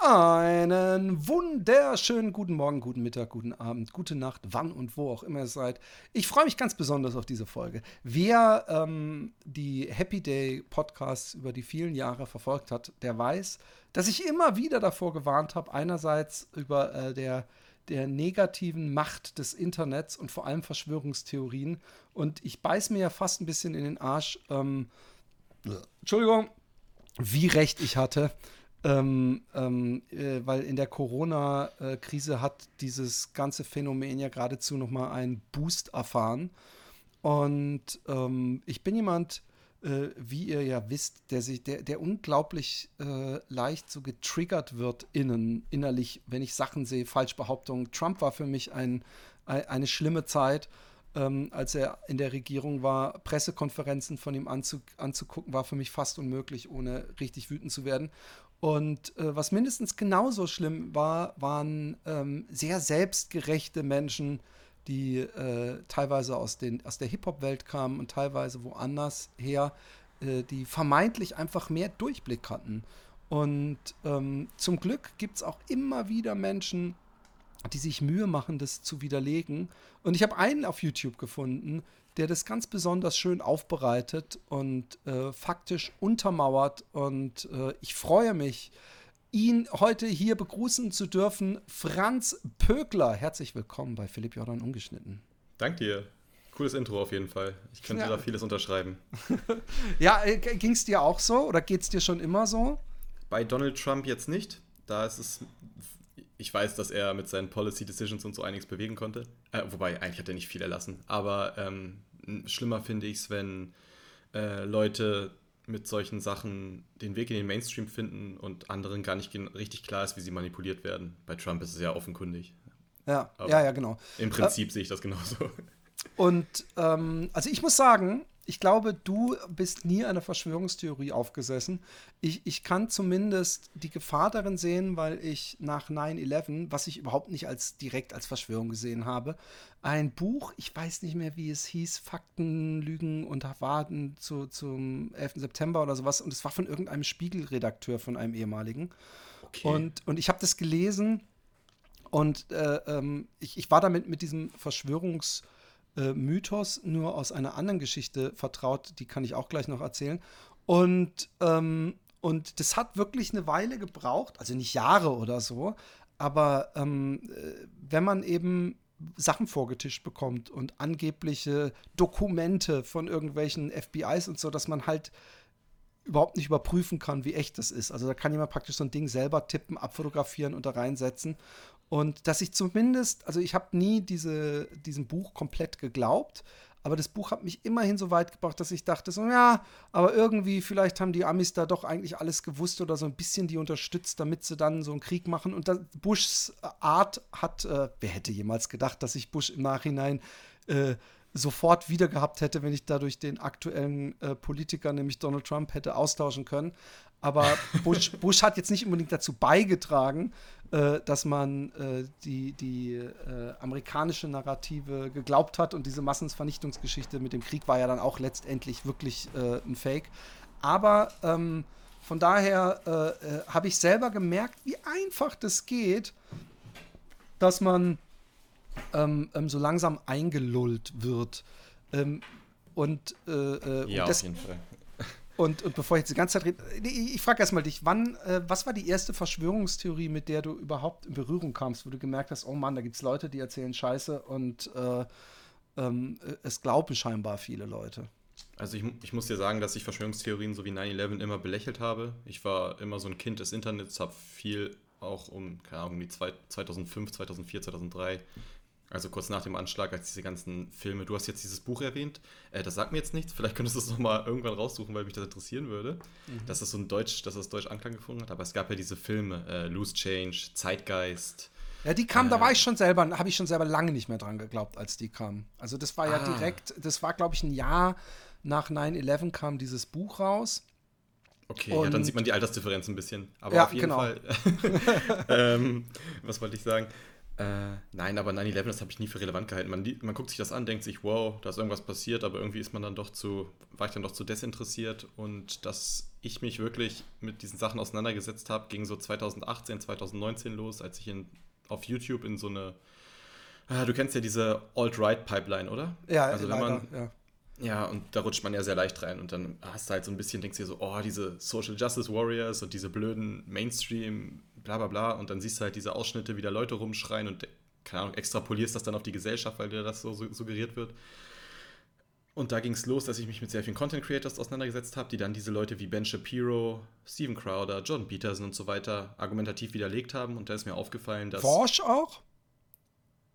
Einen wunderschönen guten Morgen, guten Mittag, guten Abend, gute Nacht, wann und wo auch immer ihr seid. Ich freue mich ganz besonders auf diese Folge. Wer ähm, die Happy Day Podcasts über die vielen Jahre verfolgt hat, der weiß, dass ich immer wieder davor gewarnt habe, einerseits über äh, der, der negativen Macht des Internets und vor allem Verschwörungstheorien. Und ich beiß mir ja fast ein bisschen in den Arsch. Ähm, Entschuldigung, wie recht ich hatte. Ähm, ähm, äh, weil in der Corona-Krise hat dieses ganze Phänomen ja geradezu nochmal einen Boost erfahren. Und ähm, ich bin jemand, äh, wie ihr ja wisst, der sich, der, der unglaublich äh, leicht so getriggert wird innen, innerlich, wenn ich Sachen sehe, Falschbehauptungen. Trump war für mich ein, ein eine schlimme Zeit. Ähm, als er in der Regierung war, Pressekonferenzen von ihm anzu, anzugucken, war für mich fast unmöglich, ohne richtig wütend zu werden. Und äh, was mindestens genauso schlimm war, waren ähm, sehr selbstgerechte Menschen, die äh, teilweise aus, den, aus der Hip-Hop-Welt kamen und teilweise woanders her, äh, die vermeintlich einfach mehr Durchblick hatten. Und ähm, zum Glück gibt es auch immer wieder Menschen, die sich Mühe machen, das zu widerlegen. Und ich habe einen auf YouTube gefunden, der das ganz besonders schön aufbereitet und äh, faktisch untermauert. Und äh, ich freue mich, ihn heute hier begrüßen zu dürfen. Franz Pökler, herzlich willkommen bei Philipp Jordan Ungeschnitten. Dank dir. Cooles Intro auf jeden Fall. Ich könnte ja. da vieles unterschreiben. ja, äh, ging es dir auch so oder geht es dir schon immer so? Bei Donald Trump jetzt nicht. Da ist es ich weiß, dass er mit seinen Policy Decisions und so einiges bewegen konnte. Äh, wobei, eigentlich hat er nicht viel erlassen. Aber ähm, schlimmer finde ich es, wenn äh, Leute mit solchen Sachen den Weg in den Mainstream finden und anderen gar nicht richtig klar ist, wie sie manipuliert werden. Bei Trump ist es ja offenkundig. Ja, Aber ja, ja, genau. Im Prinzip äh, sehe ich das genauso. Und ähm, also ich muss sagen, ich glaube, du bist nie einer Verschwörungstheorie aufgesessen. Ich, ich kann zumindest die Gefahr darin sehen, weil ich nach 9-11, was ich überhaupt nicht als direkt als Verschwörung gesehen habe, ein Buch, ich weiß nicht mehr, wie es hieß, Fakten, Lügen und Warten zu, zum 11. September oder sowas. Und es war von irgendeinem Spiegelredakteur, von einem ehemaligen. Okay. Und, und ich habe das gelesen und äh, ähm, ich, ich war damit mit diesem Verschwörungs- äh, Mythos nur aus einer anderen Geschichte vertraut, die kann ich auch gleich noch erzählen. Und, ähm, und das hat wirklich eine Weile gebraucht, also nicht Jahre oder so, aber ähm, äh, wenn man eben Sachen vorgetischt bekommt und angebliche Dokumente von irgendwelchen FBIs und so, dass man halt überhaupt nicht überprüfen kann, wie echt das ist. Also da kann jemand praktisch so ein Ding selber tippen, abfotografieren und da reinsetzen. Und dass ich zumindest, also ich habe nie diese, diesem Buch komplett geglaubt, aber das Buch hat mich immerhin so weit gebracht, dass ich dachte, so, ja, aber irgendwie, vielleicht haben die Amis da doch eigentlich alles gewusst oder so ein bisschen die unterstützt, damit sie dann so einen Krieg machen. Und das, Bushs Art hat, äh, wer hätte jemals gedacht, dass sich Bush im Nachhinein äh, sofort wieder gehabt hätte, wenn ich dadurch den aktuellen äh, Politiker, nämlich Donald Trump, hätte austauschen können. Aber Bush, Bush hat jetzt nicht unbedingt dazu beigetragen, äh, dass man äh, die, die äh, amerikanische Narrative geglaubt hat und diese Massenvernichtungsgeschichte mit dem Krieg war ja dann auch letztendlich wirklich äh, ein Fake. Aber ähm, von daher äh, äh, habe ich selber gemerkt, wie einfach das geht, dass man ähm, ähm, so langsam eingelullt wird. Ähm, und, ja, und auf jeden Fall. Und, und bevor ich jetzt die ganze Zeit rede, ich, ich frage erstmal dich, wann, äh, was war die erste Verschwörungstheorie, mit der du überhaupt in Berührung kamst, wo du gemerkt hast, oh Mann, da gibt es Leute, die erzählen Scheiße und äh, ähm, es glauben scheinbar viele Leute. Also ich, ich, muss dir sagen, dass ich Verschwörungstheorien so wie 9-11 immer belächelt habe. Ich war immer so ein Kind des Internets, habe viel auch um, keine Ahnung, die 2005, 2004, 2003 also kurz nach dem Anschlag, als diese ganzen Filme, du hast jetzt dieses Buch erwähnt, äh, das sagt mir jetzt nichts, vielleicht könntest du es nochmal irgendwann raussuchen, weil mich das interessieren würde, mhm. dass das so ein Deutsch, dass das Deutsch Anklang gefunden hat, aber es gab ja diese Filme, äh, Loose Change, Zeitgeist. Ja, die kamen, äh, da war ich schon selber, habe ich schon selber lange nicht mehr dran geglaubt, als die kamen. Also das war ja ah. direkt, das war glaube ich ein Jahr nach 9-11 kam dieses Buch raus. Okay, ja, dann sieht man die Altersdifferenz ein bisschen. Aber ja, auf jeden genau. Fall, ähm, was wollte ich sagen? Äh, nein, aber 9-11, das habe ich nie für relevant gehalten. Man, man guckt sich das an, denkt sich, wow, da ist irgendwas passiert, aber irgendwie ist man dann doch zu, war ich dann doch zu desinteressiert und dass ich mich wirklich mit diesen Sachen auseinandergesetzt habe, ging so 2018, 2019 los, als ich in, auf YouTube in so eine, ah, du kennst ja diese Alt-Right-Pipeline, oder? Ja, also wenn leider, man, ja. ja, und da rutscht man ja sehr leicht rein und dann hast du halt so ein bisschen, denkst dir so, oh, diese Social Justice Warriors und diese blöden Mainstream, bla bla bla, und dann siehst du halt diese Ausschnitte, wie da Leute rumschreien und, keine Ahnung, extrapolierst das dann auf die Gesellschaft, weil dir das so su- suggeriert wird. Und da ging es los, dass ich mich mit sehr vielen Content Creators auseinandergesetzt habe, die dann diese Leute wie Ben Shapiro, Steven Crowder, Jordan Peterson und so weiter argumentativ widerlegt haben. Und da ist mir aufgefallen, dass. Forsch auch?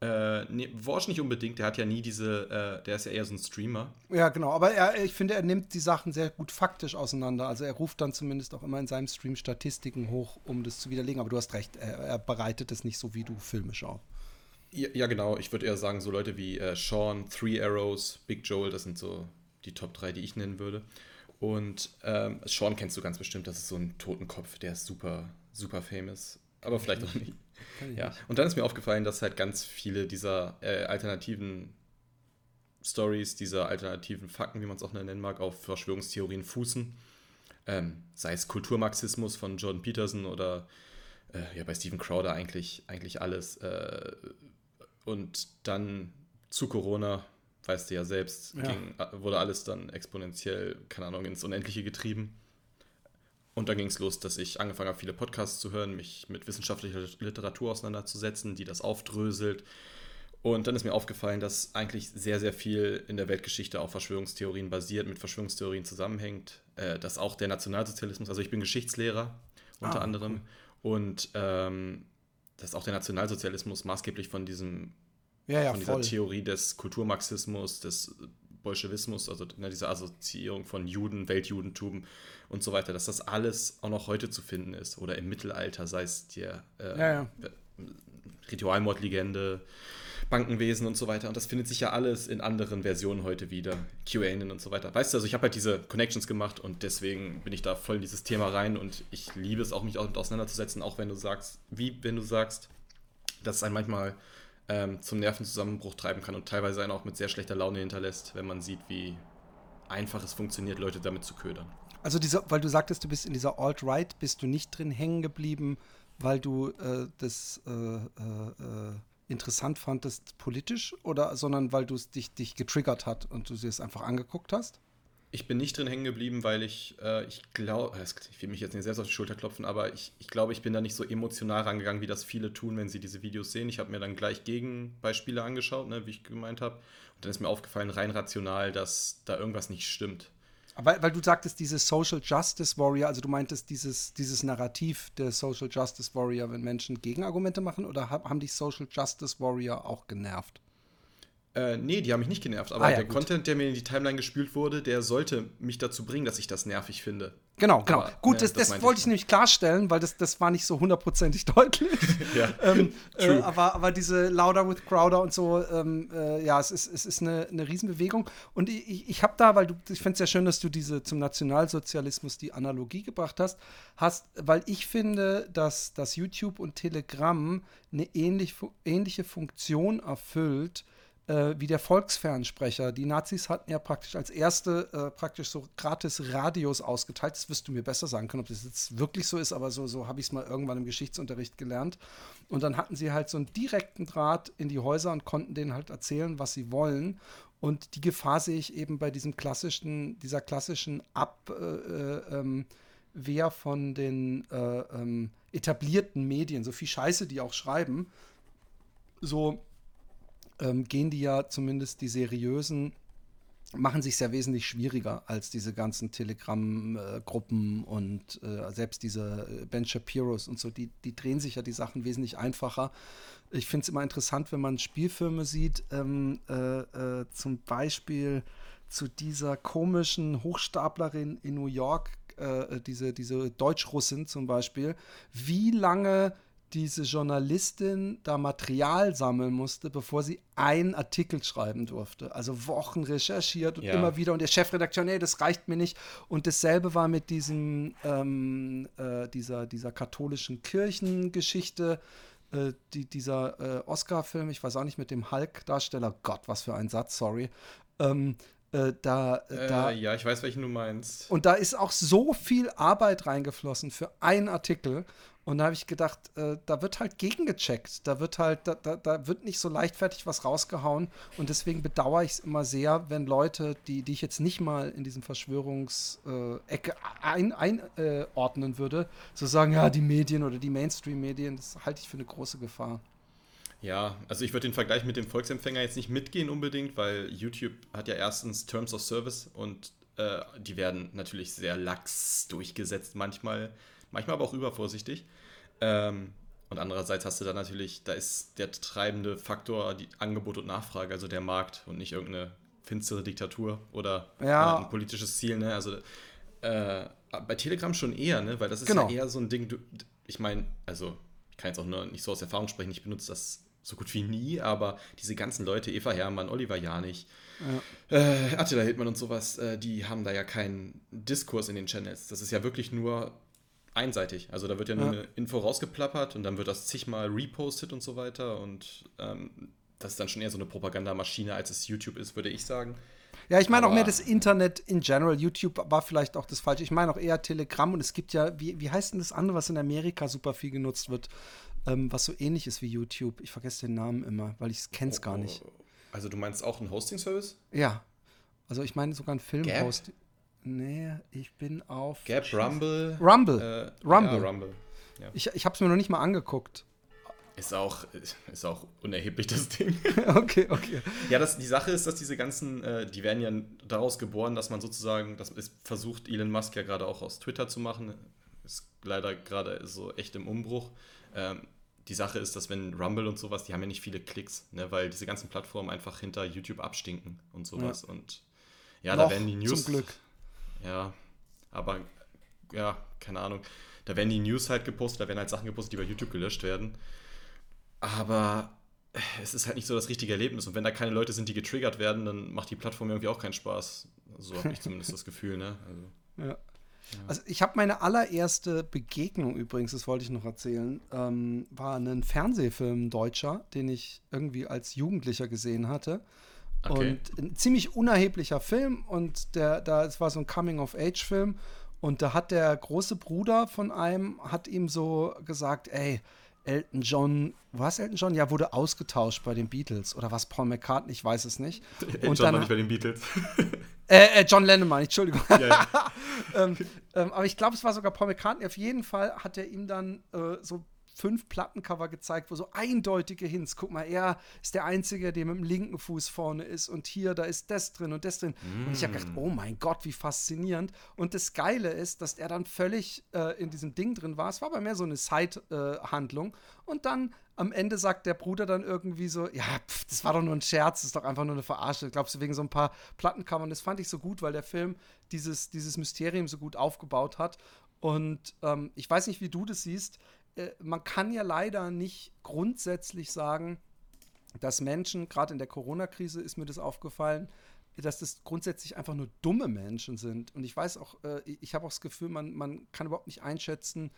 Äh, nee, Worsch nicht unbedingt, der hat ja nie diese, äh, der ist ja eher so ein Streamer. Ja, genau. Aber er, ich finde, er nimmt die Sachen sehr gut faktisch auseinander. Also er ruft dann zumindest auch immer in seinem Stream Statistiken hoch, um das zu widerlegen. Aber du hast recht, er, er bereitet es nicht so wie du filmisch auf. Ja, ja genau, ich würde eher sagen, so Leute wie äh, Sean, Three Arrows, Big Joel, das sind so die Top 3, die ich nennen würde. Und ähm, Sean kennst du ganz bestimmt, das ist so ein Totenkopf, der ist super, super famous. Aber vielleicht auch nicht. Ja, und dann ist mir aufgefallen, dass halt ganz viele dieser äh, alternativen Stories, dieser alternativen Fakten, wie man es auch nennen mag, auf Verschwörungstheorien fußen. Ähm, sei es Kulturmarxismus von Jordan Peterson oder äh, ja bei Steven Crowder eigentlich, eigentlich alles. Äh, und dann zu Corona, weißt du ja selbst, Ja. Ging, äh, wurde alles dann exponentiell, keine Ahnung, ins Unendliche getrieben. Und dann ging es los, dass ich angefangen habe, viele Podcasts zu hören, mich mit wissenschaftlicher Literatur auseinanderzusetzen, die das aufdröselt. Und dann ist mir aufgefallen, dass eigentlich sehr, sehr viel in der Weltgeschichte auf Verschwörungstheorien basiert, mit Verschwörungstheorien zusammenhängt. Äh, dass auch der Nationalsozialismus, also ich bin Geschichtslehrer unter Ah, anderem, und ähm, dass auch der Nationalsozialismus maßgeblich von diesem Ja, ja, von dieser voll. Theorie des Kulturmarxismus, des Bolschewismus, also ne, dieser Assoziierung von Juden, Weltjudentum und so weiter, dass das alles auch noch heute zu finden ist oder im Mittelalter, sei es der äh, Ja, ja. Ritualmordlegende, Bankenwesen und so weiter. Und das findet sich ja alles in anderen Versionen heute wieder. QAnon und so weiter. Weißt du, also ich habe halt diese Connections gemacht und deswegen bin ich da voll in dieses Thema rein und ich liebe es auch, mich damit auseinanderzusetzen, auch wenn du sagst, wie wenn du sagst, dass es einen manchmal ähm, zum Nervenzusammenbruch treiben kann und teilweise einen auch mit sehr schlechter Laune hinterlässt, wenn man sieht, wie einfach es funktioniert, Leute damit zu ködern. Also diese, weil du sagtest, du bist in dieser Alt-Right, bist du nicht drin hängen geblieben, weil du äh, das äh, äh, äh, interessant fandest politisch oder sondern weil du es dich, dich getriggert hat und du dir es einfach angeguckt hast? Ich bin nicht drin hängen geblieben, weil ich, äh, ich glaube, ich will mich jetzt nicht selbst auf die Schulter klopfen, aber ich, ich glaube, ich bin da nicht so emotional rangegangen, wie das viele tun, wenn sie diese Videos sehen. Ich habe mir dann gleich Gegenbeispiele angeschaut, ne, wie ich gemeint habe. Und dann ist mir aufgefallen, rein rational, dass da irgendwas nicht stimmt. Aber weil du sagtest, dieses Social Justice Warrior, also du meintest dieses, dieses Narrativ der Social Justice Warrior, wenn Menschen Gegenargumente machen, oder ha- haben dich Social Justice Warrior auch genervt? Äh, nee, die haben mich nicht genervt, aber Ah, ja, der gut. Content, der mir in die Timeline gespült wurde, der sollte mich dazu bringen, dass ich das nervig finde. Genau, genau. Aber, Gut, ne, das, das das wollte ich. ich nämlich klarstellen, weil das, das war nicht so hundertprozentig deutlich. Ja. ähm, äh, True. aber, aber diese Louder with Crowder und so, ähm, äh, ja, es ist, es ist eine, eine Riesenbewegung. Und ich, ich, ich habe da, weil du, ich finde es sehr schön, dass du diese zum Nationalsozialismus die Analogie gebracht hast, hast, weil ich finde, dass, dass YouTube und Telegram eine ähnlich, ähnliche Funktion erfüllt äh, wie der Volksfernsprecher. Die Nazis hatten ja praktisch als erste äh, praktisch so gratis Radios ausgeteilt. Das wirst du mir besser sagen können, ob das jetzt wirklich so ist, aber so, so habe ich es mal irgendwann im Geschichtsunterricht gelernt. Und dann hatten sie halt so einen direkten Draht in die Häuser und konnten denen halt erzählen, was sie wollen. Und die Gefahr sehe ich eben bei diesem klassischen, dieser klassischen Abwehr äh, ähm, Wehr von den äh, ähm, etablierten Medien, so viel Scheiße, die auch schreiben, so ähm, gehen die ja zumindest die seriösen, machen sich sehr wesentlich schwieriger als diese ganzen Telegram-Gruppen und äh, selbst diese äh, Ben Shapiros und so, die, die drehen sich ja die Sachen wesentlich einfacher. Ich finde es immer interessant, wenn man Spielfilme sieht, ähm, äh, äh, zum Beispiel zu dieser komischen Hochstaplerin in New York, äh, diese, diese Deutsch-Russin zum Beispiel, wie lange diese Journalistin da Material sammeln musste, bevor sie einen Artikel schreiben durfte. Also Wochen recherchiert und Ja. immer wieder. Und der Chefredakteur, nee, das reicht mir nicht. Und dasselbe war mit diesem, ähm, äh, dieser, dieser katholischen Kirchengeschichte. äh, die, dieser äh, Oscar-Film, ich weiß auch nicht, mit dem Hulk-Darsteller, Gott, was für ein Satz, sorry. Ähm, äh, da, Äh, da, ja, ich weiß, welchen du meinst. und da ist auch so viel Arbeit reingeflossen für einen Artikel. Und da habe ich gedacht, äh, da wird halt gegengecheckt. Da wird halt, da, da, da wird nicht so leichtfertig was rausgehauen. Und deswegen bedauere ich es immer sehr, wenn Leute, die, die ich jetzt nicht mal in diesem Verschwörungsecke einordnen ein, äh, würde, so sagen, ja, die Medien oder die Mainstream-Medien, das halte ich für eine große Gefahr. Ja, also ich würde den Vergleich mit dem Volksempfänger jetzt nicht mitgehen unbedingt, weil YouTube hat ja erstens Terms of Service und äh, die werden natürlich sehr lax durchgesetzt manchmal, manchmal aber auch übervorsichtig. Ähm, und andererseits hast du da natürlich, da ist der treibende Faktor die Angebot und Nachfrage, also der Markt und nicht irgendeine finstere Diktatur oder Ja. äh, ein politisches Ziel. Ne? Also äh, bei Telegram schon eher, ne? weil das ist Genau. ja eher so ein Ding, du, ich meine, also ich kann jetzt auch nur nicht so aus Erfahrung sprechen, ich benutze das so gut wie nie, aber diese ganzen Leute, Eva Hermann, Oliver Janich, äh, Attila Hildmann und sowas, äh, die haben da ja keinen Diskurs in den Channels. Das ist ja wirklich nur einseitig. Also da wird ja nur Ja. eine Info rausgeplappert und dann wird das zigmal repostet und so weiter und ähm, das ist dann schon eher so eine Propagandamaschine, als es YouTube ist, würde ich sagen. Ja, ich meine auch mehr das Internet in general. YouTube war vielleicht auch das Falsche. Ich meine auch eher Telegram und es gibt ja, wie, wie heißt denn das andere, was in Amerika super viel genutzt wird, ähm, was so ähnlich ist wie YouTube? Ich vergesse den Namen immer, weil ich es gar nicht. Also du meinst auch einen Hosting-Service? Ja. Also ich meine sogar ein Gab? Filmhost. Nee, ich bin auf. Gap, Rumble. Rumble. Äh, Rumble. Ja, Rumble. Ich, ich habe es mir noch nicht mal angeguckt. Ist auch, ist auch unerheblich, das Ding. okay, okay. Ja, das, die Sache ist, dass diese ganzen, äh, die werden ja daraus geboren, dass man sozusagen, das ist, versucht Elon Musk ja gerade auch aus Twitter zu machen. Ist leider gerade so echt im Umbruch. Ähm, die Sache ist, dass wenn Rumble und sowas, die haben ja nicht viele Klicks, ne, weil diese ganzen Plattformen einfach hinter YouTube abstinken und sowas. Und ja, Noch, da werden die News. Zum Glück. Ja, aber ja, keine Ahnung. Da werden die News halt gepostet, da werden halt Sachen gepostet, die bei YouTube gelöscht werden. Aber es ist halt nicht so das richtige Erlebnis. Und wenn da keine Leute sind, die getriggert werden, dann macht die Plattform irgendwie auch keinen Spaß. So habe ich zumindest das Gefühl, ne? Also, Ja. Also ich habe meine allererste Begegnung übrigens, das wollte ich noch erzählen, ähm, war ein Fernsehfilm Deutscher, den ich irgendwie als Jugendlicher gesehen hatte. Okay. Und ein ziemlich unerheblicher Film und der, da, es war so ein Coming-of-Age-Film und da hat der große Bruder von einem, hat ihm so gesagt, ey, Elton John, was Elton John? Ja, wurde ausgetauscht bei den Beatles oder was Paul McCartney, ich weiß es nicht. Elton Und John dann- war nicht bei den Beatles. Äh, äh, John Lennon, meine Entschuldigung. ja, ja. ähm, ähm, aber ich glaube, es war sogar Paul McCartney. Auf jeden Fall hat er ihm dann äh, so fünf Plattencover gezeigt, wo so eindeutige Hints. Guck mal, er ist der Einzige, der mit dem linken Fuß vorne ist und hier, da ist das drin und das drin. Und ich habe gedacht, oh mein Gott, wie faszinierend. Und das Geile ist, dass er dann völlig äh, in diesem Ding drin war. Es war aber mehr so eine Side-Handlung. und dann am Ende sagt der Bruder dann irgendwie so, ja, pf, das war doch nur ein Scherz, das ist doch einfach nur eine Verarsche. Glaubst du, wegen so ein paar Plattencover. Und das fand ich so gut, weil der Film dieses, dieses Mysterium so gut aufgebaut hat. Und ähm, ich weiß nicht, wie du das siehst. Äh, man kann ja leider nicht grundsätzlich sagen, dass Menschen, gerade in der Corona-Krise ist mir das aufgefallen, dass das grundsätzlich einfach nur dumme Menschen sind. Und ich weiß auch, äh, ich habe auch das Gefühl, man, man kann überhaupt nicht einschätzen,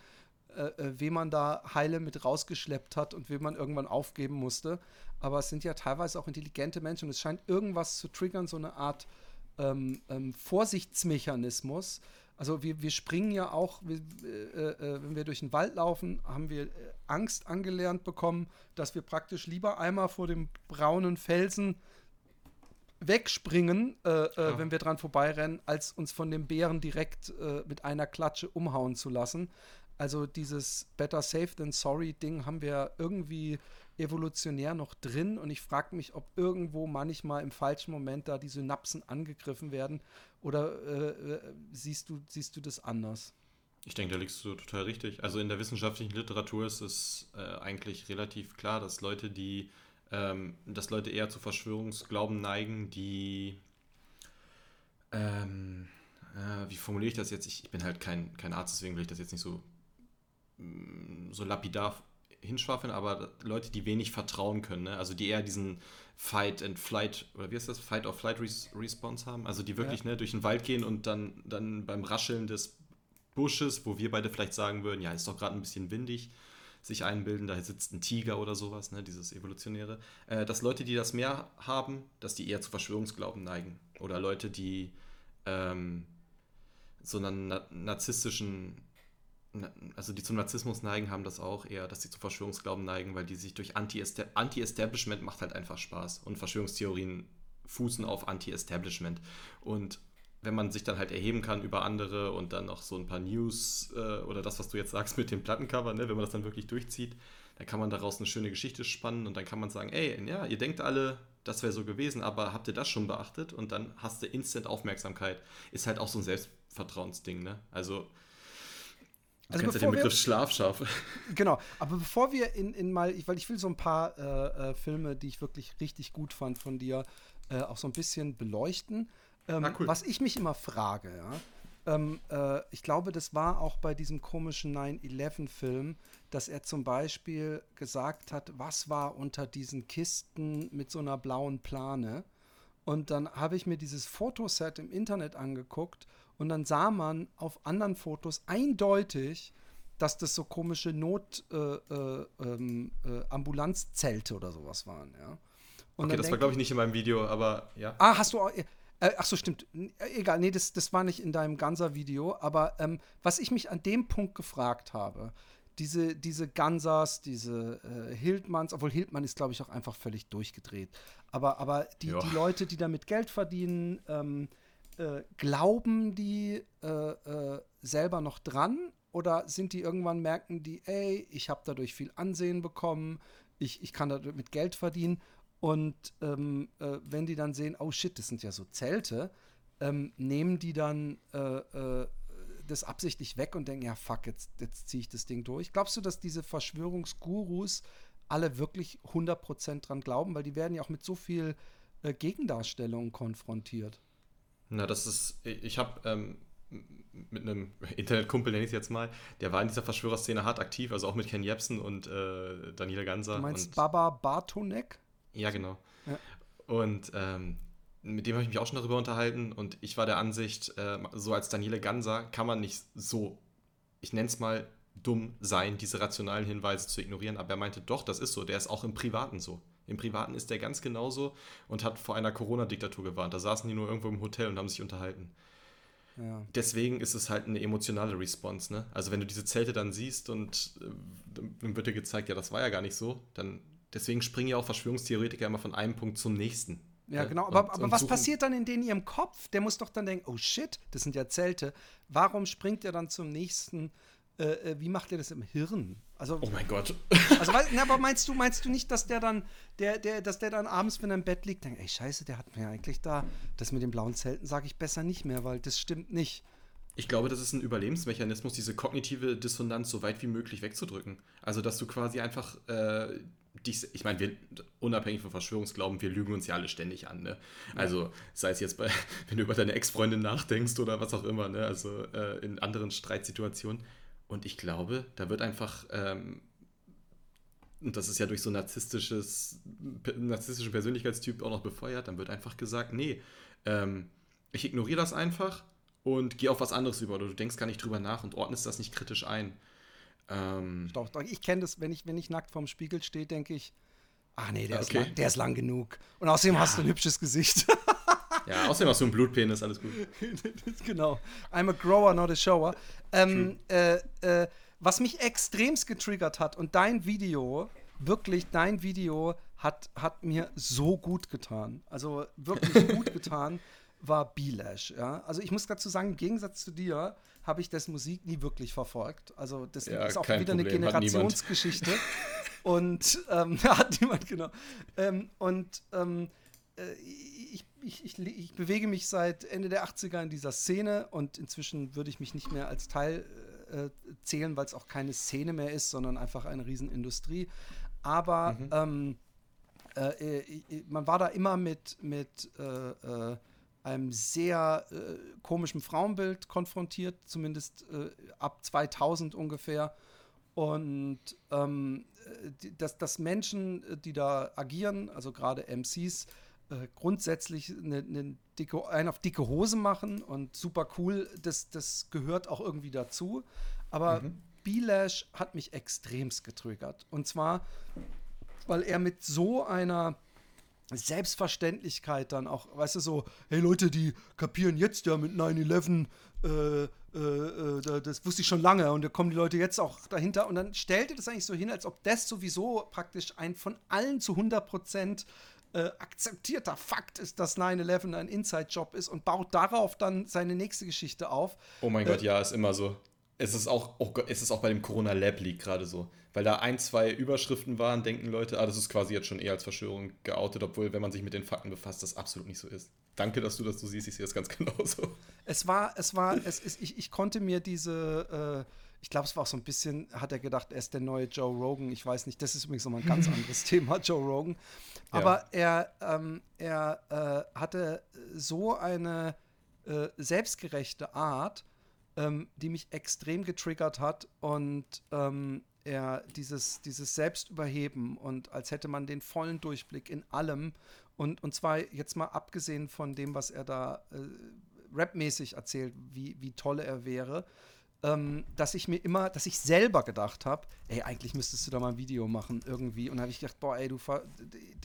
äh, äh, wen man da heile mit rausgeschleppt hat und wen man irgendwann aufgeben musste. Aber es sind ja teilweise auch intelligente Menschen es scheint irgendwas zu triggern, so eine Art ähm, ähm, Vorsichtsmechanismus. Also wir, wir springen ja auch, wir, äh, äh, wenn wir durch den Wald laufen, haben wir äh, Angst angelernt bekommen, dass wir praktisch lieber einmal vor dem braunen Felsen wegspringen, äh, äh, Ja. wenn wir dran vorbeirennen, als uns von dem Bären direkt äh, mit einer Klatsche umhauen zu lassen. Also dieses Better Safe than Sorry Ding haben wir irgendwie evolutionär noch drin und ich frage mich, ob irgendwo manchmal im falschen Moment da die Synapsen angegriffen werden oder äh, äh, siehst, du, siehst du das anders? Ich denke, da liegst du total richtig. Also in der wissenschaftlichen Literatur ist es äh, eigentlich relativ klar, dass Leute, die, ähm, dass Leute eher zu Verschwörungsglauben neigen, die, ähm, äh, wie formuliere ich das jetzt? Ich, ich bin halt kein, kein Arzt, deswegen will ich das jetzt nicht so, mm, so lapidar hinschwafeln, aber Leute, die wenig vertrauen können, ne? also die eher diesen Fight and Flight, oder wie heißt das? Fight or Flight Res Response haben, also die wirklich ne, durch den Wald gehen und dann, dann beim Rascheln des Bushes, wo wir beide vielleicht sagen würden, ja, ist doch gerade ein bisschen windig, sich einbilden, da sitzt ein Tiger oder sowas, ne, dieses Evolutionäre, äh, dass Leute, die das mehr haben, dass die eher zu Verschwörungsglauben neigen. Oder Leute, die ähm, so einen na narzisstischen, na also die zum Narzissmus neigen, haben das auch eher, dass sie zu Verschwörungsglauben neigen, weil die sich durch Anti-Establishment macht halt einfach Spaß. Und Verschwörungstheorien fußen auf Anti-Establishment. Und wenn man sich dann halt erheben kann über andere und dann noch so ein paar News äh, oder das, was du jetzt sagst mit dem Plattencover, ne, wenn man das dann wirklich durchzieht, dann kann man daraus eine schöne Geschichte spannen und dann kann man sagen, ey, ja, ihr denkt alle, das wäre so gewesen, aber habt ihr das schon beachtet? Und dann hast du instant Aufmerksamkeit. Ist halt auch so ein Selbstvertrauensding, ne? Also, du also kennst ja den Begriff wir, Schlafschaf. Genau, aber bevor wir in, in mal, weil ich will so ein paar äh, äh, Filme, die ich wirklich richtig gut fand von dir, äh, auch so ein bisschen beleuchten. Ähm, cool. Was ich mich immer frage, ja, ähm, äh, ich glaube, das war auch bei diesem komischen 9-11-Film, dass er zum Beispiel gesagt hat, was war unter diesen Kisten mit so einer blauen Plane. Und dann habe ich mir dieses Fotoset im Internet angeguckt und dann sah man auf anderen Fotos eindeutig, dass das so komische Not-Ambulanzzelte äh, äh, ähm, äh, oder sowas waren, ja. Und okay, das war, glaube ich, nicht in meinem Video, aber ja. Ah, hast du auch. Äh, ach so, stimmt. Äh, egal, nee, das, das war nicht in deinem Ganser-Video. Aber ähm, was ich mich an dem Punkt gefragt habe, diese, diese Gansers, diese äh, Hildmanns, obwohl Hildmann ist, glaube ich, auch einfach völlig durchgedreht. Aber, aber die, die Leute, die damit Geld verdienen, ähm, äh, glauben die äh, äh, selber noch dran? Oder sind die irgendwann merken die, ey, ich habe dadurch viel Ansehen bekommen, ich, ich kann damit Geld verdienen und ähm, äh, wenn die dann sehen, oh shit, das sind ja so Zelte, ähm, nehmen die dann das absichtlich weg und denken, ja, fuck, jetzt, jetzt ziehe ich das Ding durch. Glaubst du, dass diese Verschwörungsgurus alle wirklich 100% dran glauben? Weil die werden ja auch mit so viel äh, Gegendarstellungen konfrontiert. Na, das ist, ich habe ähm, mit einem Internetkumpel, nenne ich es jetzt mal, der war in dieser Verschwörerszene hart aktiv, also auch mit Ken Jebsen und äh, Daniela Ganser. Du meinst Baba Bartonek? Ja, genau. Ja. Und ähm, mit dem habe ich mich auch schon darüber unterhalten und ich war der Ansicht, äh, so als Daniele Ganser kann man nicht so, ich nenne es mal, dumm sein, diese rationalen Hinweise zu ignorieren. Aber er meinte, doch, das ist so, der ist auch im Privaten so. Im Privaten ist der ganz genauso und hat vor einer Corona-Diktatur gewarnt. Da saßen die nur irgendwo im Hotel und haben sich unterhalten. Ja. Deswegen ist es halt eine emotionale Response. Ne? Also wenn du diese Zelte dann siehst und äh, dann wird dir gezeigt, ja, das war ja gar nicht so, dann Deswegen springen ja auch Verschwörungstheoretiker immer von einem Punkt zum nächsten. Ja, ne? genau. Aber, und, aber und was passiert dann in, den, ihrem Kopf? Der muss doch dann denken, oh shit, das sind ja Zelte. Warum springt er dann zum nächsten? Äh, äh wie macht er das im Hirn? Also, oh mein Gott. Also, na, aber meinst du, meinst du nicht, dass der dann, der, der, dass der dann abends, wenn er im Bett liegt, denkt, ey, scheiße, der hat mir eigentlich da, das mit den blauen Zelten sage ich besser nicht mehr, weil das stimmt nicht. Ich glaube, das ist ein Überlebensmechanismus, diese kognitive Dissonanz so weit wie möglich wegzudrücken. Also, dass du quasi einfach äh, dich, ich meine, wir, unabhängig von Verschwörungsglauben, wir lügen uns ja alle ständig an. Ne? Also, sei es jetzt bei, wenn du über deine Ex-Freundin nachdenkst oder was auch immer, ne? also äh, in anderen Streitsituationen. Und ich glaube, da wird einfach, ähm, und das ist ja durch so narzisstisches, narzisstischen Persönlichkeitstyp auch noch befeuert, dann wird einfach gesagt, nee, ähm, ich ignoriere das einfach und gehe auf was anderes über oder du denkst gar nicht drüber nach und ordnest das nicht kritisch ein. Ähm, doch, doch, ich kenne das, wenn ich, wenn ich nackt vorm Spiegel stehe, denke ich, ach nee, der, okay. ist lang, der ist lang genug. Und außerdem ja. hast du ein hübsches Gesicht. ja, außerdem hast du einen Blutpenis, alles gut. genau. I'm a grower, not a shower. Ähm, äh, äh, was mich extremst getriggert hat und dein Video, wirklich dein Video hat, hat mir so gut getan. Also wirklich gut getan war Bilash. Ja? Also ich muss dazu sagen, im Gegensatz zu dir habe ich das Musik nie wirklich verfolgt. Also das ja, ist auch wieder Problem. eine Generationsgeschichte. und ähm, hat niemand, genau. Ähm, und ähm, äh, ich, ich, ich, ich, bewege mich seit Ende der 80er in dieser Szene und inzwischen würde ich mich nicht mehr als Teil äh, zählen, weil es auch keine Szene mehr ist, sondern einfach eine Riesenindustrie. Aber mhm. Ähm, äh, äh, man war da immer mit, mit äh, äh einem sehr äh, komischen Frauenbild konfrontiert, zumindest ab 2000 ungefähr. Und ähm, dass, dass Menschen, die da agieren, also gerade MCs, äh, grundsätzlich eine, eine dicke, einen auf dicke Hose machen und super cool, das, das gehört auch irgendwie dazu. Aber mhm. B-Lash hat mich extremst getriggert. Und zwar, weil er mit so einer Selbstverständlichkeit dann auch, weißt du, so, hey Leute, die kapieren jetzt ja mit 9-11, äh, äh, äh, das wusste ich schon lange und da kommen die Leute jetzt auch dahinter und dann stellt er das eigentlich so hin, als ob das sowieso praktisch ein von allen zu 100 Prozent äh, akzeptierter Fakt ist, dass 9-11 ein Inside-Job ist und baut darauf dann seine nächste Geschichte auf. Oh mein Gott, ja, ist immer so. Es ist auch, oh Gott, es ist auch bei dem Corona Lab Leak gerade so. Weil da ein, zwei Überschriften waren, denken Leute, ah, das ist quasi jetzt schon eher als Verschwörung geoutet, obwohl, wenn man sich mit den Fakten befasst, das absolut nicht so ist. Danke, dass du das so siehst, ich sehe das ganz genauso. Es war, es war, es ist, ich, ich konnte mir diese, äh, ich glaube, es war auch so ein bisschen, hat er gedacht, er ist der neue Joe Rogan. Ich weiß nicht, das ist übrigens nochmal ein ganz anderes Thema, Joe Rogan. Aber ja. er, ähm, er äh, hatte so eine äh, selbstgerechte Art, ähm, die mich extrem getriggert hat und ähm, er dieses, dieses Selbstüberheben und als hätte man den vollen Durchblick in allem und, und zwar jetzt mal abgesehen von dem, was er da äh, rapmäßig erzählt, wie, wie toll er wäre, ähm, dass ich mir immer, dass ich selber gedacht habe, ey, eigentlich müsstest du da mal ein Video machen irgendwie. Und habe ich gedacht, boah, ey, du,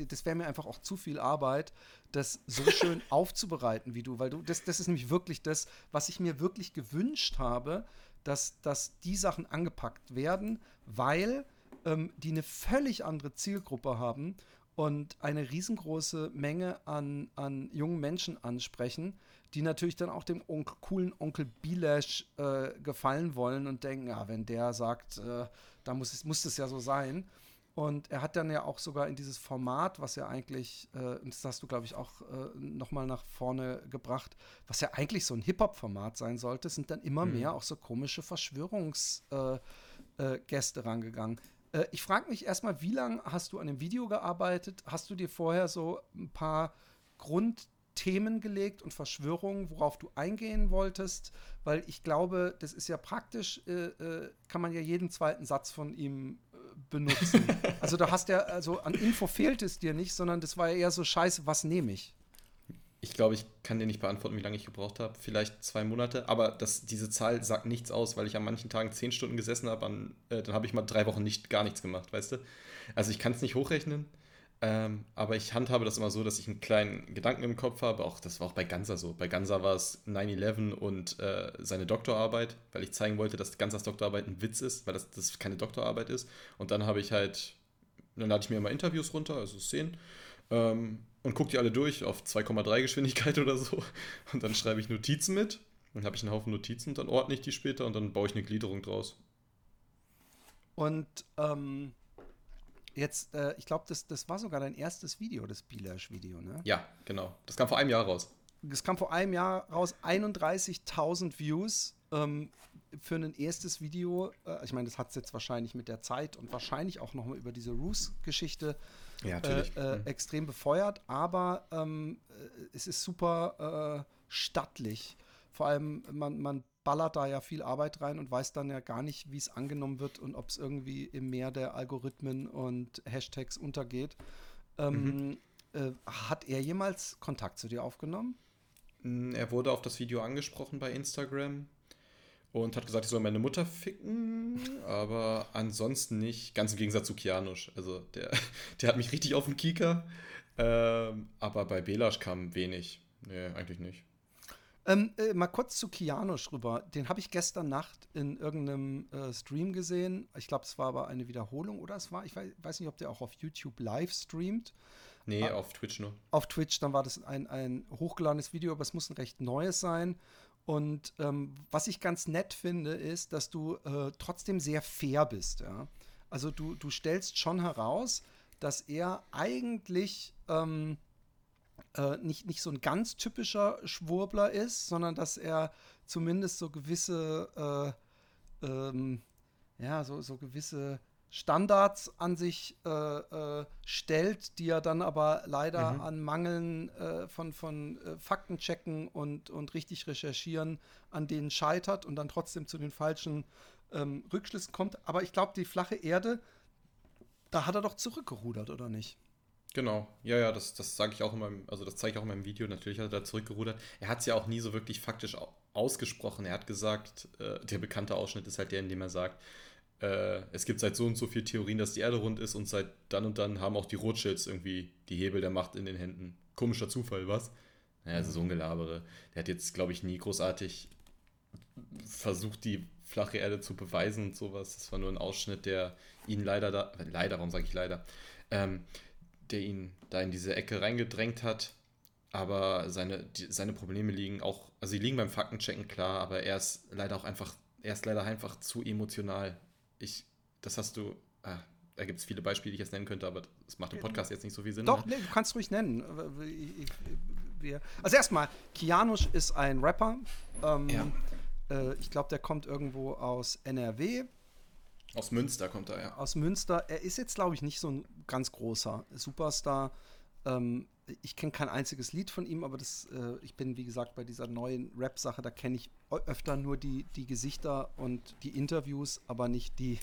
das wäre mir einfach auch zu viel Arbeit, das so schön aufzubereiten wie du, weil du, das, das ist nämlich wirklich das, was ich mir wirklich gewünscht habe, dass, dass die Sachen angepackt werden, weil ähm, die eine völlig andere Zielgruppe haben und eine riesengroße Menge an, an jungen Menschen ansprechen, die natürlich dann auch dem Onkel, coolen Onkel Bilash äh, gefallen wollen und denken, ja, wenn der sagt, äh, da muss es, muss es ja so sein. Und er hat dann ja auch sogar in dieses Format, was ja eigentlich, äh, das hast du, glaube ich, auch äh, nochmal nach vorne gebracht, was ja eigentlich so ein Hip-Hop-Format sein sollte, sind dann immer mhm. mehr auch so komische Verschwörungsgäste äh, äh, rangegangen. Äh, ich frage mich erstmal, wie lange hast du an dem Video gearbeitet? Hast du dir vorher so ein paar Grundthemen gelegt und Verschwörungen, worauf du eingehen wolltest? Weil ich glaube, das ist ja praktisch, äh, kann man ja jeden zweiten Satz von ihm benutzen. also da hast ja, also an Info fehlt es dir nicht, sondern das war ja eher so scheiße, was nehme ich? Ich glaube, ich kann dir nicht beantworten, wie lange ich gebraucht habe. Vielleicht zwei Monate, aber das, diese Zahl sagt nichts aus, weil ich an manchen Tagen zehn Stunden gesessen habe, äh, dann habe ich mal drei Wochen nicht gar nichts gemacht, weißt du? Also ich kann es nicht hochrechnen, ähm, aber ich handhabe das immer so, dass ich einen kleinen Gedanken im Kopf habe. Auch das war auch bei Ganser so. Bei Ganser war es 9-11 und äh, seine Doktorarbeit, weil ich zeigen wollte, dass Gansers Doktorarbeit ein Witz ist, weil das, das keine Doktorarbeit ist. Und dann habe ich halt, dann lade ich mir immer Interviews runter, also Szenen, ähm, und gucke die alle durch auf 2,3 Geschwindigkeit oder so. Und dann schreibe ich Notizen mit. Dann habe ich einen Haufen Notizen, dann ordne ich die später und dann baue ich eine Gliederung draus. Und ähm, Jetzt, äh, ich glaube, das, das war sogar dein erstes Video, das Bilash-Video, ne? Ja, genau. Das kam vor einem Jahr raus. Das kam vor einem Jahr raus, 31.000 Views ähm, für ein erstes Video. Äh, ich meine, das hat es jetzt wahrscheinlich mit der Zeit und wahrscheinlich auch nochmal über diese Roos-Geschichte ja, äh, äh, mhm. extrem befeuert. Aber ähm, äh, es ist super äh, stattlich. Vor allem, man, man ballert da ja viel Arbeit rein und weiß dann ja gar nicht, wie es angenommen wird und ob es irgendwie im Meer der Algorithmen und Hashtags untergeht. Ähm, mhm. äh, hat er jemals Kontakt zu dir aufgenommen? Mm, er wurde auf das Video angesprochen bei Instagram und hat gesagt, ich soll meine Mutter ficken, aber ansonsten nicht. Ganz im Gegensatz zu Kianusch. Also der, der hat mich richtig auf den Kieker. Ähm, aber bei Belasch kam wenig. Nee, eigentlich nicht. Ähm, äh, mal kurz zu Kianosch rüber. Den habe ich gestern Nacht in irgendeinem äh, Stream gesehen. Ich glaube, es war aber eine Wiederholung oder es war, ich weiß, weiß, nicht, ob der auch auf YouTube live streamt. Nee, ah, auf Twitch nur. Auf Twitch, dann war das ein, ein hochgeladenes Video, aber es muss ein recht neues sein. Und ähm, was ich ganz nett finde, ist, dass du äh, trotzdem sehr fair bist. Ja? Also du, du stellst schon heraus, dass er eigentlich ähm, äh, nicht, nicht so ein ganz typischer Schwurbler ist, sondern dass er zumindest so gewisse, äh, ähm, ja, so, so gewisse Standards an sich äh, äh, stellt, die er dann aber leider mhm. an Mangeln äh, von, von äh, Faktenchecken und, und richtig recherchieren an denen scheitert und dann trotzdem zu den falschen ähm, Rückschlüssen kommt. Aber ich glaube, die flache Erde, da hat er doch zurückgerudert, oder nicht? Genau, ja, ja, das, das sage ich auch in meinem, also das zeige ich auch in meinem Video. Natürlich hat er da zurückgerudert. Er hat es ja auch nie so wirklich faktisch ausgesprochen. Er hat gesagt, äh, der bekannte Ausschnitt ist halt der, in dem er sagt, äh, es gibt seit so und so viel Theorien, dass die Erde rund ist und seit dann und dann haben auch die Rothschilds irgendwie die Hebel der Macht in den Händen. Komischer Zufall, was? Naja, also so ein Gelabere. Der hat jetzt, glaube ich, nie großartig versucht, die flache Erde zu beweisen und sowas. Das war nur ein Ausschnitt, der ihn leider da, leider, warum sage ich leider, ähm, der ihn da in diese Ecke reingedrängt hat. Aber seine, die, seine Probleme liegen auch, also sie liegen beim Faktenchecken klar, aber er ist leider auch einfach, er ist leider einfach zu emotional. Ich, das hast du, ah, da gibt es viele Beispiele, die ich jetzt nennen könnte, aber das macht im Podcast jetzt nicht so viel Sinn. Doch, ne? nee, du kannst ruhig nennen. Also erstmal, Kianusch ist ein Rapper. Ähm, ja. äh, ich glaube, der kommt irgendwo aus NRW. Aus Münster kommt er, ja. Aus Münster. Er ist jetzt, glaube ich, nicht so ein ganz großer Superstar. Ähm, ich kenne kein einziges Lied von ihm, aber das, äh, ich bin, wie gesagt, bei dieser neuen Rap-Sache, da kenne ich öfter nur die, die Gesichter und die Interviews, aber nicht die,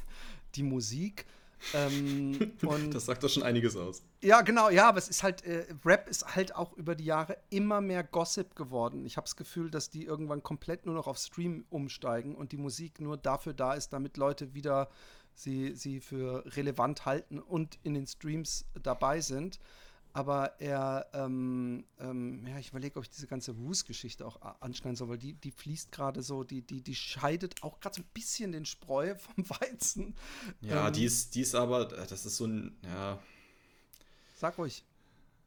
die Musik. Ähm, das sagt doch schon einiges aus. Ja, genau, ja, aber es ist halt, äh, Rap ist halt auch über die Jahre immer mehr Gossip geworden. Ich habe das Gefühl, dass die irgendwann komplett nur noch auf Stream umsteigen und die Musik nur dafür da ist, damit Leute wieder sie, sie für relevant halten und in den Streams dabei sind aber er, ähm, ähm, ja, ich überlege, ob ich diese ganze Roos-Geschichte auch anschneiden soll, weil die, die fließt gerade so, die, die, die scheidet auch gerade so ein bisschen den Spreu vom Weizen. Ja, ähm, die, ist, die ist aber, das ist so ein, ja. Sag ruhig.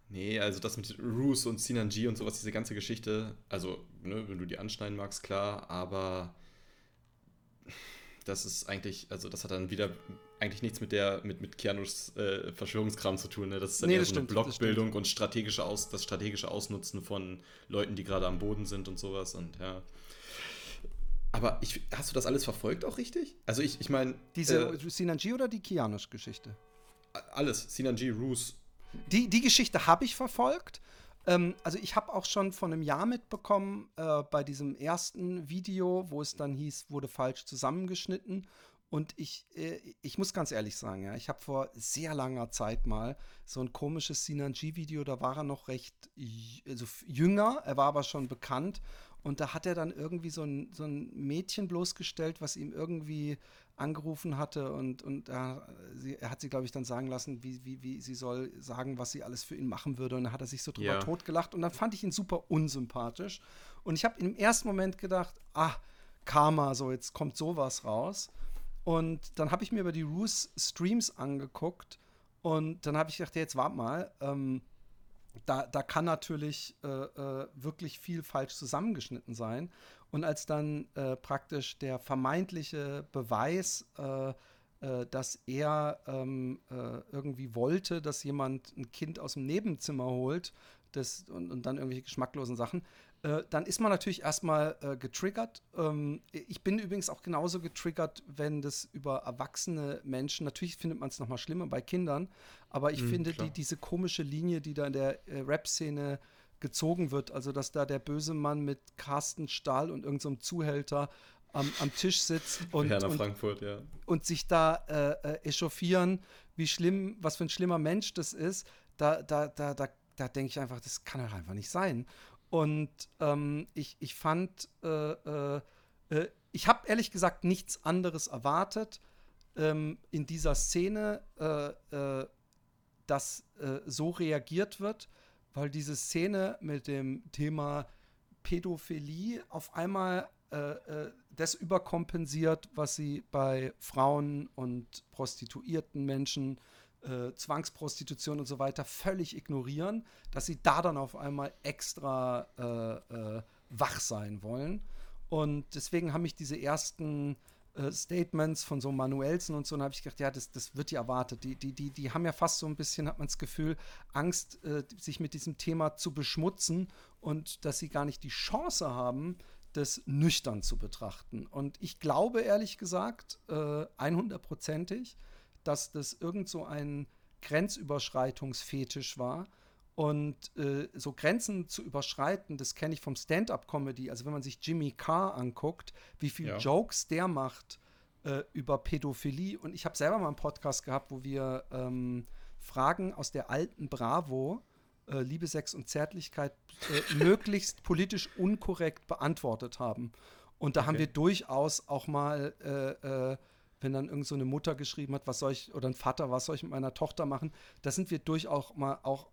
Nee, also das mit Roos und Sinanji und sowas, diese ganze Geschichte, also, ne, wenn du die anschneiden magst, klar, aber das ist eigentlich, also das hat dann wieder eigentlich nichts mit der, mit, mit Keanus äh, Verschwörungskram zu tun. Ne? Das ist dann nee, eher so stimmt, eine Blockbildung und strategische Aus, das strategische Ausnutzen von Leuten, die gerade am Boden sind und sowas. Und ja. Aber ich, hast du das alles verfolgt auch richtig? Also ich, ich meine. Diese äh, Sinanji oder die Kianush-Geschichte? Alles. Sinanji, Roos. Die, die Geschichte habe ich verfolgt. Ähm, also ich habe auch schon vor einem Jahr mitbekommen, äh, bei diesem ersten Video, wo es dann hieß, wurde falsch zusammengeschnitten. Und ich, äh, ich muss ganz ehrlich sagen, ja, ich habe vor sehr langer Zeit mal so ein komisches Sinanji-Video, da war er noch recht also jünger, er war aber schon bekannt. Und da hat er dann irgendwie so ein, so ein Mädchen bloßgestellt, was ihm irgendwie angerufen hatte und, und er, sie, er hat sie, glaube ich, dann sagen lassen, wie, wie, wie sie soll sagen, was sie alles für ihn machen würde. Und dann hat er sich so drüber ja. totgelacht und dann fand ich ihn super unsympathisch. Und ich habe im ersten Moment gedacht, ah, Karma, so jetzt kommt sowas raus. Und dann habe ich mir über die Roos Streams angeguckt und dann habe ich gedacht, jetzt warte mal, ähm, da, da kann natürlich äh, äh, wirklich viel falsch zusammengeschnitten sein. Und als dann äh, praktisch der vermeintliche Beweis, äh, äh, dass er ähm, äh, irgendwie wollte, dass jemand ein Kind aus dem Nebenzimmer holt das, und, und dann irgendwelche geschmacklosen Sachen, äh, dann ist man natürlich erstmal äh, getriggert. Ähm, ich bin übrigens auch genauso getriggert, wenn das über erwachsene Menschen, natürlich findet man es nochmal schlimmer bei Kindern, aber ich mhm, finde die, diese komische Linie, die da in der äh, Rap-Szene gezogen wird, also dass da der böse Mann mit Carsten Stahl und irgendeinem so Zuhälter am, am, Tisch sitzt und, und, Frankfurt, ja. und sich da äh, äh, echauffieren, wie schlimm, was für ein schlimmer Mensch das ist, da, da, da, da, da denke ich einfach, das kann doch einfach nicht sein. Und ähm, ich, ich fand, äh, äh, äh, ich habe ehrlich gesagt nichts anderes erwartet ähm, in dieser Szene, äh, äh, dass äh, so reagiert wird, weil diese Szene mit dem Thema Pädophilie auf einmal das überkompensiert, was sie bei Frauen und prostituierten Menschen äh, Zwangsprostitution und so weiter völlig ignorieren, dass sie da dann auf einmal extra äh, äh, wach sein wollen. Und deswegen haben mich diese ersten äh, Statements von so Manuelsen und so, und habe ich gedacht, ja, das, das wird ja erwartet. Die, die, die, die haben ja fast so ein bisschen, hat man das Gefühl, Angst, äh, sich mit diesem Thema zu beschmutzen und dass sie gar nicht die Chance haben, das nüchtern zu betrachten. Und ich glaube ehrlich gesagt, äh, 100%ig, dass das irgend so ein Grenzüberschreitungsfetisch war. Und äh, so Grenzen zu überschreiten, das kenne ich vom Stand-up-Comedy. Also wenn man sich Jimmy Carr anguckt, wie viele ja. Jokes der macht äh, über Pädophilie. Und ich habe selber mal einen Podcast gehabt, wo wir ähm, Fragen aus der alten Bravo, äh, Liebe, Sex und Zärtlichkeit, äh, möglichst politisch unkorrekt beantwortet haben. Und da okay. haben wir durchaus auch mal äh, äh, wenn dann irgend so eine Mutter geschrieben hat, was soll ich, oder ein Vater, was soll ich mit meiner Tochter machen, da sind wir durchaus mal auch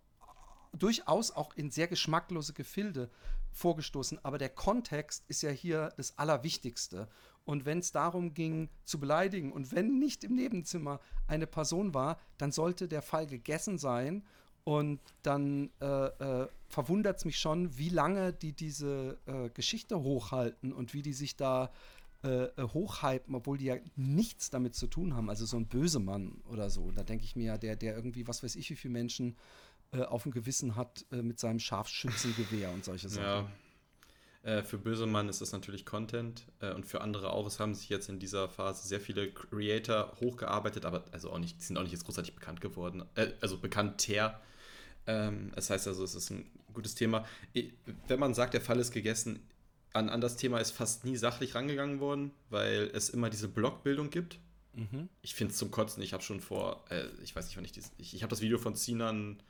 durchaus auch in sehr geschmacklose Gefilde vorgestoßen. Aber der Kontext ist ja hier das Allerwichtigste. Und wenn es darum ging, zu beleidigen und wenn nicht im Nebenzimmer eine Person war, dann sollte der Fall gegessen sein. Und dann äh, äh, verwundert es mich schon, wie lange die diese äh, Geschichte hochhalten und wie die sich da äh, äh, hochhypen, obwohl die ja nichts damit zu tun haben. Also so ein Bösemann oder so. Da denke ich mir ja, der, der irgendwie, was weiß ich, wie viele Menschen äh, auf dem Gewissen hat äh, mit seinem Scharfschützengewehr und solche Sachen. Ja. Äh, für Bösemann ist das natürlich Content äh, und für andere auch. Es haben sich jetzt in dieser Phase sehr viele Creator hochgearbeitet, aber also auch nicht, sind auch nicht jetzt großartig bekannt geworden. also bekannter. Ähm, das heißt also, es ist ein gutes Thema. Wenn man sagt, der Fall ist gegessen, an, an das Thema ist fast nie sachlich rangegangen worden, weil es immer diese Blockbildung gibt. Mhm. Ich finde es zum Kotzen. Ich habe schon vor, äh, ich weiß nicht, wann ich dieses, ich, ich habe das Video von Sinan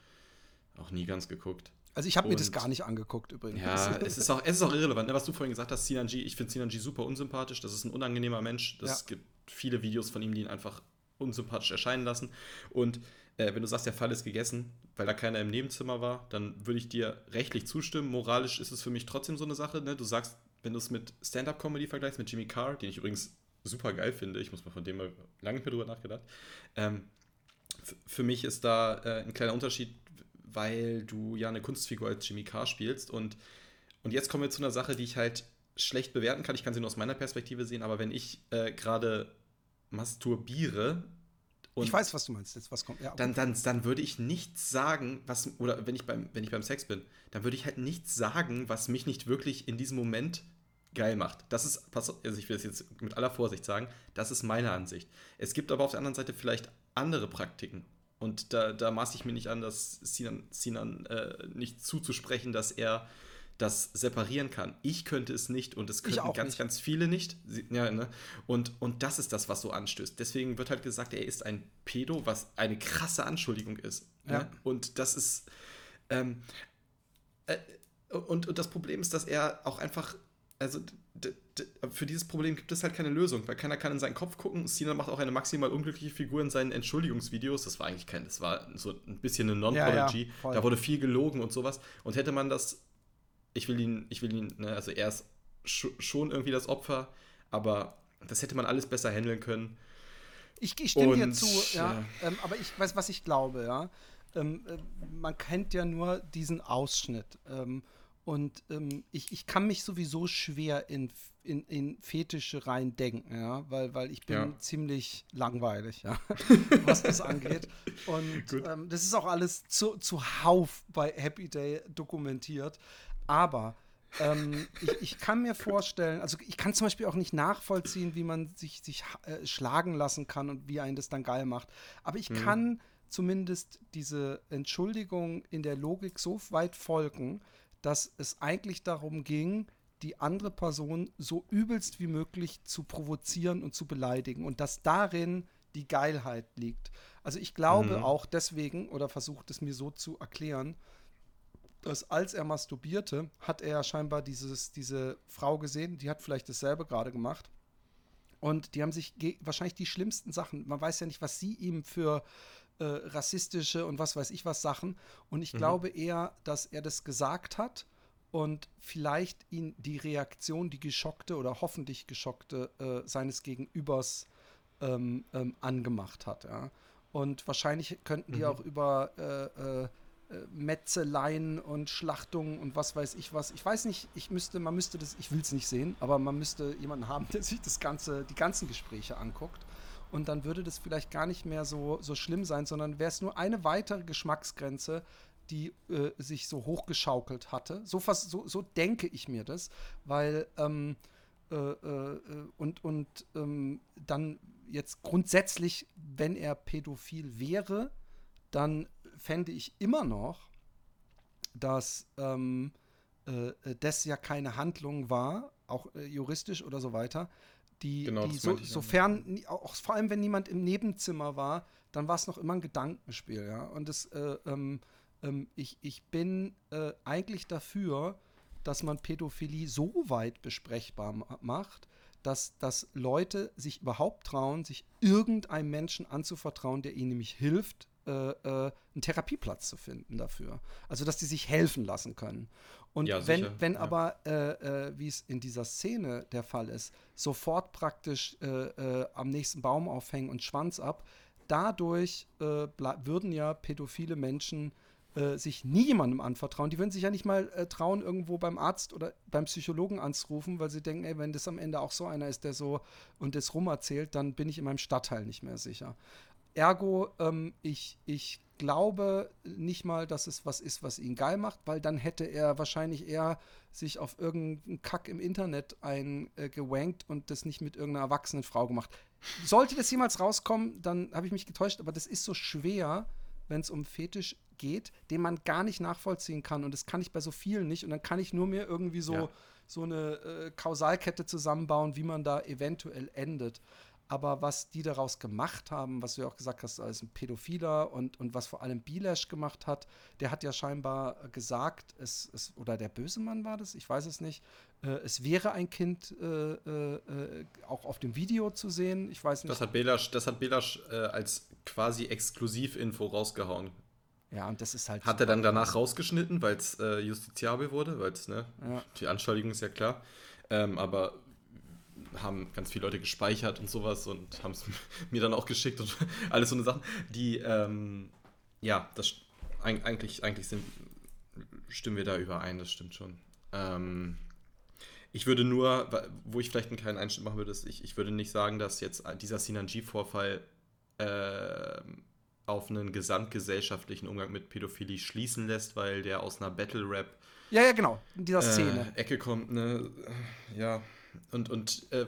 auch nie ganz geguckt. Also ich habe mir das gar nicht angeguckt übrigens. Ja, es ist auch, es ist auch irrelevant, ne, was du vorhin gesagt hast, Sinan G. Ich finde Sinan G super unsympathisch. Das ist ein unangenehmer Mensch. Es ja. gibt viele Videos von ihm, die ihn einfach unsympathisch erscheinen lassen. Und äh, wenn du sagst, der Fall ist gegessen, weil da keiner im Nebenzimmer war, dann würde ich dir rechtlich zustimmen. Moralisch ist es für mich trotzdem so eine Sache. Ne? Du sagst, wenn du es mit Stand-Up-Comedy vergleichst, mit Jimmy Carr, den ich übrigens super geil finde, ich muss mal von dem mal lange mehr drüber nachgedacht. Ähm, für mich ist da äh, ein kleiner Unterschied, weil du ja eine Kunstfigur als Jimmy Carr spielst. Und, und jetzt kommen wir zu einer Sache, die ich halt schlecht bewerten kann. Ich kann sie nur aus meiner Perspektive sehen, aber wenn ich äh, gerade masturbiere. Ich weiß, was du meinst. Jetzt, was kommt? Ja, okay. dann, dann, dann würde ich nichts sagen, was, oder wenn ich, beim, wenn ich beim Sex bin, dann würde ich halt nichts sagen, was mich nicht wirklich in diesem Moment geil macht. Das ist, also ich will das jetzt mit aller Vorsicht sagen, das ist meine Ansicht. Es gibt aber auf der anderen Seite vielleicht andere Praktiken. Und da, da maße ich mir nicht an, dass Sinan, Sinan äh, nicht zuzusprechen, dass er das separieren kann. Ich könnte es nicht und es könnten ganz, nicht. ganz viele nicht. Ja, ne? und, und das ist das, was so anstößt. Deswegen wird halt gesagt, er ist ein Pedo, was eine krasse Anschuldigung ist. Ne? Ja. Ne? Und das ist. Ähm, äh, und, und das Problem ist, dass er auch einfach also für dieses Problem gibt es halt keine Lösung, weil keiner kann in seinen Kopf gucken. Cena macht auch eine maximal unglückliche Figur in seinen Entschuldigungsvideos. Das war eigentlich kein, das war so ein bisschen eine Non-Prodigy. Ja, ja, da wurde viel gelogen und sowas. Und hätte man das, ich will ihn, ich will ihn, ne, also er ist schon irgendwie das Opfer, aber das hätte man alles besser handeln können. Ich, ich stimme und, dir zu, ja, ja. Ähm, aber ich weiß, was ich glaube, ja. Ähm, äh, man kennt ja nur diesen Ausschnitt. Ähm, und ähm, ich, ich kann mich sowieso schwer in, in, in Fetische reindenken, ja, weil, weil ich bin ja. ziemlich langweilig, ja, was das angeht. Und ähm, das ist auch alles zu, zuhauf bei Happy Day dokumentiert. Aber ähm, ich, ich, kann mir vorstellen, also ich kann zum Beispiel auch nicht nachvollziehen, wie man sich, sich äh, schlagen lassen kann und wie einen das dann geil macht. Aber ich mhm. kann zumindest diese Entschuldigung in der Logik so weit folgen, dass es eigentlich darum ging, die andere Person so übelst wie möglich zu provozieren und zu beleidigen und dass darin die Geilheit liegt. Also ich glaube mhm. auch deswegen, oder versucht es mir so zu erklären, dass als er masturbierte, hat er scheinbar dieses, diese Frau gesehen, die hat vielleicht dasselbe gerade gemacht. Und die haben sich wahrscheinlich die schlimmsten Sachen, man weiß ja nicht, was sie ihm für äh, rassistische und was weiß ich was Sachen. Und ich mhm. glaube eher, dass er das gesagt hat und vielleicht ihn die Reaktion, die geschockte oder hoffentlich geschockte äh, seines Gegenübers ähm, ähm, angemacht hat. Ja. Und wahrscheinlich könnten die mhm. auch über äh, äh, Metzeleien und Schlachtungen und was weiß ich was. Ich weiß nicht, ich müsste, man müsste das, ich will es nicht sehen, aber man müsste jemanden haben, der sich das ganze, die ganzen Gespräche anguckt und dann würde das vielleicht gar nicht mehr so, so schlimm sein, sondern wäre es nur eine weitere Geschmacksgrenze, die äh, sich so hochgeschaukelt hatte. So, fast, so, so denke ich mir das, weil ähm, äh, äh, und, und ähm, dann jetzt grundsätzlich, wenn er pädophil wäre, dann fände ich immer noch, dass ähm, äh, das ja keine Handlung war, auch äh, juristisch oder so weiter, die, genau, die so, sofern, auch vor allem wenn niemand im Nebenzimmer war, dann war es noch immer ein Gedankenspiel, ja. Und das, äh, ähm, ähm, ich, ich bin äh, eigentlich dafür, dass man Pädophilie so weit besprechbar macht, dass, dass Leute sich überhaupt trauen, sich irgendeinem Menschen anzuvertrauen, der ihnen nämlich hilft, äh, äh, einen Therapieplatz zu finden dafür. Also, dass die sich helfen lassen können. Und Ja, wenn, sicher, wenn ja. aber, äh, äh, wie es in dieser Szene der Fall ist, sofort praktisch äh, äh, am nächsten Baum aufhängen und Schwanz ab, dadurch würden ja pädophile Menschen sich nie jemandem anvertrauen. Die würden sich ja nicht mal äh, trauen, irgendwo beim Arzt oder beim Psychologen anzurufen, weil sie denken, ey, wenn das am Ende auch so einer ist, der so und das rumerzählt, dann bin ich in meinem Stadtteil nicht mehr sicher. Ergo, ähm, ich, ich glaube nicht mal, dass es was ist, was ihn geil macht, weil dann hätte er wahrscheinlich eher sich auf irgendeinen Kack im Internet eingewankt und das nicht mit irgendeiner erwachsenen Frau gemacht. Sollte das jemals rauskommen, dann habe ich mich getäuscht, aber das ist so schwer, wenn es um Fetisch geht, den man gar nicht nachvollziehen kann. Und das kann ich bei so vielen nicht. Und dann kann ich nur mir irgendwie so, Ja. so eine äh, Kausalkette zusammenbauen, wie man da eventuell endet. Aber was die daraus gemacht haben, was du ja auch gesagt hast, als ein Pädophiler und, und was vor allem Bilesch gemacht hat, der hat ja scheinbar gesagt, es, es, oder der böse Mann war das, ich weiß es nicht, äh, es wäre ein Kind äh, äh, auch auf dem Video zu sehen. Ich weiß nicht. Das hat Belasch, das hat Belasch äh, als quasi Exklusivinfo rausgehauen. ja, und das ist halt. Hat er dann danach rausgeschnitten, weil es äh, justiziabel wurde, weil es, ne, Ja. die Anschuldigung ist ja klar. Ähm, aber haben ganz viele Leute gespeichert und sowas und haben es mir dann auch geschickt und alles so eine Sachen, die, ähm, ja, das eig- eigentlich, eigentlich sind, stimmen wir da überein, das stimmt schon. Ähm, ich würde nur, wo ich vielleicht einen kleinen Einschnitt machen würde, ist, ich, ich würde nicht sagen, dass jetzt dieser Sinanji-Vorfall ähm, auf einen gesamtgesellschaftlichen Umgang mit Pädophilie schließen lässt, weil der aus einer Battle-Rap Ja, ja, genau. In dieser Szene. äh, Ecke kommt, ne? Ja. Und, und äh,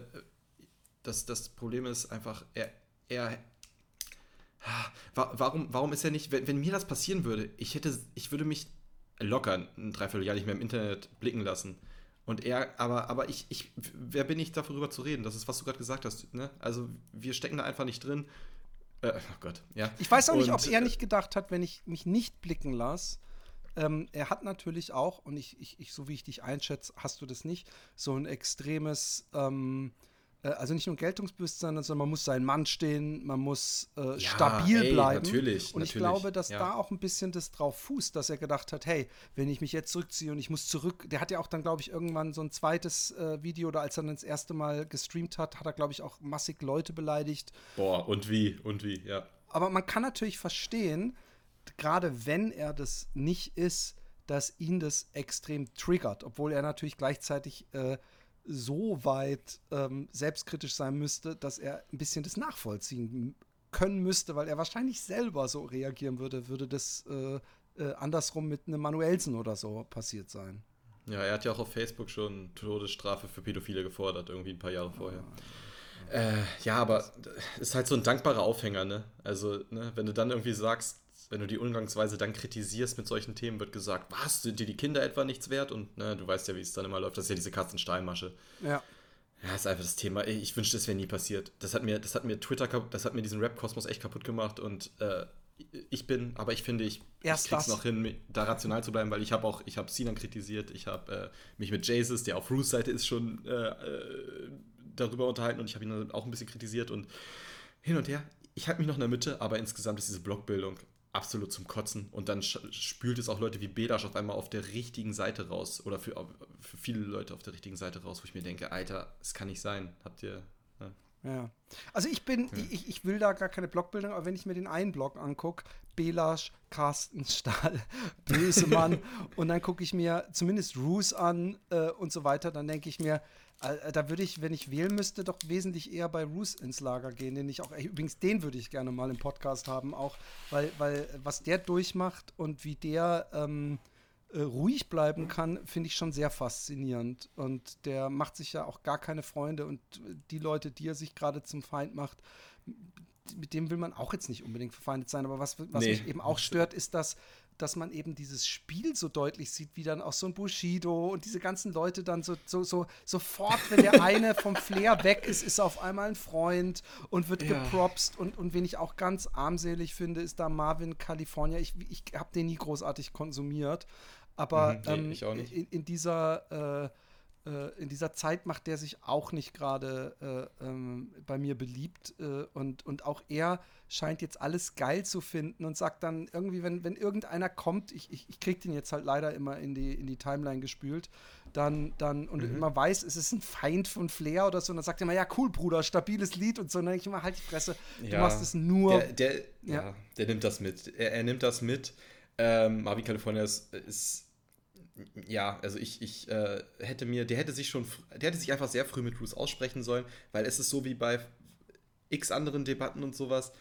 das, das Problem ist einfach, er, er wa- warum, warum ist er nicht, wenn, wenn mir das passieren würde, ich hätte, ich würde mich locker ein Dreivierteljahr nicht mehr im Internet blicken lassen. Und er, aber, aber ich, ich, wer bin ich darüber zu reden? Das ist, was du gerade gesagt hast, ne? Also wir stecken da einfach nicht drin. Äh, oh Gott, ja. Ich weiß auch nicht, ob Und, er nicht gedacht hat, wenn ich mich nicht blicken lasse. Ähm, er hat natürlich auch, und ich, ich, ich, so wie ich dich einschätze, hast du das nicht, so ein extremes, ähm, äh, also nicht nur Geltungsbewusstsein, sondern man muss sein Mann stehen, man muss äh, Ja, stabil ey, bleiben. natürlich, Und ich natürlich, glaube, dass ja. da auch ein bisschen das drauf fußt, dass er gedacht hat, hey, wenn ich mich jetzt zurückziehe und ich muss zurück, der hat ja auch dann, glaube ich, irgendwann so ein zweites äh, Video, oder als er dann das erste Mal gestreamt hat, hat er, glaube ich, auch massig Leute beleidigt. Boah, und wie, und wie, ja. Aber man kann natürlich verstehen, gerade wenn er das nicht ist, dass ihn das extrem triggert, obwohl er natürlich gleichzeitig äh, so weit ähm, selbstkritisch sein müsste, dass er ein bisschen das nachvollziehen können müsste, weil er wahrscheinlich selber so reagieren würde, würde das äh, äh, andersrum mit einem Manuelsen oder so passiert sein. Ja, er hat ja auch auf Facebook schon Todesstrafe für Pädophile gefordert, irgendwie ein paar Jahre vorher. Äh, ja, aber ist halt so ein dankbarer Aufhänger, ne? Also, ne, wenn du dann irgendwie sagst, wenn du die Umgangsweise dann kritisierst mit solchen Themen, wird gesagt, was, sind dir die Kinder etwa nichts wert? Und ne, du weißt ja, wie es dann immer läuft, das ist ja diese Katzensteinmasche. Ja. Ja, ist einfach das Thema. Ich wünschte, das wäre nie passiert. Das hat mir, das hat mir Twitter, das hat mir diesen Rap-Kosmos echt kaputt gemacht und äh, ich bin, aber ich finde, ich, Erst ich krieg's das. noch hin, da rational zu bleiben, weil ich habe auch, ich habe Sinan kritisiert, ich habe äh, mich mit Jesus, der auf Ruths Seite ist, schon äh, äh, darüber unterhalten und ich habe ihn dann auch ein bisschen kritisiert und hin und her. Ich halte mich noch in der Mitte, aber insgesamt ist diese Blockbildung absolut zum Kotzen und dann spült es auch Leute wie Belasch auf einmal auf der richtigen Seite raus oder für, für viele Leute auf der richtigen Seite raus, wo ich mir denke, Alter, es kann nicht sein. Habt ihr. Ja. Ja. Also ich bin, ich, ich will da gar keine Blogbildung, aber wenn ich mir den einen Blog angucke, Belasch, Carsten Stahl, Bösemann, und dann gucke ich mir zumindest Roos an äh, und so weiter, dann denke ich mir, da würde ich, wenn ich wählen müsste, doch wesentlich eher bei Roos ins Lager gehen, den ich auch, äh, übrigens den würde ich gerne mal im Podcast haben, auch, weil, weil was der durchmacht und wie der ähm, äh, ruhig bleiben kann, finde ich schon sehr faszinierend. Und der macht sich ja auch gar keine Freunde und die Leute, die er sich gerade zum Feind macht, mit dem will man auch jetzt nicht unbedingt verfeindet sein. Aber was, was Nee. mich eben auch stört, ist, dass dass man eben dieses Spiel so deutlich sieht, wie dann auch so ein Bushido und diese ganzen Leute dann so, so, so sofort, wenn der eine vom Flair weg ist, ist er auf einmal ein Freund und wird Ja. gepropst. Und, und wen ich auch ganz armselig finde, ist da Marvin California. Ich, ich habe den nie großartig konsumiert. Aber Mhm, nee, ähm. In, in dieser äh, in dieser Zeit macht der sich auch nicht gerade äh, ähm, bei mir beliebt. Äh, und, und auch er scheint jetzt alles geil zu finden und sagt dann irgendwie, wenn, wenn irgendeiner kommt, ich, ich, ich krieg den jetzt halt leider immer in die, in die Timeline gespült, dann, dann und mhm. immer weiß, es ist ein Feind von Flair oder so, und dann sagt er immer, ja, cool, Bruder, stabiles Lied und so. Und dann denke ich immer, halt die Fresse, ja, du machst es nur. Der, der, ja. ja. der nimmt das mit. Er, er nimmt das mit. Ähm, Marvin California ist, ist ja, also ich, ich äh, hätte mir, der hätte sich schon, der hätte sich einfach sehr früh mit Bruce aussprechen sollen, weil es ist so wie bei x anderen Debatten und sowas.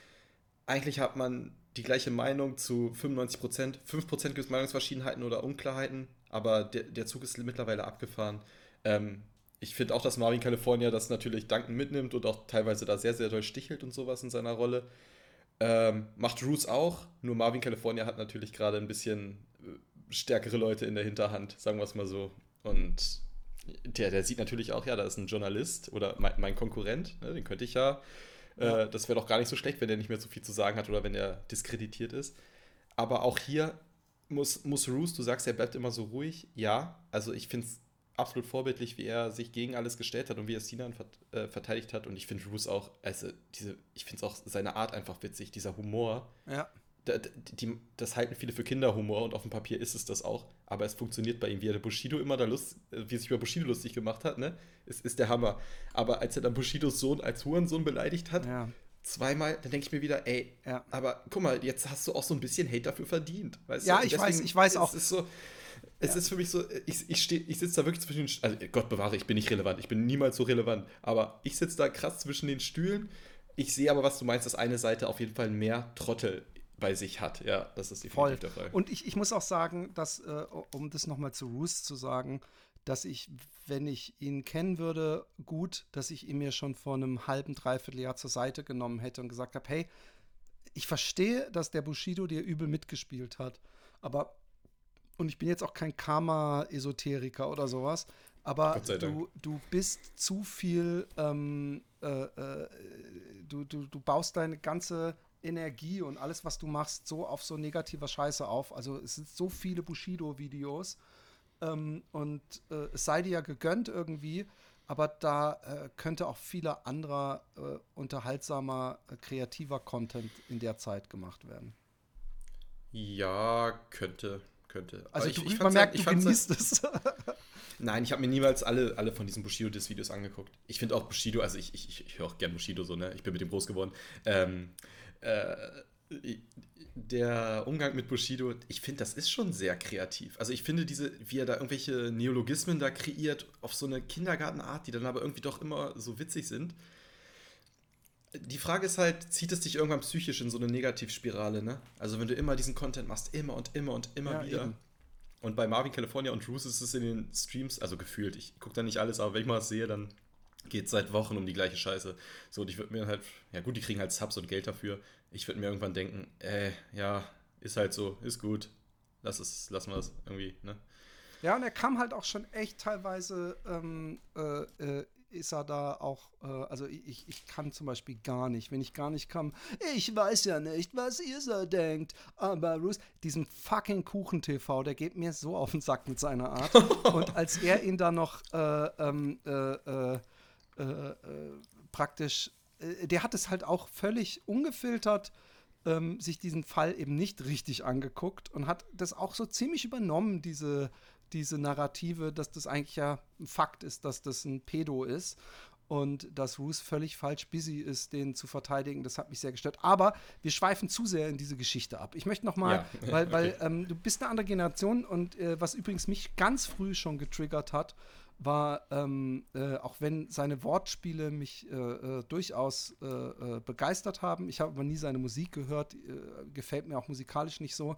Eigentlich hat man die gleiche Meinung zu 95 Prozent. 5 Prozent gibt es Meinungsverschiedenheiten oder Unklarheiten, aber der, der Zug ist mittlerweile abgefahren. Ähm, ich finde auch, dass Marvin California das natürlich dankend mitnimmt und auch teilweise da sehr, sehr doll stichelt und sowas in seiner Rolle. Ähm, macht Roos auch, nur Marvin California hat natürlich gerade ein bisschen äh, stärkere Leute in der Hinterhand, sagen wir es mal so. Und der, der sieht natürlich auch, ja, da ist ein Journalist oder mein, mein Konkurrent, ne, den könnte ich ja ja. Äh, das wäre doch gar nicht so schlecht, wenn der nicht mehr so viel zu sagen hat oder wenn er diskreditiert ist. Aber auch hier muss, muss Roos, du sagst, er bleibt immer so ruhig. Ja, also ich finde es absolut vorbildlich, wie er sich gegen alles gestellt hat und wie er Sinan vert, äh, verteidigt hat. Und ich finde Roos auch, also diese, ich finde es auch seine Art einfach witzig, dieser Humor. Ja die, das halten viele für Kinderhumor und auf dem Papier ist es das auch, aber es funktioniert bei ihm, wie er der Bushido immer da Lust, wie er sich über Bushido lustig gemacht hat, ne? Ist, ist der Hammer. Aber als er dann Bushidos Sohn als Hurensohn beleidigt hat, ja. zweimal, dann denke ich mir wieder, ey, ja. aber guck mal, jetzt hast du auch so ein bisschen Hate dafür verdient. Weißt ja, du? ich weiß, ich weiß auch. Es ist so, es ja. ist für mich so, ich, ich, ich sitze da wirklich zwischen den, also Gott bewahre, ich bin nicht relevant, ich bin niemals so relevant, aber ich sitze da krass zwischen den Stühlen. Ich sehe aber, was du meinst, dass eine Seite auf jeden Fall mehr Trottel bei sich hat. Ja, das ist die Voll. der Fall. Und ich, ich muss auch sagen, dass, äh, um das nochmal zu Roos zu sagen, dass ich, wenn ich ihn kennen würde, gut, dass ich ihn mir schon vor einem halben, dreiviertel Jahr zur Seite genommen hätte und gesagt habe, hey, ich verstehe, dass der Bushido dir übel mitgespielt hat, aber und ich bin jetzt auch kein Karma-Esoteriker oder sowas, aber du, du bist zu viel, ähm, äh, äh, du, du, du baust deine ganze Energie und alles, was du machst, so auf so negativer Scheiße auf. Also es sind so viele Bushido-Videos ähm, und äh, es sei dir ja gegönnt irgendwie, aber da äh, könnte auch vieler anderer äh, unterhaltsamer, äh, kreativer Content in der Zeit gemacht werden. Ja, könnte, könnte. Also ich, ich man merkt, ich du genießt es. Nein, ich habe mir niemals alle, alle von diesen Bushido-Videos angeguckt. Ich finde auch Bushido, also ich, ich, ich höre auch gern Bushido so, ne? Ich bin mit dem groß geworden. Ähm, äh, der Umgang mit Bushido, ich finde, das ist schon sehr kreativ. Also ich finde diese, wie er da irgendwelche Neologismen da kreiert, auf so eine Kindergartenart, die dann aber irgendwie doch immer so witzig sind. Die Frage ist halt, zieht es dich irgendwann psychisch in so eine Negativspirale, ne? Also wenn du immer diesen Content machst, immer und immer und immer ja, wieder. Eben. Und bei Marvin California und Bruce ist es in den Streams, also gefühlt, ich gucke da nicht alles, aber wenn ich mal was sehe, dann geht seit Wochen um die gleiche Scheiße. So, und ich würde mir halt, ja gut, die kriegen halt Subs und Geld dafür. Ich würde mir irgendwann denken, äh, ja, ist halt so, ist gut. Lass es, lassen wir es irgendwie, ne? Ja, und er kam halt auch schon echt teilweise, ähm, äh, äh, ist er da auch, äh, also ich, ich kann zum Beispiel gar nicht, wenn ich gar nicht kann, ich weiß ja nicht, was ihr so denkt, aber Bruce, diesen fucking Kuchen-TV, der geht mir so auf den Sack mit seiner Art. und als er ihn da noch äh, ähm, äh, äh äh, äh, praktisch, äh, der hat es halt auch völlig ungefiltert ähm, sich diesen Fall eben nicht richtig angeguckt und hat das auch so ziemlich übernommen, diese, diese Narrative, dass das eigentlich ja ein Fakt ist, dass das ein Pedo ist und dass Roos völlig falsch busy ist, den zu verteidigen. Das hat mich sehr gestört. Aber wir schweifen zu sehr in diese Geschichte ab. Ich möchte noch mal, ja. weil, weil ähm, du bist eine andere Generation und äh, was übrigens mich ganz früh schon getriggert hat, war, ähm, äh, auch wenn seine Wortspiele mich äh, äh, durchaus äh, äh, begeistert haben, ich habe aber nie seine Musik gehört, äh, gefällt mir auch musikalisch nicht so,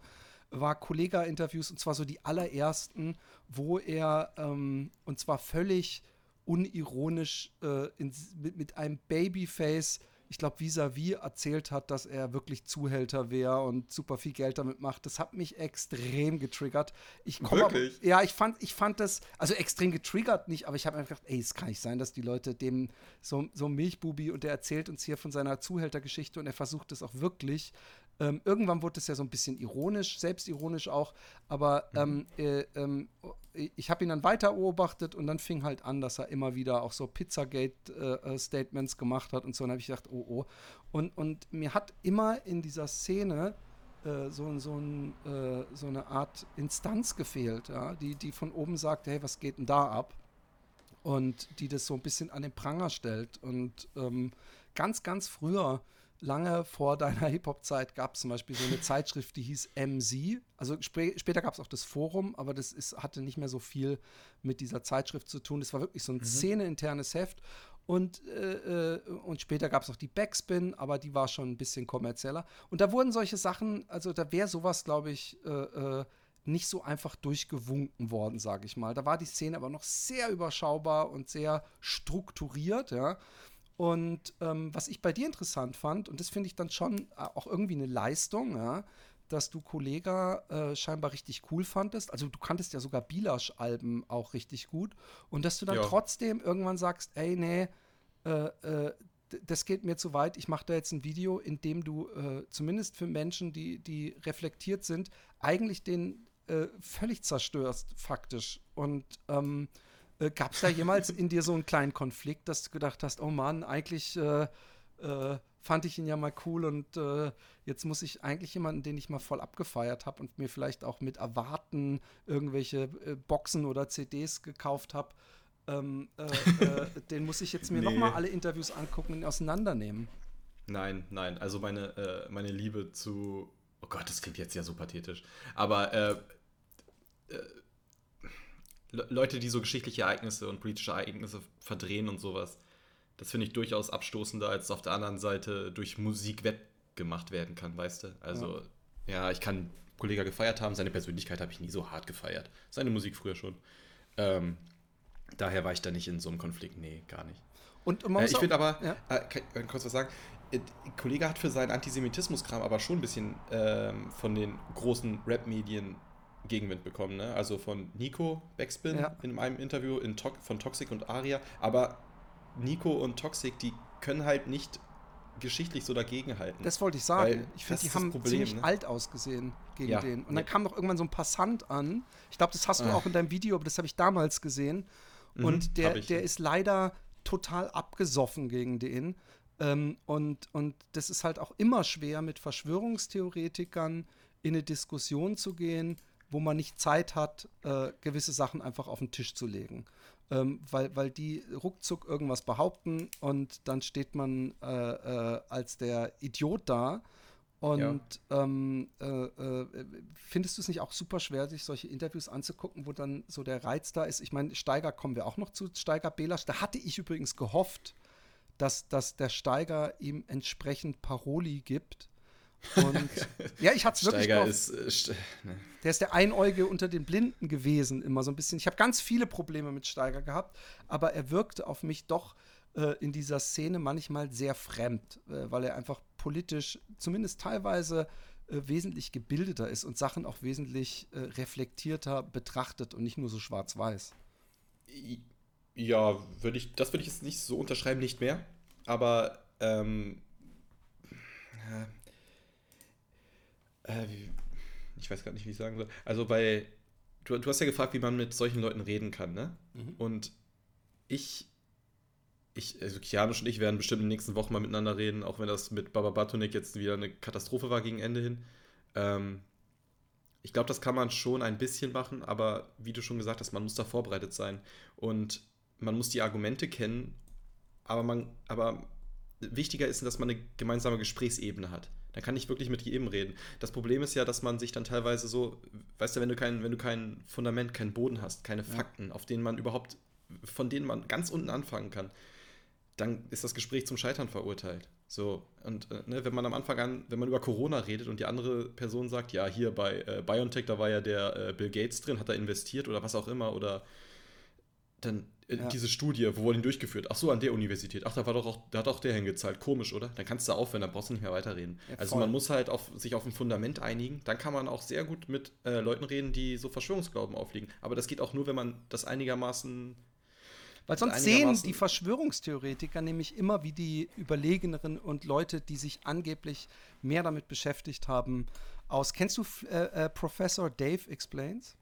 war Kollega-Interviews und zwar so die allerersten, wo er ähm, und zwar völlig unironisch in, mit, mit einem Babyface ich glaube, vis-à-vis erzählt hat, dass er wirklich Zuhälter wäre und super viel Geld damit macht. Das hat mich extrem getriggert. Ich wirklich? Aber, ja, ich fand, ich fand das, also extrem getriggert nicht, aber ich habe einfach gedacht, ey, es kann nicht sein, dass die Leute dem so, so Milchbubi und der erzählt uns hier von seiner Zuhältergeschichte und er versucht es auch wirklich Ähm, irgendwann wurde es ja so ein bisschen ironisch, selbstironisch auch, aber mhm. ähm, äh, ähm, ich habe ihn dann weiter beobachtet und dann fing halt an, dass er immer wieder auch so Pizzagate-Statements äh, äh gemacht hat und so. Und dann habe ich gedacht, oh oh. Und, und mir hat immer in dieser Szene äh, so, so, ein, äh, so eine Art Instanz gefehlt, ja? die, die von oben sagt, hey, was geht denn da ab? Und die das so ein bisschen an den Pranger stellt. Und ähm, ganz, ganz früher lange vor deiner Hip-Hop-Zeit gab es zum Beispiel so eine Zeitschrift, die hieß MC. Also sp später gab es auch das Forum, aber das ist, hatte nicht mehr so viel mit dieser Zeitschrift zu tun. Das war wirklich so ein mhm. szeneinternes Heft. Und, äh, äh und später gab es auch die Backspin, aber die war schon ein bisschen kommerzieller. Und da wurden solche Sachen, also da wäre sowas, glaube ich, äh, äh, nicht so einfach durchgewunken worden, sage ich mal. Da war die Szene aber noch sehr überschaubar und sehr strukturiert, ja. Und ähm, was ich bei dir interessant fand, und das finde ich dann schon äh, auch irgendwie eine Leistung, ja, dass du Kollega äh, scheinbar richtig cool fandest. Also du kanntest ja sogar Bilasch-Alben auch richtig gut. Und dass du dann ja. trotzdem irgendwann sagst, ey, nee, äh, äh, das geht mir zu weit. Ich mache da jetzt ein Video, in dem du äh, zumindest für Menschen, die, die reflektiert sind, eigentlich den äh, völlig zerstörst, faktisch. Und ähm, äh, Gab es da jemals in dir so einen kleinen Konflikt, dass du gedacht hast, oh Mann, eigentlich äh, äh, fand ich ihn ja mal cool und äh, jetzt muss ich eigentlich jemanden, den ich mal voll abgefeiert habe und mir vielleicht auch mit Erwarten irgendwelche äh, Boxen oder CDs gekauft habe, ähm, äh, den muss ich jetzt mir nee. nochmal alle Interviews angucken und auseinandernehmen. Nein, nein, also meine, meine Liebe zu, oh Gott, das klingt jetzt ja so pathetisch, aber Leute, die so geschichtliche Ereignisse und politische Ereignisse verdrehen und sowas, das finde ich durchaus abstoßender, als auf der anderen Seite durch Musik wettgemacht werden kann, weißt du? Also, ja, ja ich kann Kollege gefeiert haben, seine Persönlichkeit habe ich nie so hart gefeiert. Seine Musik früher schon. Ähm, daher war ich da nicht in so einem Konflikt. Nee, gar nicht. Und, und äh, ich finde aber, ja? äh, kann, kann kurz was sagen? Äh, Kollege hat für seinen Antisemitismus-Kram aber schon ein bisschen ähm, von den großen Rap-Medien Gegenwind bekommen, ne? Also von Nico Backspin ja. in meinem Interview in to von Toxic und Aria. Aber Nico und Toxic, die können halt nicht geschichtlich so dagegenhalten. Das wollte ich sagen. ich finde, die haben Problem, ziemlich ne? alt ausgesehen gegen ja. den. Und dann ja. kam noch irgendwann so ein Passant an. Ich glaube, das hast du Ach. auch in deinem Video, aber das habe ich damals gesehen. Mhm, und der, der ist leider total abgesoffen gegen den. Ähm, und, und das ist halt auch immer schwer, mit Verschwörungstheoretikern in eine Diskussion zu gehen wo man nicht Zeit hat, äh, gewisse Sachen einfach auf den Tisch zu legen. Ähm, weil, weil die ruckzuck irgendwas behaupten und dann steht man äh, äh, als der Idiot da. Und ja. ähm, äh, äh, findest du es nicht auch super schwer, sich solche Interviews anzugucken, wo dann so der Reiz da ist? Ich meine, Steiger kommen wir auch noch zu, Steiger Belasch. Da hatte ich übrigens gehofft, dass, dass der Steiger ihm entsprechend Paroli gibt und ja, ich hatte es wirklich Steiger ist, äh, st ne. Der ist der Einäugige unter den Blinden gewesen, immer so ein bisschen. Ich habe ganz viele Probleme mit Steiger gehabt, aber er wirkte auf mich doch äh, in dieser Szene manchmal sehr fremd, äh, weil er einfach politisch, zumindest teilweise, äh, wesentlich gebildeter ist und Sachen auch wesentlich äh, reflektierter betrachtet und nicht nur so schwarz-weiß. Ja, würde ich, das würde ich jetzt nicht so unterschreiben, nicht mehr. Aber ähm, äh, ich weiß gar nicht, wie ich sagen soll. Also bei, du, du hast ja gefragt, wie man mit solchen Leuten reden kann, ne? Mhm. Und ich, ich, also Kianusch und ich werden bestimmt in den nächsten Wochen mal miteinander reden, auch wenn das mit Baba Batunik jetzt wieder eine Katastrophe war gegen Ende hin. Ähm, ich glaube, das kann man schon ein bisschen machen, aber wie du schon gesagt hast, man muss da vorbereitet sein und man muss die Argumente kennen, aber man, aber wichtiger ist, dass man eine gemeinsame Gesprächsebene hat. Dann kann ich wirklich mit jedem reden. Das Problem ist ja, dass man sich dann teilweise so, weißt du, wenn du kein, wenn du kein Fundament, keinen Boden hast, keine Fakten, auf denen man überhaupt, von denen man ganz unten anfangen kann, dann ist das Gespräch zum Scheitern verurteilt. So, und äh, ne, wenn man am Anfang an, wenn man über Corona redet und die andere Person sagt, ja, hier bei äh, BioNTech, da war ja der äh, Bill Gates drin, hat er investiert oder was auch immer, oder dann ja. diese Studie, wo wurde ihn durchgeführt? Ach so, an der Universität. Ach, da war doch auch, da hat auch der hingezahlt. Komisch, oder? Dann kannst du aufhören, dann brauchst du nicht mehr weiterreden. Ja, also man muss halt auf, sich auf ein Fundament einigen. Dann kann man auch sehr gut mit äh, Leuten reden, die so Verschwörungsglauben aufliegen. Aber das geht auch nur, wenn man das einigermaßen Weil sonst sehen die Verschwörungstheoretiker nämlich immer wie die Überlegeneren und Leute, die sich angeblich mehr damit beschäftigt haben, aus. Kennst du äh, äh, Professor Dave Explains?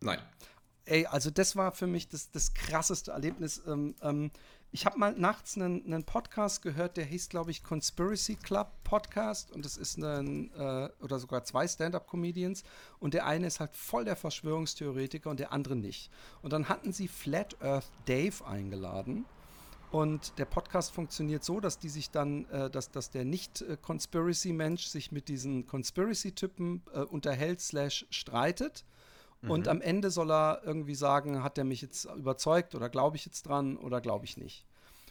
Nein. Ey, also das war für mich das, das krasseste Erlebnis. Ähm, ähm, ich habe mal nachts einen, einen, Podcast gehört, der hieß, glaube ich, Conspiracy Club Podcast. Und das ist ein, äh, oder sogar zwei Stand-Up-Comedians. Und der eine ist halt voll der Verschwörungstheoretiker und der andere nicht. Und dann hatten sie Flat Earth Dave eingeladen. Und der Podcast funktioniert so, dass die sich dann, äh, dass, dass der Nicht-Conspiracy-Mensch sich mit diesen Conspiracy-Typen äh, unterhält, slash streitet. Mhm. Und am Ende soll er irgendwie sagen, hat er mich jetzt überzeugt oder glaube ich jetzt dran oder glaube ich nicht.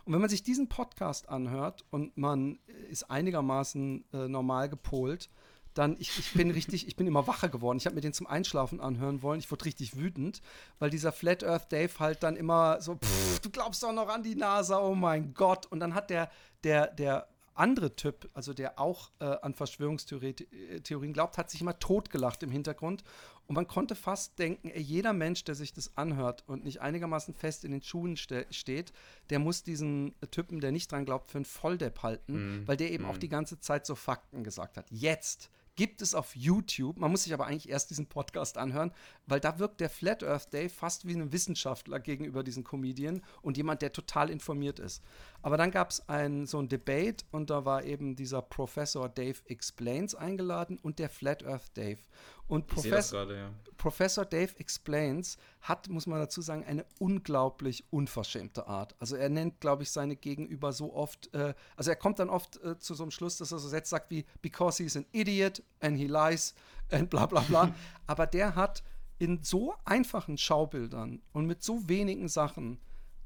Und wenn man sich diesen Podcast anhört und man ist einigermaßen äh, normal gepolt, dann, ich, ich bin richtig, ich bin immer wacher geworden. Ich habe mir den zum Einschlafen anhören wollen. Ich wurde richtig wütend, weil dieser Flat Earth Dave halt dann immer so, pff, du glaubst doch noch an die NASA, oh mein Gott. Und dann hat der, der, der andere Typ, also der auch äh, an Verschwörungstheorien glaubt, hat sich immer totgelacht im Hintergrund. Und man konnte fast denken, ey, jeder Mensch, der sich das anhört und nicht einigermaßen fest in den Schuhen ste steht, der muss diesen Typen, der nicht dran glaubt, für einen Volldepp halten, mm. weil der eben mm. auch die ganze Zeit so Fakten gesagt hat. Jetzt gibt es auf YouTube. Man muss sich aber eigentlich erst diesen Podcast anhören, weil da wirkt der Flat Earth Day fast wie ein Wissenschaftler gegenüber diesen Comedian und jemand, der total informiert ist. Aber dann gab es ein, so ein Debate und da war eben dieser Professor Dave Explains eingeladen und der Flat Earth Dave. Und Profes grade, ja. Professor Dave Explains hat, muss man dazu sagen, eine unglaublich unverschämte Art. Also er nennt, glaube ich, seine Gegenüber so oft, äh, also er kommt dann oft äh, zu so einem Schluss, dass er so Sätze sagt wie, because he's an idiot and he lies and bla bla bla. Aber der hat in so einfachen Schaubildern und mit so wenigen Sachen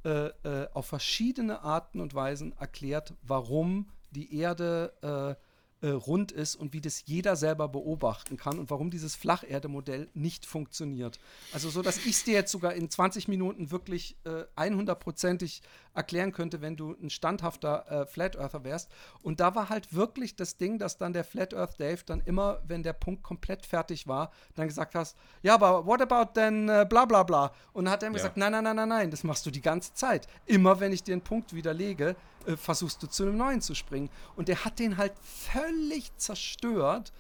äh, äh auf verschiedene Arten und Weisen erklärt, warum die Erde äh, äh, rund ist und wie das jeder selber beobachten kann und warum dieses Flacherde-Modell nicht funktioniert. Also so, dass ich es dir jetzt sogar in 20 Minuten wirklich äh, 100%ig erklären könnte, wenn du ein standhafter äh, Flat Earther wärst. Und da war halt wirklich das Ding, dass dann der Flat Earth Dave dann immer, wenn der Punkt komplett fertig war, dann gesagt hast, ja, aber what about denn äh, bla bla bla? Und dann hat er ja. gesagt, nein, nein, nein, nein, nein, das machst du die ganze Zeit. Immer wenn ich dir einen Punkt widerlege, äh, versuchst du zu einem neuen zu springen. Und der hat den halt völlig zerstört.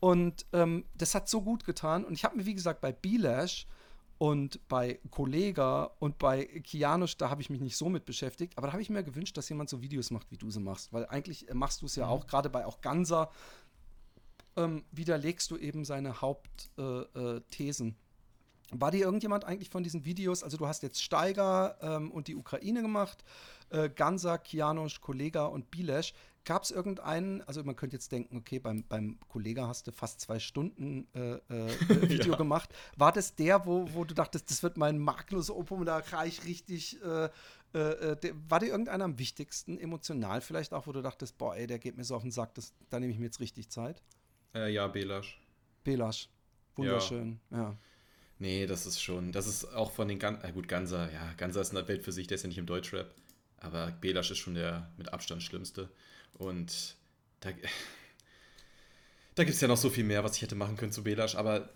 Und ähm, das hat so gut getan. Und ich habe mir, wie gesagt, bei Bilash und bei Kollega und bei Kianusch, da habe ich mich nicht so mit beschäftigt. Aber da habe ich mir gewünscht, dass jemand so Videos macht, wie du sie machst. Weil eigentlich machst du es ja mhm. auch, gerade bei auch Ganser, ähm, widerlegst du eben seine Hauptthesen. Äh, äh, war dir irgendjemand eigentlich von diesen Videos, also du hast jetzt Steiger ähm, und die Ukraine gemacht, äh, Gansa, Kianosch, Kollega und Bilesch. Gab es irgendeinen, also man könnte jetzt denken, okay, beim, beim Kollega hast du fast zwei Stunden äh, äh, Video ja. gemacht. War das der, wo, wo du dachtest, das wird mein Magnus Opum, da reich richtig, äh, äh, äh, der, war dir irgendeiner am wichtigsten, emotional vielleicht auch, wo du dachtest, boah, ey, der geht mir so auf den Sack, das, da nehme ich mir jetzt richtig Zeit? ja, Belasch. Belasch. Wunderschön, ja. ja. Nee, das ist schon, das ist auch von den Gan, äh gut, Ganser, ja, Ganser ist eine Welt für sich, der ist ja nicht im Deutschrap, aber Belasch ist schon der mit Abstand schlimmste und da, da gibt es ja noch so viel mehr, was ich hätte machen können zu Belasch, aber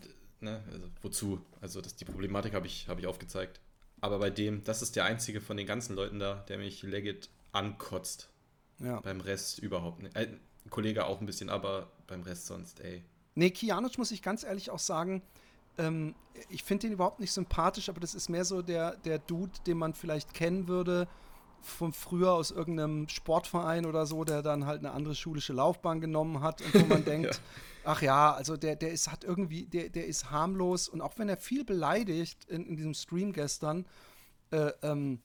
ne, also, wozu? Also das, die Problematik habe ich, hab ich aufgezeigt. Aber bei dem, das ist der einzige von den ganzen Leuten da, der mich legit ankotzt. Ja. Beim Rest überhaupt nicht. Äh, Kollege auch ein bisschen, aber beim Rest sonst, ey. Nee, Kianoc muss ich ganz ehrlich auch sagen, ähm, ich finde ihn überhaupt nicht sympathisch, aber das ist mehr so der, der Dude, den man vielleicht kennen würde von früher aus irgendeinem Sportverein oder so, der dann halt eine andere schulische Laufbahn genommen hat und wo man denkt, ja. ach ja, also der, der ist hat irgendwie, der, der ist harmlos und auch wenn er viel beleidigt in, in diesem Stream gestern, äh, ähm,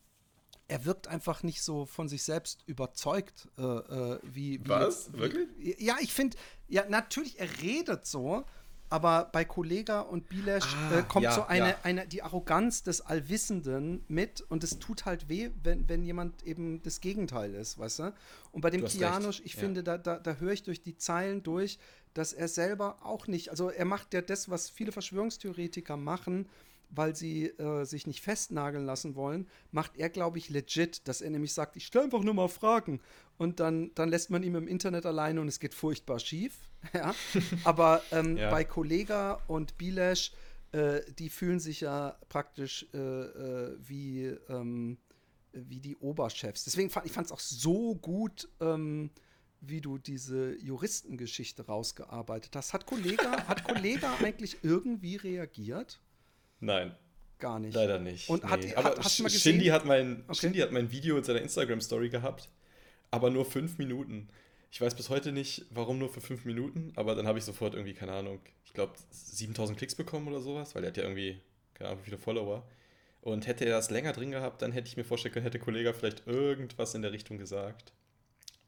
er wirkt einfach nicht so von sich selbst überzeugt, äh, äh, wie, wie, Was? Wie, Wirklich? Ja, ich finde, ja, natürlich, er redet so, aber bei Kollega und Bilesch ah, äh, kommt ja, so eine, ja. eine, die Arroganz des Allwissenden mit und es tut halt weh, wenn, wenn jemand eben das Gegenteil ist, weißt du? Und bei dem Kianosch, ich ja. finde, da, da, da höre ich durch die Zeilen durch, dass er selber auch nicht, also er macht ja das, was viele Verschwörungstheoretiker machen, weil sie äh, sich nicht festnageln lassen wollen, macht er, glaube ich, legit, dass er nämlich sagt, ich stelle einfach nur mal Fragen. Und dann, dann lässt man ihn im Internet alleine und es geht furchtbar schief. ja? Aber ähm, ja. bei Kollega und Bilesch äh, die fühlen sich ja praktisch äh, äh, wie, ähm, wie die Oberchefs. Deswegen fand ich es auch so gut, ähm, wie du diese Juristengeschichte rausgearbeitet hast. Hat Kollege, hat Kollege eigentlich irgendwie reagiert? Nein. Gar nicht. Leider nicht. Und nee. hat, aber hat, hast du mal gesehen? Shindy hat, mein, Okay. Shindy hat mein Video in seiner Instagram-Story gehabt, aber nur fünf Minuten. Ich weiß bis heute nicht, warum nur für fünf Minuten, aber dann habe ich sofort irgendwie, keine Ahnung, ich glaube 7000 Klicks bekommen oder sowas, weil er hat ja irgendwie, keine Ahnung, wie viele Follower. Und hätte er das länger drin gehabt, dann hätte ich mir vorstellen können, hätte Kollege vielleicht irgendwas in der Richtung gesagt.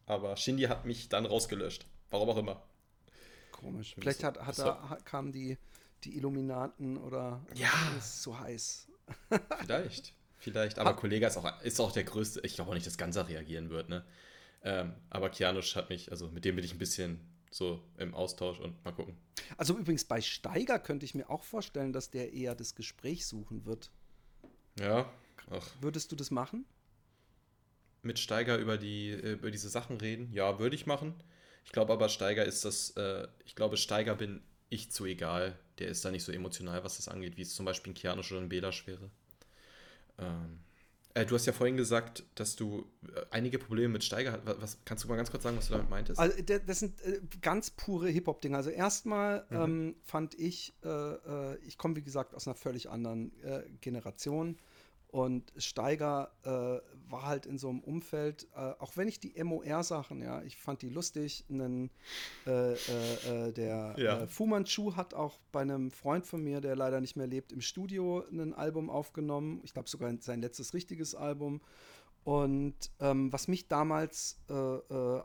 Aber Shindy hat mich dann rausgelöscht. Warum auch immer. Komisch. Vielleicht hat, hat er, kamen die, die Illuminaten oder Ja. ist zu heiß. Vielleicht. Vielleicht. Aber Ha- Kollege ist auch, ist auch der größte. Ich glaube auch nicht, dass Ganser reagieren wird, ne? Ähm, aber Kianusch hat mich, also mit dem bin ich ein bisschen so im Austausch und mal gucken. Also übrigens bei Steiger könnte ich mir auch vorstellen, dass der eher das Gespräch suchen wird. Ja. Ach, Würdest du das machen? mit Steiger über, die, äh, über diese Sachen reden, ja, würde ich machen. Ich glaube aber, Steiger ist das, äh, ich glaube, Steiger bin ich zu egal. Der ist da nicht so emotional, was das angeht, wie es zum Beispiel ein Kianusch oder ein Belasch wäre. Ähm, äh, du hast ja vorhin gesagt, dass du äh, einige Probleme mit Steiger hast. Was, kannst du mal ganz kurz sagen, was du damit meintest? Also das sind äh, ganz pure Hip-Hop-Dinge. Also erstmal Mhm. ähm, fand ich, äh, äh, ich komme wie gesagt aus einer völlig anderen äh, Generation und Steiger äh, war halt in so einem Umfeld, äh, auch wenn ich die MOR-Sachen, ja, ich fand die lustig. Einen, äh, äh, äh, der Ja. äh, Fu Manchu hat auch bei einem Freund von mir, der leider nicht mehr lebt, im Studio ein Album aufgenommen. Ich glaube sogar sein letztes richtiges Album. Und ähm, was mich damals,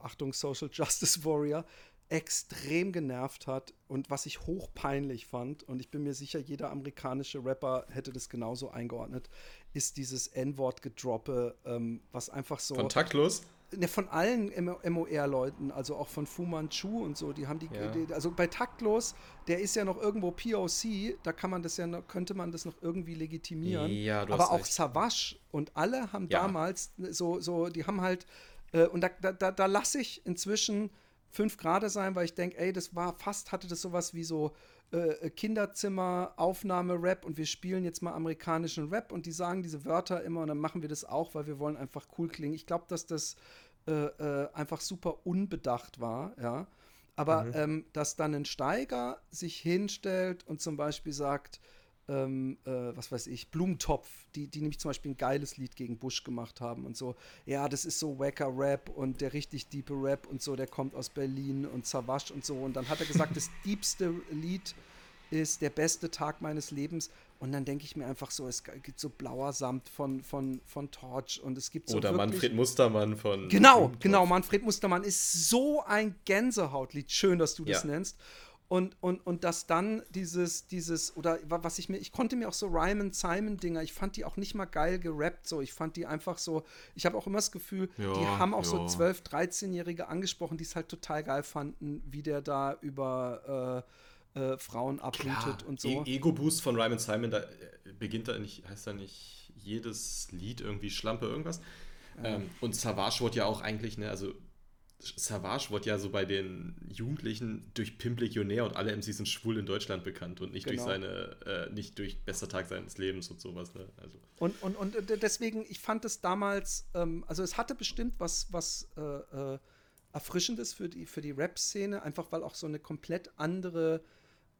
Achtung, Social Justice Warrior, extrem genervt hat und was ich hochpeinlich fand, und ich bin mir sicher, jeder amerikanische Rapper hätte das genauso eingeordnet, ist dieses N-Wort-Gedroppe, ähm, was einfach so. Kontaktlos? Ne, von allen MOR-Leuten, also auch von Fu Manchu und so, die haben die, Ja. die, also bei Taktlos, der ist ja noch irgendwo POC, da kann man das ja noch, könnte man das noch irgendwie legitimieren. Ja, Aber auch recht. Savage und alle haben Ja. damals so, so, die haben halt, äh, und da, da, da, da lasse ich inzwischen fünf Grade sein, weil ich denke, ey, das war fast, hatte das sowas wie so äh, Kinderzimmer, Aufnahme, Rap und wir spielen jetzt mal amerikanischen Rap und die sagen diese Wörter immer und dann machen wir das auch, weil wir wollen einfach cool klingen. Ich glaube, dass das äh, äh, einfach super unbedacht war, ja. Aber ähm, dass dann ein Steiger sich hinstellt und zum Beispiel sagt, ähm, äh, was weiß ich, Blumentopf, die, die nämlich zum Beispiel ein geiles Lied gegen Bush gemacht haben und so, ja, das ist so wacker Rap und der richtig diepe Rap und so, der kommt aus Berlin und Savage und so. Und dann hat er gesagt, das diebste Lied ist der beste Tag meines Lebens. Und dann denke ich mir einfach so, es gibt so blauer Samt von, von, von Torch und es gibt so Oder Manfred Mustermann von. Genau, genau. Manfred Mustermann ist so ein Gänsehautlied. Schön, dass du das Ja. nennst. Und, und, und dass dann dieses, dieses, oder wa- was ich mir, ich konnte mir auch so Ryman Simon-Dinger, ich fand die auch nicht mal geil gerappt, so. Ich fand die einfach so, ich habe auch immer das Gefühl, die Ja, haben auch so ja. 12-, 13-Jährige angesprochen, die es halt total geil fanden, wie der da über äh, äh, Frauen abblutet und so. E Ego-Boost von Ryman Simon, da äh, beginnt da nicht, heißt da nicht jedes Lied irgendwie Schlampe irgendwas. Ähm, und Savage wurde ja auch eigentlich, ne, also Savage wurde ja so bei den Jugendlichen durch Pimp Legionär und alle MCs sind schwul in Deutschland bekannt und nicht Genau. durch seine, äh, nicht durch bester Tag seines Lebens und sowas, ne? Also, Und, und, und äh, deswegen, ich fand es damals, ähm, also es hatte bestimmt was, was äh, äh, Erfrischendes für die, für die Rap-Szene, einfach weil auch so eine komplett andere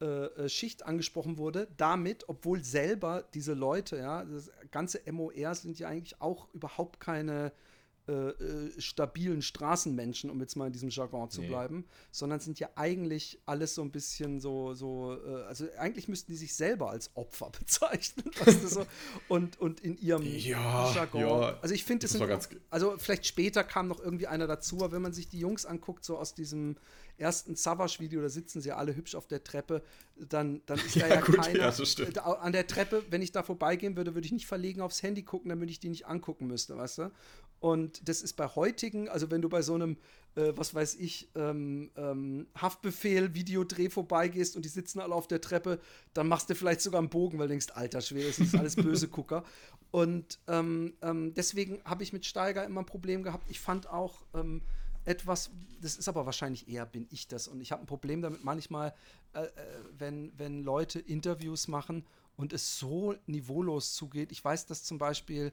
äh, äh, Schicht angesprochen wurde. Damit, obwohl selber diese Leute, ja, das ganze MOR sind ja eigentlich auch überhaupt keine äh, äh, stabilen Straßenmenschen, um jetzt mal in diesem Jargon zu Nee. bleiben, sondern sind ja eigentlich alles so ein bisschen so, so äh, also eigentlich müssten die sich selber als Opfer bezeichnen, weißt du, so, und, und in ihrem Ja, Jargon. ja, also ich finde, das es sind, ganz- also vielleicht später kam noch irgendwie einer dazu, aber wenn man sich die Jungs anguckt, so aus diesem ersten Savage-Video, da sitzen sie alle hübsch auf der Treppe, dann, dann ist da Ja, ja gut, keiner. ja, an der Treppe, wenn ich da vorbeigehen würde, würde ich nicht verlegen aufs Handy gucken, damit ich die nicht angucken müsste, weißt du? Und das ist bei heutigen, also wenn du bei so einem, äh, was weiß ich, ähm, ähm, Haftbefehl, Videodreh vorbeigehst und die sitzen alle auf der Treppe, dann machst du vielleicht sogar einen Bogen, weil du denkst, alter Schwede, das ist alles böse Gucker. Und ähm, ähm, deswegen habe ich mit Steiger immer ein Problem gehabt. Ich fand auch, ähm, etwas, das ist aber wahrscheinlich eher, bin ich das. Und ich habe ein Problem damit manchmal, äh, äh, wenn, wenn Leute Interviews machen und es so niveaulos zugeht. Ich weiß, dass zum Beispiel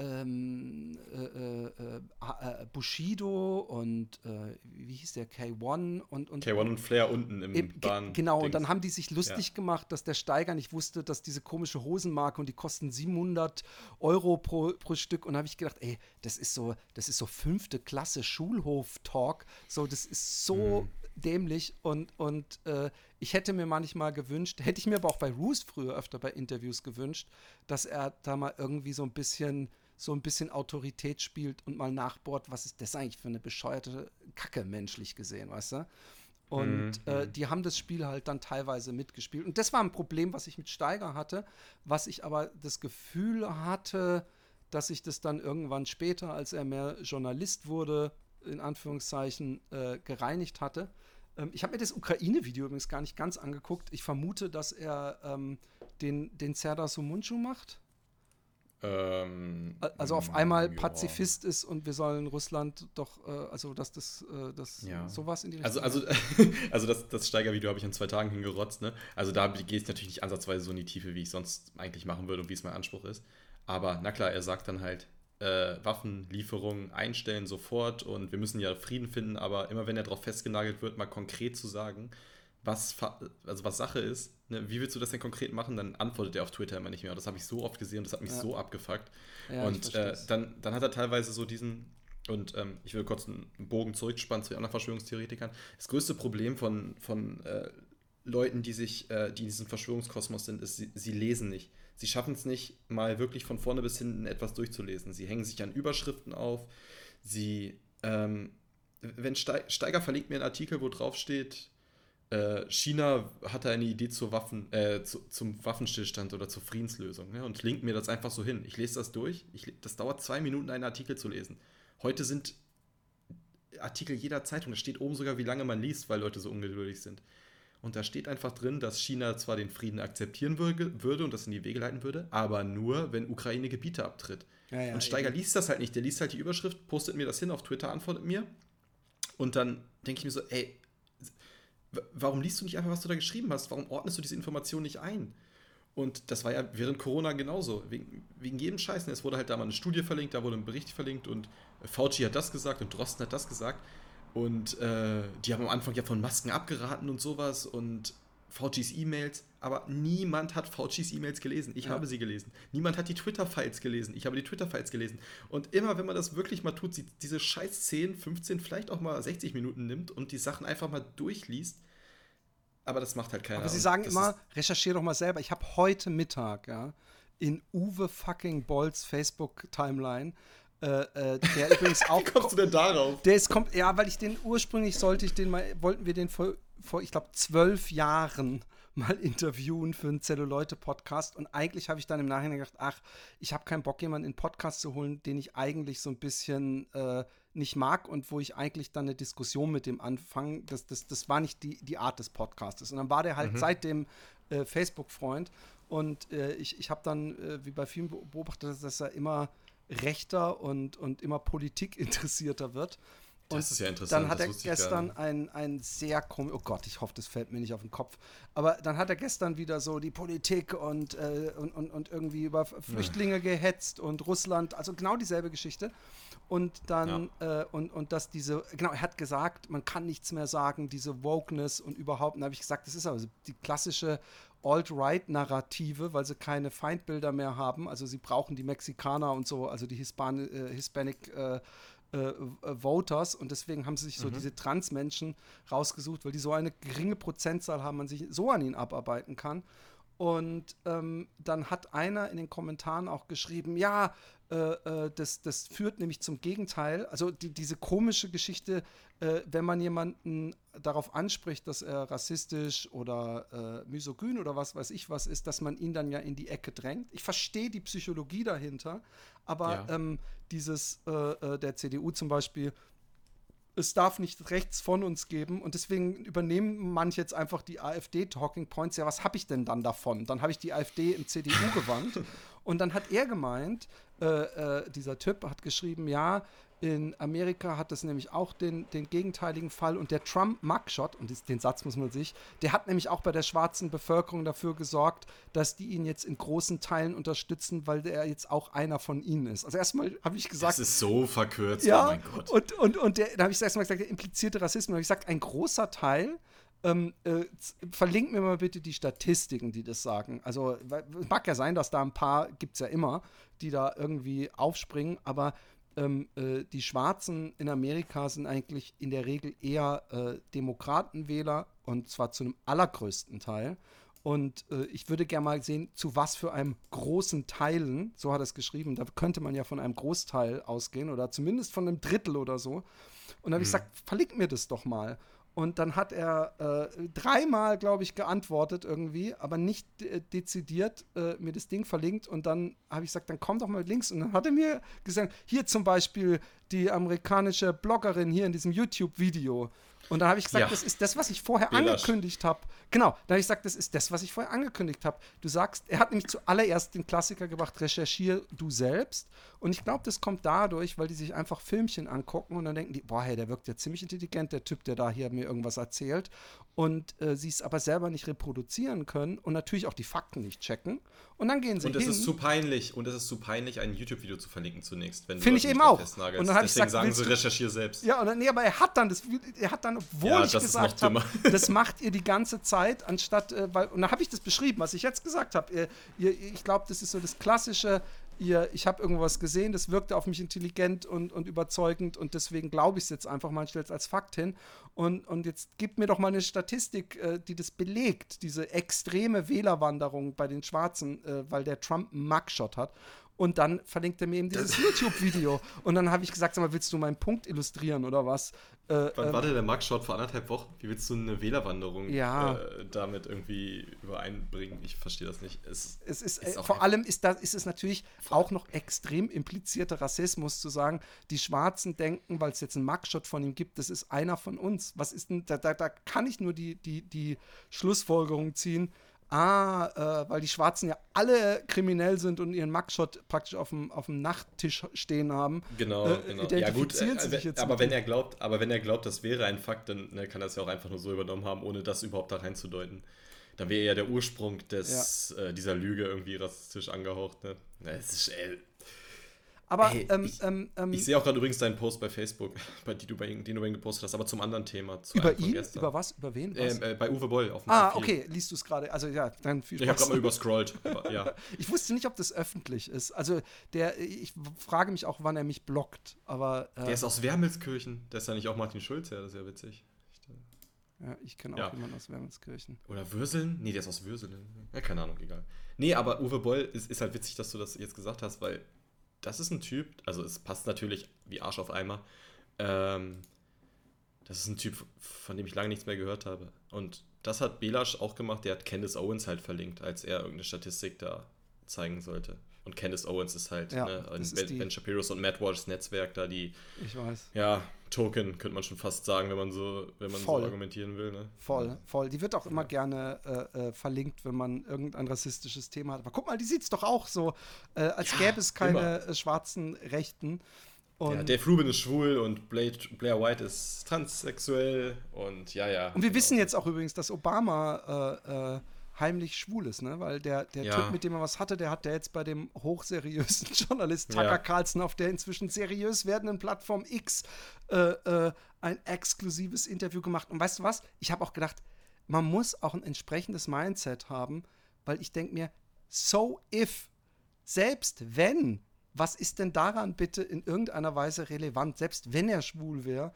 ähm, äh, äh, äh, Bushido und äh, wie hieß der K1 und, und K1 und Flair unten im eben, Bahn. Genau, Dings. und dann haben die sich lustig ja. gemacht, dass der Steiger nicht wusste, dass diese komische Hosenmarke und die kosten 700 Euro pro, pro Stück. Und da habe ich gedacht, ey, das ist so, das ist so fünfte Klasse Schulhof-Talk. So, das ist so. Mhm dämlich und, und äh, ich hätte mir manchmal gewünscht, hätte ich mir aber auch bei Roos früher öfter bei Interviews gewünscht, dass er da mal irgendwie so ein bisschen so ein bisschen Autorität spielt und mal nachbohrt, was ist das eigentlich für eine bescheuerte Kacke menschlich gesehen, weißt du? Und mhm. äh, die haben das Spiel halt dann teilweise mitgespielt. Und das war ein Problem, was ich mit Steiger hatte, was ich aber das Gefühl hatte, dass ich das dann irgendwann später, als er mehr Journalist wurde, in Anführungszeichen, äh, gereinigt hatte. Ähm, ich habe mir das Ukraine-Video übrigens gar nicht ganz angeguckt. Ich vermute, dass er ähm, den, den Serdar Sumunchu macht. Ähm, also auf einmal ja. Pazifist ist und wir sollen Russland doch, äh, also dass das, äh, das ja. sowas in die Richtung. Also, also, also das, das Steiger-Video habe ich in zwei Tagen hingerotzt, ne? Also da gehe ich natürlich nicht ansatzweise so in die Tiefe, wie ich sonst eigentlich machen würde und wie es mein Anspruch ist. Aber na klar, er sagt dann halt, äh, Waffenlieferungen einstellen sofort und wir müssen ja Frieden finden, aber immer wenn er darauf festgenagelt wird, mal konkret zu sagen, was, also was Sache ist, ne, wie willst du das denn konkret machen, dann antwortet er auf Twitter immer nicht mehr. Und das habe ich so oft gesehen und das hat mich ja. so abgefuckt. Ja, und äh, dann, dann hat er teilweise so diesen, und ähm, ich will kurz einen Bogen zurückspannen zu den anderen Verschwörungstheoretikern. Das größte Problem von, von äh, Leuten, die sich, äh, die in diesem Verschwörungskosmos sind, ist, sie, sie lesen nicht. Sie schaffen es nicht, mal wirklich von vorne bis hinten etwas durchzulesen. Sie hängen sich an Überschriften auf. Sie, ähm, wenn Steiger verlinkt mir einen Artikel, wo drauf steht, äh, China hatte eine Idee zur Waffen, äh, zu, zum Waffenstillstand oder zur Friedenslösung ne? und linkt mir das einfach so hin. Ich lese das durch. Ich, das dauert zwei Minuten, einen Artikel zu lesen. Heute sind Artikel jeder Zeitung, da steht oben sogar, wie lange man liest, weil Leute so ungeduldig sind. Und da steht einfach drin, dass China zwar den Frieden akzeptieren würde und das in die Wege leiten würde, aber nur, wenn Ukraine Gebiete abtritt. Ja, ja, und Steiger eben. liest das halt nicht. Der liest halt die Überschrift, postet mir das hin auf Twitter, antwortet mir. Und dann denke ich mir so, ey, warum liest du nicht einfach, was du da geschrieben hast? Warum ordnest du diese Information nicht ein? Und das war ja während Corona genauso. Wegen, wegen jedem Scheiß. Es wurde halt da mal eine Studie verlinkt, da wurde ein Bericht verlinkt und Fauci hat das gesagt und Drosten hat das gesagt. Und äh, die haben am Anfang ja von Masken abgeraten und sowas und Faucis E-Mails, aber niemand hat Faucis E-Mails gelesen. Ich ja. habe sie gelesen. Niemand hat die Twitter-Files gelesen. Ich habe die Twitter-Files gelesen. Und immer, wenn man das wirklich mal tut, diese scheiß 10, 15, vielleicht auch mal 60 Minuten nimmt und die Sachen einfach mal durchliest, aber das macht halt keiner. Aber sie sagen immer, recherchiere doch mal selber. Ich habe heute Mittag, ja, in Uwe fucking Bolls Facebook-Timeline äh, äh, der übrigens auch. Wie kommst du denn darauf? Der ist kommt, ja, weil ich den ursprünglich sollte ich den mal, wollten wir den vor, vor ich glaube, zwölf Jahren mal interviewen für einen Zelluleute-Podcast. Und eigentlich habe ich dann im Nachhinein gedacht, ach, ich habe keinen Bock, jemanden in den Podcast zu holen, den ich eigentlich so ein bisschen äh, nicht mag und wo ich eigentlich dann eine Diskussion mit dem anfange. Das, das, das war nicht die, die Art des Podcastes. Und dann war der halt mhm. seitdem äh, Facebook-Freund. Und äh, ich, ich habe dann, äh, wie bei vielen beobachtet, dass er immer rechter und, und immer Politik interessierter wird. Und das ist ja interessant. Dann hat er gestern ein, ein sehr komisch, oh Gott, ich hoffe, das fällt mir nicht auf den Kopf, aber dann hat er gestern wieder so die Politik und, äh, und, und, und irgendwie über Flüchtlinge ja. gehetzt und Russland, also genau dieselbe Geschichte. Und dann, ja. äh, und, und dass diese, genau, er hat gesagt, man kann nichts mehr sagen, diese Wokeness und überhaupt, und da habe ich gesagt, das ist also die klassische Alt-Right-Narrative, weil sie keine Feindbilder mehr haben. Also sie brauchen die Mexikaner und so, also die Hispan äh, Hispanic äh, äh, Voters und deswegen haben sie sich so mhm. diese Transmenschen rausgesucht, weil die so eine geringe Prozentzahl haben, man sich so an ihnen abarbeiten kann. Und ähm, dann hat einer in den Kommentaren auch geschrieben, ja, äh, äh, das, das führt nämlich zum Gegenteil. Also die, diese komische Geschichte, äh, wenn man jemanden darauf anspricht, dass er rassistisch oder äh, misogyn oder was weiß ich was ist, dass man ihn dann ja in die Ecke drängt. Ich verstehe die Psychologie dahinter, aber ja. ähm, dieses äh, äh, der CDU zum Beispiel es darf nicht rechts von uns geben und deswegen übernehmen manche jetzt einfach die AfD-Talking Points. Ja, was habe ich denn dann davon? Dann habe ich die AfD im CDU gewandt und dann hat er gemeint, äh, äh, dieser Typ hat geschrieben, ja, In Amerika hat das nämlich auch den, den gegenteiligen Fall und der Trump-Mugshot, und den Satz muss man sich, der hat nämlich auch bei der schwarzen Bevölkerung dafür gesorgt, dass die ihn jetzt in großen Teilen unterstützen, weil der jetzt auch einer von ihnen ist. Also erstmal habe ich gesagt. Das ist so verkürzt, ja, oh mein Gott. Und, und, und der, da habe ich erstmal gesagt, der implizierte Rassismus. Da habe ich gesagt, ein großer Teil ähm, äh, verlinkt mir mal bitte die Statistiken, die das sagen. Also, es mag ja sein, dass da ein paar, gibt es ja immer, die da irgendwie aufspringen, aber ähm, äh, die Schwarzen in Amerika sind eigentlich in der Regel eher äh, Demokratenwähler und zwar zu einem allergrößten Teil. Und äh, ich würde gerne mal sehen, zu was für einem großen Teilen, so hat er es geschrieben, da könnte man ja von einem Großteil ausgehen oder zumindest von einem Drittel oder so. Und dann habe ich mhm. gesagt, verlinkt mir das doch mal. Und dann hat er äh, dreimal, glaube ich, geantwortet irgendwie, aber nicht äh, dezidiert äh, mir das Ding verlinkt. Und dann habe ich gesagt, dann komm doch mal links. Und dann hat er mir gesagt, hier zum Beispiel die amerikanische Bloggerin hier in diesem YouTube-Video. Und dann habe ich gesagt, ja. das ist das, was ich vorher Belasch. angekündigt habe. Genau, da habe ich gesagt, das ist das, was ich vorher angekündigt habe. Du sagst, er hat nämlich zuallererst den Klassiker gebracht, recherchier du selbst. Und ich glaube, das kommt dadurch, weil die sich einfach Filmchen angucken und dann denken die, boah, hey, der wirkt ja ziemlich intelligent, der Typ, der da hier mir irgendwas erzählt. Und äh, sie es aber selber nicht reproduzieren können und natürlich auch die Fakten nicht checken. Und dann gehen sie Und es ist zu peinlich, und es ist zu peinlich, ein YouTube-Video zu verlinken zunächst. Finde ich eben auch. Und dann habe ich gesagt, sagen sie, recherchier selbst. Ja, und dann, nee, aber er hat dann das, er hat dann, obwohl ja, ich gesagt habe, das macht ihr die ganze Zeit, anstatt, äh, weil, und dann habe ich das beschrieben, was ich jetzt gesagt habe. ich glaube, das ist so das klassische, ihr, ich habe irgendwas gesehen, das wirkte auf mich intelligent und, und überzeugend und deswegen glaube ich es jetzt einfach mal, stelle es als Fakt hin. Und, und jetzt gib mir doch mal eine Statistik, äh, die das belegt, diese extreme Wählerwanderung bei den Schwarzen, äh, weil der Trump einen Mugshot hat. Und dann verlinkt er mir eben dieses YouTube-Video. Und dann habe ich gesagt, sag mal, willst du meinen Punkt illustrieren oder was? Äh, Wann ähm, war denn der Mugshot vor anderthalb Wochen? Wie willst du eine Wählerwanderung ja. äh, damit irgendwie übereinbringen? Ich verstehe das nicht. Es, es ist, ist äh, vor allem ist, das, ist es natürlich auch noch extrem implizierter Rassismus zu sagen, die Schwarzen denken, weil es jetzt einen Mugshot von ihm gibt, das ist einer von uns. Was ist denn, da, da, da kann ich nur die, die, die Schlussfolgerung ziehen, ah, äh, weil die Schwarzen ja alle kriminell sind und ihren Mugshot praktisch auf dem, auf dem Nachttisch stehen haben. Genau, äh, genau. Ja gut, äh, aber wenn er glaubt, aber wenn er glaubt, das wäre ein Fakt, dann ne, kann er es ja auch einfach nur so übernommen haben, ohne das überhaupt da reinzudeuten. Dann wäre ja der Ursprung des, ja. äh, dieser Lüge irgendwie rassistisch angehaucht. Ne? Es ist, ey, aber hey, ähm, ich, ähm, ähm, ich sehe auch gerade übrigens deinen Post bei Facebook, bei, die du bei, den du bei ihm gepostet hast, aber zum anderen Thema. über ihn? Über was? Über wen? Was? Ähm, äh, bei Uwe Boll auf dem Ah, Profil. okay, liest du es gerade. Also ja, dann viel Spaß. Ich habe gerade mal überscrollt. ja. Ich wusste nicht, ob das öffentlich ist. Also der, ich frage mich auch, wann er mich blockt. Aber äh, der ist aus Wermelskirchen. Der ist ja nicht auch Martin Schulz, ja, das ist ja witzig. Ja, ich kenne auch ja. jemanden aus Wermelskirchen. Oder Würseln? Nee, der ist aus Würseln. Ja, keine Ahnung, egal. Nee, aber Uwe Boll ist, ist halt witzig, dass du das jetzt gesagt hast, weil das ist ein Typ, also es passt natürlich wie Arsch auf Eimer. Ähm, das ist ein Typ, von dem ich lange nichts mehr gehört habe. Und das hat Belasch auch gemacht, der hat Candace Owens halt verlinkt, als er irgendeine Statistik da zeigen sollte. Und Candace Owens ist halt ja, ne, ist ben, ben Shapiros und Matt Walsh Netzwerk da, die. Ich weiß. Ja, Token könnte man schon fast sagen, wenn man so, wenn man voll. so argumentieren will. Ne? Voll, ja. voll. Die wird auch immer gerne äh, äh, verlinkt, wenn man irgendein rassistisches Thema hat. Aber guck mal, die sieht es doch auch so, äh, als ja, gäbe es keine äh, schwarzen Rechten. Und ja, Dave Rubin ist schwul und Blair, Blair White ist transsexuell und ja, ja. Und wir genau. wissen jetzt auch übrigens, dass Obama äh, heimlich schwul ist, ne? Weil der, der ja. Typ, mit dem er was hatte, der hat der jetzt bei dem hochseriösen Journalist Tucker ja. Carlson auf der inzwischen seriös werdenden Plattform X äh, äh, ein exklusives Interview gemacht. Und weißt du was? Ich habe auch gedacht, man muss auch ein entsprechendes Mindset haben, weil ich denke mir, so if, selbst wenn, was ist denn daran bitte in irgendeiner Weise relevant, selbst wenn er schwul wäre,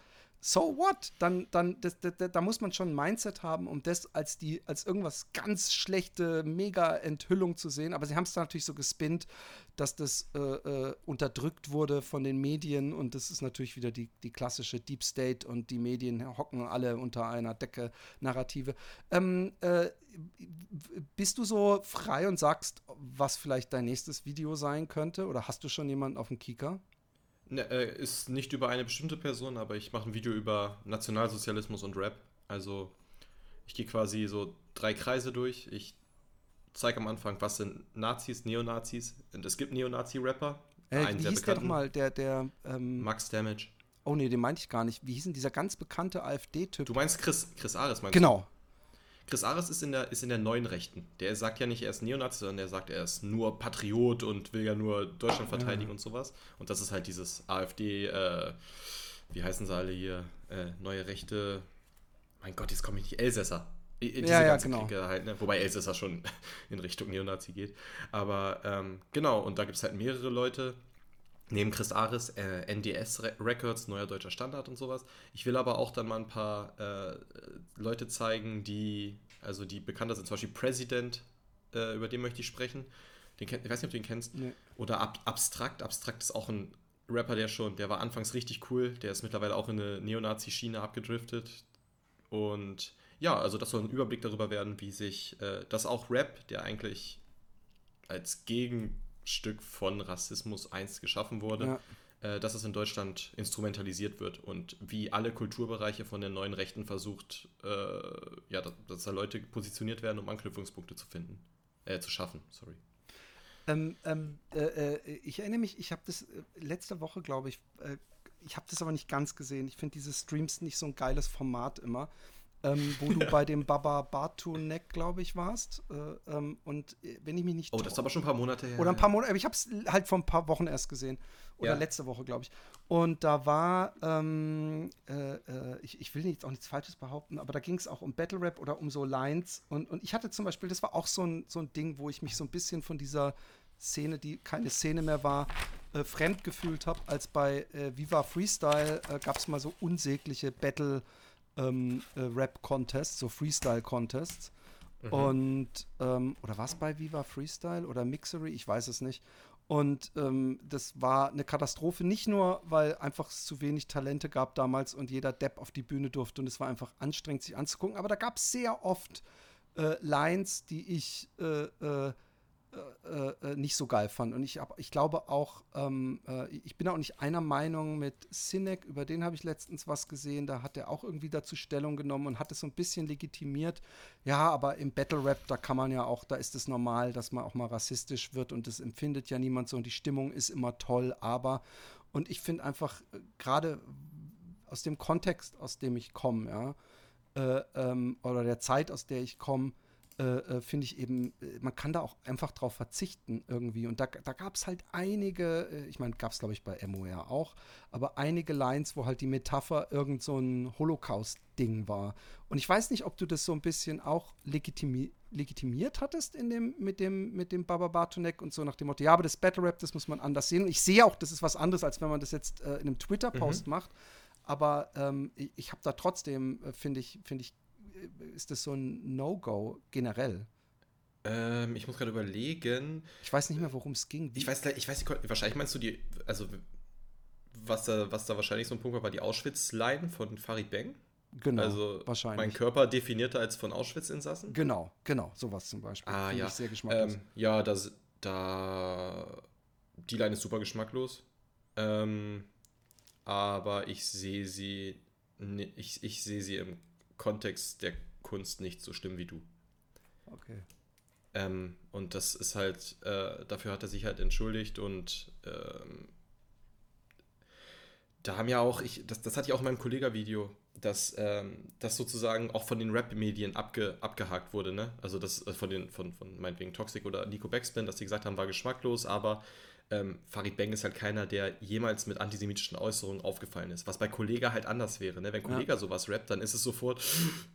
so what? Dann, dann, das, das, da muss man schon ein Mindset haben, um das als die, als irgendwas ganz schlechte Mega-Enthüllung zu sehen. Aber sie haben es natürlich so gespinnt, dass das äh, äh, unterdrückt wurde von den Medien und das ist natürlich wieder die, die klassische Deep State und die Medien hocken alle unter einer Decke Narrative. Ähm, äh, bist du so frei und sagst, was vielleicht dein nächstes Video sein könnte? Oder hast du schon jemanden auf dem Kieker? Ne, äh, ist nicht über eine bestimmte Person, aber ich mache ein Video über Nationalsozialismus und Rap. Also ich gehe quasi so drei Kreise durch. Ich zeige am Anfang, was sind Nazis, Neonazis. Und es gibt Neonazi-Rapper. Äh, wie hieß der doch mal, der, der, ähm, Max Damage. Oh nee, den meinte ich gar nicht. Wie hieß denn dieser ganz bekannte AfD-Typ? Du meinst Chris, Chris Ares, meinst genau. du? Chris Ares ist in, der, ist in der neuen Rechten. Der sagt ja nicht, er ist Neonazi, sondern der sagt, er ist nur Patriot und will ja nur Deutschland verteidigen ja. und sowas. Und das ist halt dieses AfD, äh, wie heißen sie alle hier, äh, neue Rechte, mein Gott, jetzt komme ich nicht, Elsässer. Diese ja, ja, genau. halt, ne? Wobei Elsässer schon in Richtung Neonazi geht. Aber ähm, genau, und da gibt es halt mehrere Leute, neben Chris Ares, äh, NDS Records, neuer deutscher Standard und sowas. Ich will aber auch dann mal ein paar äh, Leute zeigen, die, also die bekannter sind, zum Beispiel President, äh, über den möchte ich sprechen. Den ich weiß nicht, ob du ihn kennst. Nee. Oder Ab Abstrakt. Abstrakt ist auch ein Rapper, der schon, der war anfangs richtig cool, der ist mittlerweile auch in eine Neonazi-Schiene abgedriftet. Und ja, also das soll ein Überblick darüber werden, wie sich äh, das auch Rap, der eigentlich als Gegen Stück von Rassismus einst geschaffen wurde, ja. äh, dass es in Deutschland instrumentalisiert wird und wie alle Kulturbereiche von den neuen Rechten versucht, äh, ja, dass, dass, da Leute positioniert werden, um Anknüpfungspunkte zu finden, äh, zu schaffen, sorry. Ähm, ähm, äh, äh, ich erinnere mich, ich habe das äh, letzte Woche, glaube ich, ich habe das aber nicht ganz gesehen. Ich finde diese Streams nicht so ein geiles Format immer ähm, wo du bei dem Baba Batunek, glaube ich, warst. Äh, ähm, und äh, wenn ich mich nicht. Oh, das ist aber schon ein paar Monate her. Oder ein paar Monate, ich habe es halt vor ein paar Wochen erst gesehen. Oder ja. letzte Woche, glaube ich. Und da war, ähm, äh, äh, ich, ich, will jetzt auch nichts Falsches behaupten, aber da ging es auch um Battle Rap oder um so Lines. Und, und ich hatte zum Beispiel, das war auch so ein, so ein Ding, wo ich mich so ein bisschen von dieser Szene, die keine Szene mehr war, äh, fremd gefühlt habe, als bei äh, Viva Freestyle äh, gab es mal so unsägliche Battle- ähm, äh, Rap-Contests, so Freestyle-Contests. Mhm. Und, ähm, oder was bei Viva Freestyle oder Mixery? Ich weiß es nicht. Und ähm, das war eine Katastrophe, nicht nur, weil einfach es zu wenig Talente gab damals und jeder Depp auf die Bühne durfte und es war einfach anstrengend, sich anzugucken. Aber da gab es sehr oft äh, Lines, die ich äh, äh, äh, äh, nicht so geil fand. Und ich, hab, ich glaube auch, ähm, äh, ich bin auch nicht einer Meinung mit Sinek, über den habe ich letztens was gesehen, da hat er auch irgendwie dazu Stellung genommen und hat es so ein bisschen legitimiert. Ja, aber im Battle Rap, da kann man ja auch, da ist es normal, dass man auch mal rassistisch wird und das empfindet ja niemand so und die Stimmung ist immer toll, aber und ich finde einfach, äh, gerade aus dem Kontext, aus dem ich komme, ja, äh, ähm, oder der Zeit, aus der ich komme, äh, äh, finde ich eben, äh, man kann da auch einfach drauf verzichten irgendwie. Und da, da gab es halt einige, äh, ich meine, gab es glaube ich bei ja auch, aber einige Lines, wo halt die Metapher irgend so ein Holocaust-Ding war. Und ich weiß nicht, ob du das so ein bisschen auch legitimi legitimiert hattest in dem, mit dem, mit dem Baba Bartonek und so nach dem Motto, ja, aber das Battle Rap, das muss man anders sehen. Und ich sehe auch, das ist was anderes, als wenn man das jetzt äh, in einem Twitter-Post mhm. macht. Aber ähm, ich, ich habe da trotzdem, äh, finde ich, finde ich, ist das so ein No-Go generell? Ähm, ich muss gerade überlegen. Ich weiß nicht mehr, worum es ging. Ich weiß, ich weiß wahrscheinlich meinst du die, also was da, was da wahrscheinlich so ein Punkt war, war die Auschwitz-Line von Farid Beng. Genau, also wahrscheinlich. mein Körper definierter als von Auschwitz-Insassen. Genau, genau, sowas zum Beispiel. Ah, Find ja. Ich sehr geschmacklos. Ähm, ja, das, da, die Line ist super geschmacklos. Ähm, aber ich sehe sie, ich, ich sehe sie im Kontext der Kunst nicht so schlimm wie du. Okay. Ähm, und das ist halt, äh, dafür hat er sich halt entschuldigt und ähm, da haben ja auch, ich, das, das hatte ich auch in meinem Kollega-Video, dass ähm, das sozusagen auch von den Rap-Medien abge, abgehakt wurde, ne? Also das äh, von den, von, von meinetwegen Toxic oder Nico Backspin, dass die gesagt haben, war geschmacklos, aber ähm, Farid Beng ist halt keiner, der jemals mit antisemitischen Äußerungen aufgefallen ist. Was bei Kollega halt anders wäre. Ne? Wenn Kollega ja. sowas rappt, dann ist es sofort.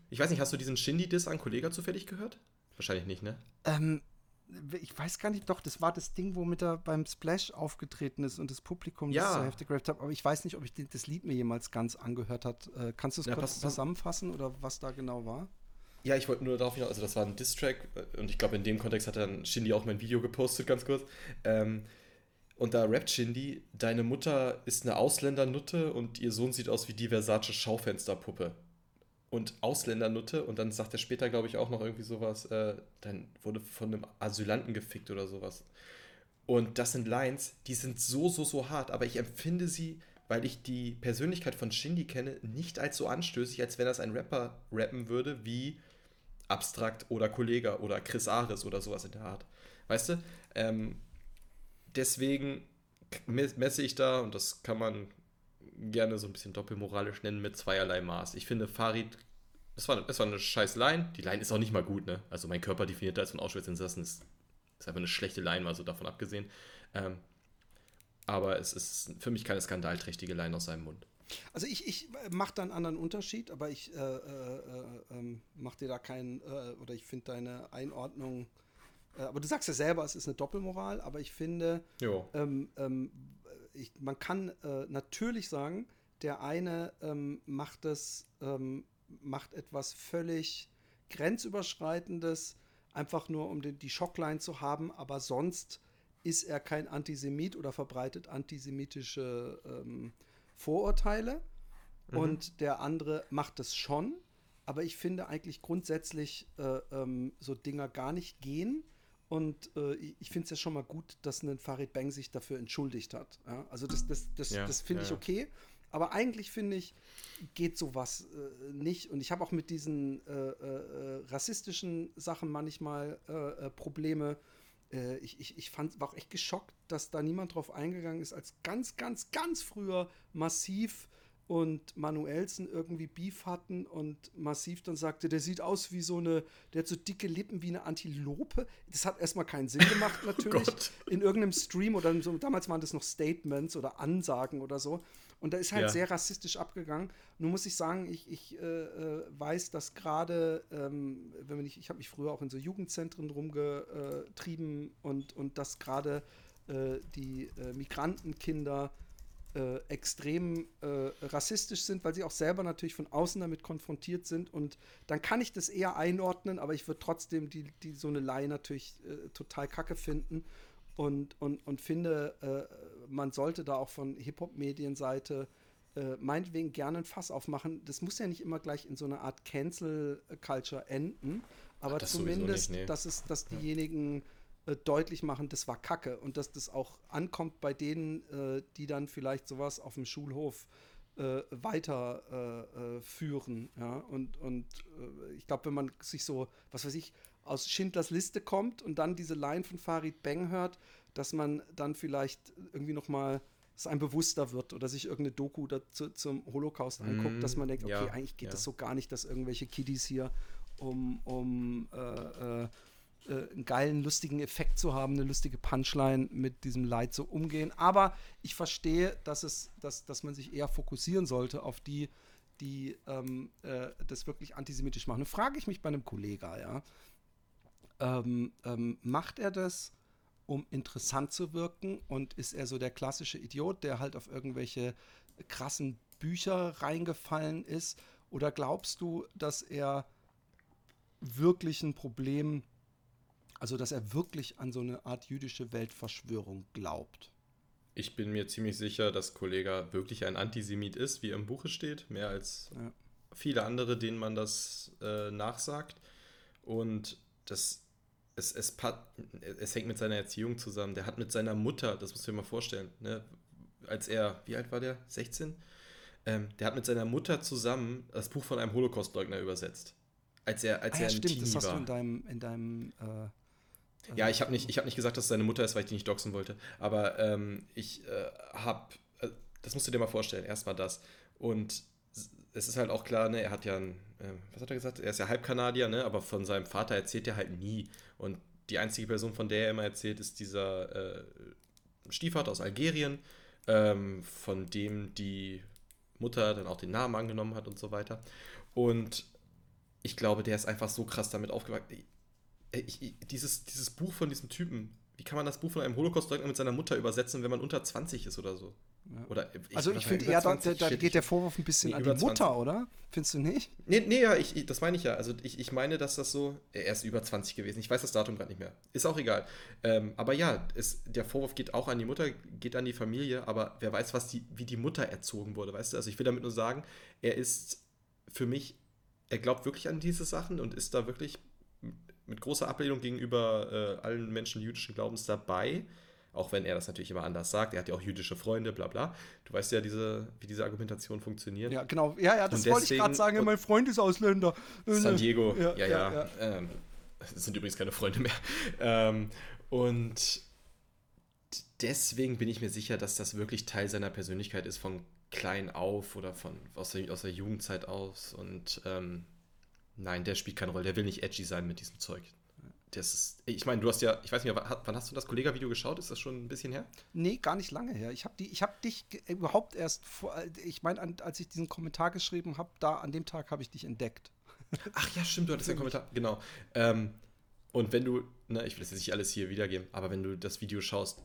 Ich weiß nicht, hast du diesen Shindy-Diss an Kollega zufällig gehört? Wahrscheinlich nicht, ne? Ähm, ich weiß gar nicht, doch, das war das Ding, womit er beim Splash aufgetreten ist und das Publikum ja. das so heftig gerappt hat. Aber ich weiß nicht, ob ich das Lied mir jemals ganz angehört hat. Äh, kannst du es ja, kurz zusammenfassen oder was da genau war? Ja, ich wollte nur darauf hinaus, also das war ein Diss-Track äh, und ich glaube, in dem Kontext hat dann Shindy auch mein Video gepostet, ganz kurz. Ähm, und da rappt Shindy, deine Mutter ist eine Ausländernutte und ihr Sohn sieht aus wie die Versace Schaufensterpuppe. Und Ausländernutte, und dann sagt er später, glaube ich, auch noch irgendwie sowas, äh, dann wurde von einem Asylanten gefickt oder sowas. Und das sind Lines, die sind so, so, so hart, aber ich empfinde sie, weil ich die Persönlichkeit von Shindy kenne, nicht als so anstößig, als wenn das ein Rapper rappen würde wie Abstrakt oder Kollega oder Chris Ares oder sowas in der Art. Weißt du? Ähm, deswegen messe ich da, und das kann man gerne so ein bisschen doppelmoralisch nennen, mit zweierlei Maß. Ich finde, Farid, das war, war eine scheiß Line. Die Line ist auch nicht mal gut, ne? Also mein Körper definiert als von Auschwitz-Insassen ist, ist einfach eine schlechte Line, also davon abgesehen. Ähm, aber es ist für mich keine skandalträchtige Line aus seinem Mund. Also ich, ich mache da einen anderen Unterschied, aber ich äh, äh, äh, mache dir da keinen, äh, oder ich finde deine Einordnung, aber du sagst ja selber, es ist eine Doppelmoral, aber ich finde, ähm, ähm, ich, man kann äh, natürlich sagen, der eine ähm, macht es, ähm, macht etwas völlig grenzüberschreitendes, einfach nur um den, die Schockline zu haben, aber sonst ist er kein Antisemit oder verbreitet antisemitische ähm, Vorurteile. Mhm. Und der andere macht es schon. Aber ich finde eigentlich grundsätzlich äh, ähm, so Dinger gar nicht gehen. Und äh, ich finde es ja schon mal gut, dass ein Farid Bang sich dafür entschuldigt hat. Ja? Also das, das, das, ja, das finde ja, ich okay. Aber eigentlich finde ich, geht sowas äh, nicht. Und ich habe auch mit diesen äh, äh, rassistischen Sachen manchmal äh, äh, Probleme. Äh, ich, ich, ich fand, war auch echt geschockt, dass da niemand drauf eingegangen ist, als ganz, ganz, ganz früher massiv und Manuelsen irgendwie Beef hatten und massiv dann sagte, der sieht aus wie so eine, der hat so dicke Lippen wie eine Antilope. Das hat erstmal keinen Sinn gemacht, oh natürlich. oh in irgendeinem Stream oder so, damals waren das noch Statements oder Ansagen oder so. Und da ist halt ja. sehr rassistisch abgegangen. Nun muss ich sagen, ich, ich äh, äh weiß, dass gerade, ähm, wenn ich, ich habe mich früher auch in so Jugendzentren rumgetrieben und, und dass gerade äh, die äh, Migrantenkinder äh, extrem äh, rassistisch sind, weil sie auch selber natürlich von außen damit konfrontiert sind. Und dann kann ich das eher einordnen, aber ich würde trotzdem die, die so eine Laie natürlich äh, total kacke finden. Und, und, und finde, äh, man sollte da auch von Hip-Hop-Medienseite äh, meinetwegen gerne ein Fass aufmachen. Das muss ja nicht immer gleich in so einer Art Cancel-Culture enden, aber das zumindest, nicht, nee. dass, es, dass diejenigen äh, deutlich machen, das war Kacke und dass das auch ankommt bei denen, äh, die dann vielleicht sowas auf dem Schulhof äh, weiterführen. Äh, äh, ja? Und, und ich glaube, wenn man sich so, was weiß ich, aus Schindlers Liste kommt und dann diese Line von Farid Bang hört, dass man dann vielleicht irgendwie noch mal es einem bewusster wird oder sich irgendeine Doku dazu, zum Holocaust anguckt, mm, dass man denkt, okay, ja, eigentlich geht ja. das so gar nicht, dass irgendwelche Kiddies hier um, um äh, äh, äh, einen geilen, lustigen Effekt zu haben, eine lustige Punchline mit diesem Leid so umgehen. Aber ich verstehe, dass, es, dass, dass man sich eher fokussieren sollte auf die, die ähm, äh, das wirklich antisemitisch machen. Nun frage ich mich bei einem Kollegen, ja, ähm, ähm, macht er das, um interessant zu wirken und ist er so der klassische Idiot, der halt auf irgendwelche krassen Bücher reingefallen ist? Oder glaubst du, dass er wirklich ein Problem also, dass er wirklich an so eine Art jüdische Weltverschwörung glaubt. Ich bin mir ziemlich sicher, dass Kollega wirklich ein Antisemit ist, wie im Buche steht, mehr als ja. viele andere, denen man das äh, nachsagt. Und das, es, es, es hängt mit seiner Erziehung zusammen. Der hat mit seiner Mutter, das muss ich dir mal vorstellen, ne, als er, wie alt war der? 16? Ähm, der hat mit seiner Mutter zusammen das Buch von einem Holocaustleugner übersetzt. Als er, als ah, ja, er stimmt, Teenie das hast war. du in deinem, in deinem äh ja, ich habe nicht, hab nicht gesagt, dass es seine Mutter ist, weil ich die nicht doxen wollte. Aber ähm, ich äh, habe, äh, das musst du dir mal vorstellen, erstmal das. Und es ist halt auch klar, ne, er hat ja ein, äh, was hat er gesagt? Er ist ja Halbkanadier, ne, aber von seinem Vater erzählt er halt nie. Und die einzige Person, von der er immer erzählt, ist dieser äh, Stiefvater aus Algerien, ähm, von dem die Mutter dann auch den Namen angenommen hat und so weiter. Und ich glaube, der ist einfach so krass damit aufgewachsen ich, ich, dieses, dieses Buch von diesem Typen, wie kann man das Buch von einem Holocaust-Leugner mit seiner Mutter übersetzen, wenn man unter 20 ist oder so? Ja. Oder ich, also ich finde eher, da, da geht der Vorwurf ein bisschen nee, an die Mutter, 20. oder? Findest du nicht? Nee, nee ja, ich, das meine ich ja. Also ich, ich meine, dass das so, er ist über 20 gewesen. Ich weiß das Datum gerade nicht mehr. Ist auch egal. Ähm, aber ja, es, der Vorwurf geht auch an die Mutter, geht an die Familie, aber wer weiß, was die, wie die Mutter erzogen wurde, weißt du? Also ich will damit nur sagen, er ist für mich, er glaubt wirklich an diese Sachen und ist da wirklich mit großer Ablehnung gegenüber äh, allen Menschen jüdischen Glaubens dabei. Auch wenn er das natürlich immer anders sagt. Er hat ja auch jüdische Freunde, bla bla. Du weißt ja, diese, wie diese Argumentation funktioniert. Ja, genau. Ja, ja, das wollte ich gerade sagen. Mein Freund ist Ausländer. San Diego, ja, ja. ja, ja. Ähm, das sind übrigens keine Freunde mehr. Ähm, und deswegen bin ich mir sicher, dass das wirklich Teil seiner Persönlichkeit ist, von klein auf oder von aus der, aus der Jugendzeit aus. Und ähm, nein, der spielt keine Rolle. Der will nicht edgy sein mit diesem Zeug. Das ist, ich meine, du hast ja, ich weiß nicht, wann hast du das Kollega-Video geschaut? Ist das schon ein bisschen her? Nee, gar nicht lange her. Ich habe hab dich überhaupt erst vor, ich meine, als ich diesen Kommentar geschrieben habe, da an dem Tag habe ich dich entdeckt. Ach ja, stimmt, du hattest einen Kommentar. Genau. Ähm, und wenn du, na, ich will das jetzt nicht alles hier wiedergeben, aber wenn du das Video schaust,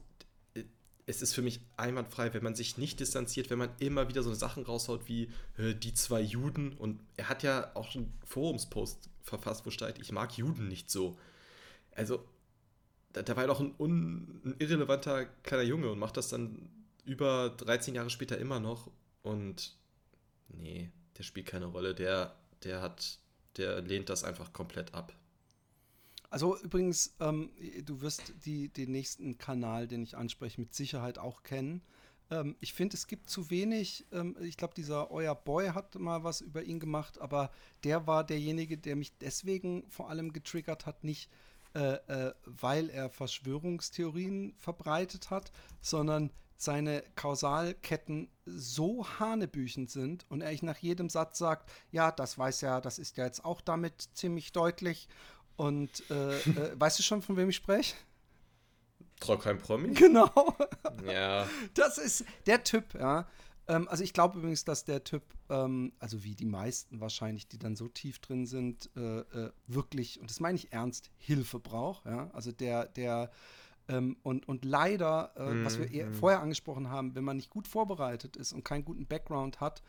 es ist für mich einwandfrei, wenn man sich nicht distanziert, wenn man immer wieder so Sachen raushaut wie äh, die zwei Juden. Und er hat ja auch einen Forumspost verfasst, wo steht, ich mag Juden nicht so. Also, da, da war er doch ein, un, ein irrelevanter kleiner Junge und macht das dann über 13 Jahre später immer noch. Und nee, der spielt keine Rolle. Der, der hat, der lehnt das einfach komplett ab. Also übrigens, ähm, du wirst die, den nächsten Kanal, den ich anspreche, mit Sicherheit auch kennen. Ähm, ich finde, es gibt zu wenig. Ähm, ich glaube, dieser Euer Boy hat mal was über ihn gemacht, aber der war derjenige, der mich deswegen vor allem getriggert hat, nicht äh, äh, weil er Verschwörungstheorien verbreitet hat, sondern seine Kausalketten so hanebüchend sind und er nach jedem Satz sagt, ja, das weiß ja, das ist ja jetzt auch damit ziemlich deutlich und äh, äh, weißt du schon, von wem ich spreche? Trau kein Promi? Genau. Ja. Das ist der Typ, ja. Ähm, also ich glaube übrigens, dass der Typ, ähm, also wie die meisten wahrscheinlich, die dann so tief drin sind, äh, äh, wirklich, und das meine ich ernst, Hilfe braucht, ja. Also der, der, ähm, und, und leider, mm, was wir mm. vorher angesprochen haben, wenn man nicht gut vorbereitet ist und keinen guten Background hat,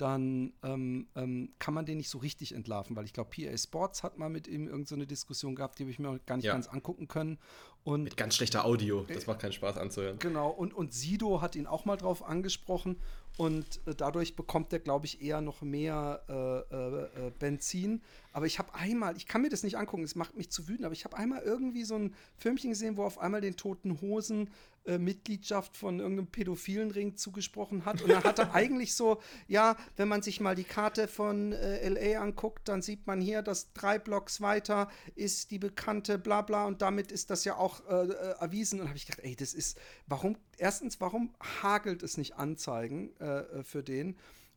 dann ähm, ähm, kann man den nicht so richtig entlarven, weil ich glaube, PA Sports hat mal mit ihm irgendeine so Diskussion gehabt, die habe ich mir gar nicht ja. ganz angucken können. Und, mit ganz schlechter Audio, das macht keinen Spaß anzuhören. Genau, und, und Sido hat ihn auch mal drauf angesprochen und äh, dadurch bekommt er, glaube ich, eher noch mehr äh, äh, äh Benzin. Aber ich habe einmal, ich kann mir das nicht angucken, es macht mich zu wütend, aber ich habe einmal irgendwie so ein Filmchen gesehen, wo auf einmal den Toten Hosen äh, Mitgliedschaft von irgendeinem pädophilen Ring zugesprochen hat. Und dann hat er eigentlich so, ja, wenn man sich mal die Karte von äh, LA anguckt, dann sieht man hier, dass drei Blocks weiter ist die bekannte Blabla und damit ist das ja auch äh, äh erwiesen. Und habe ich gedacht, ey, das ist, warum, erstens, warum hagelt es nicht Anzeigen äh, für den?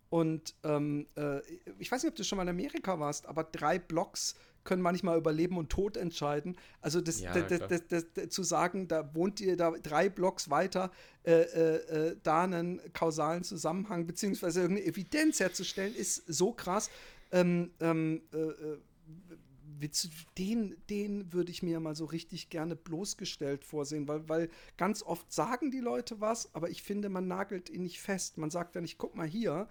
Und ähm, äh, ich weiß nicht, ob du schon mal in Amerika warst, aber drei Blocks können manchmal über Leben und Tod entscheiden. Also das, ja, das, das, zu sagen, da wohnt ihr da drei Blocks weiter, äh, äh, äh, da einen kausalen Zusammenhang beziehungsweise irgendeine Evidenz herzustellen, ist so krass. Ähm, ähm, äh, den, den würde ich mir mal so richtig gerne bloßgestellt vorsehen, weil, weil ganz oft sagen die Leute was, aber ich finde, man nagelt ihn nicht fest. Man sagt ja nicht, guck mal hier,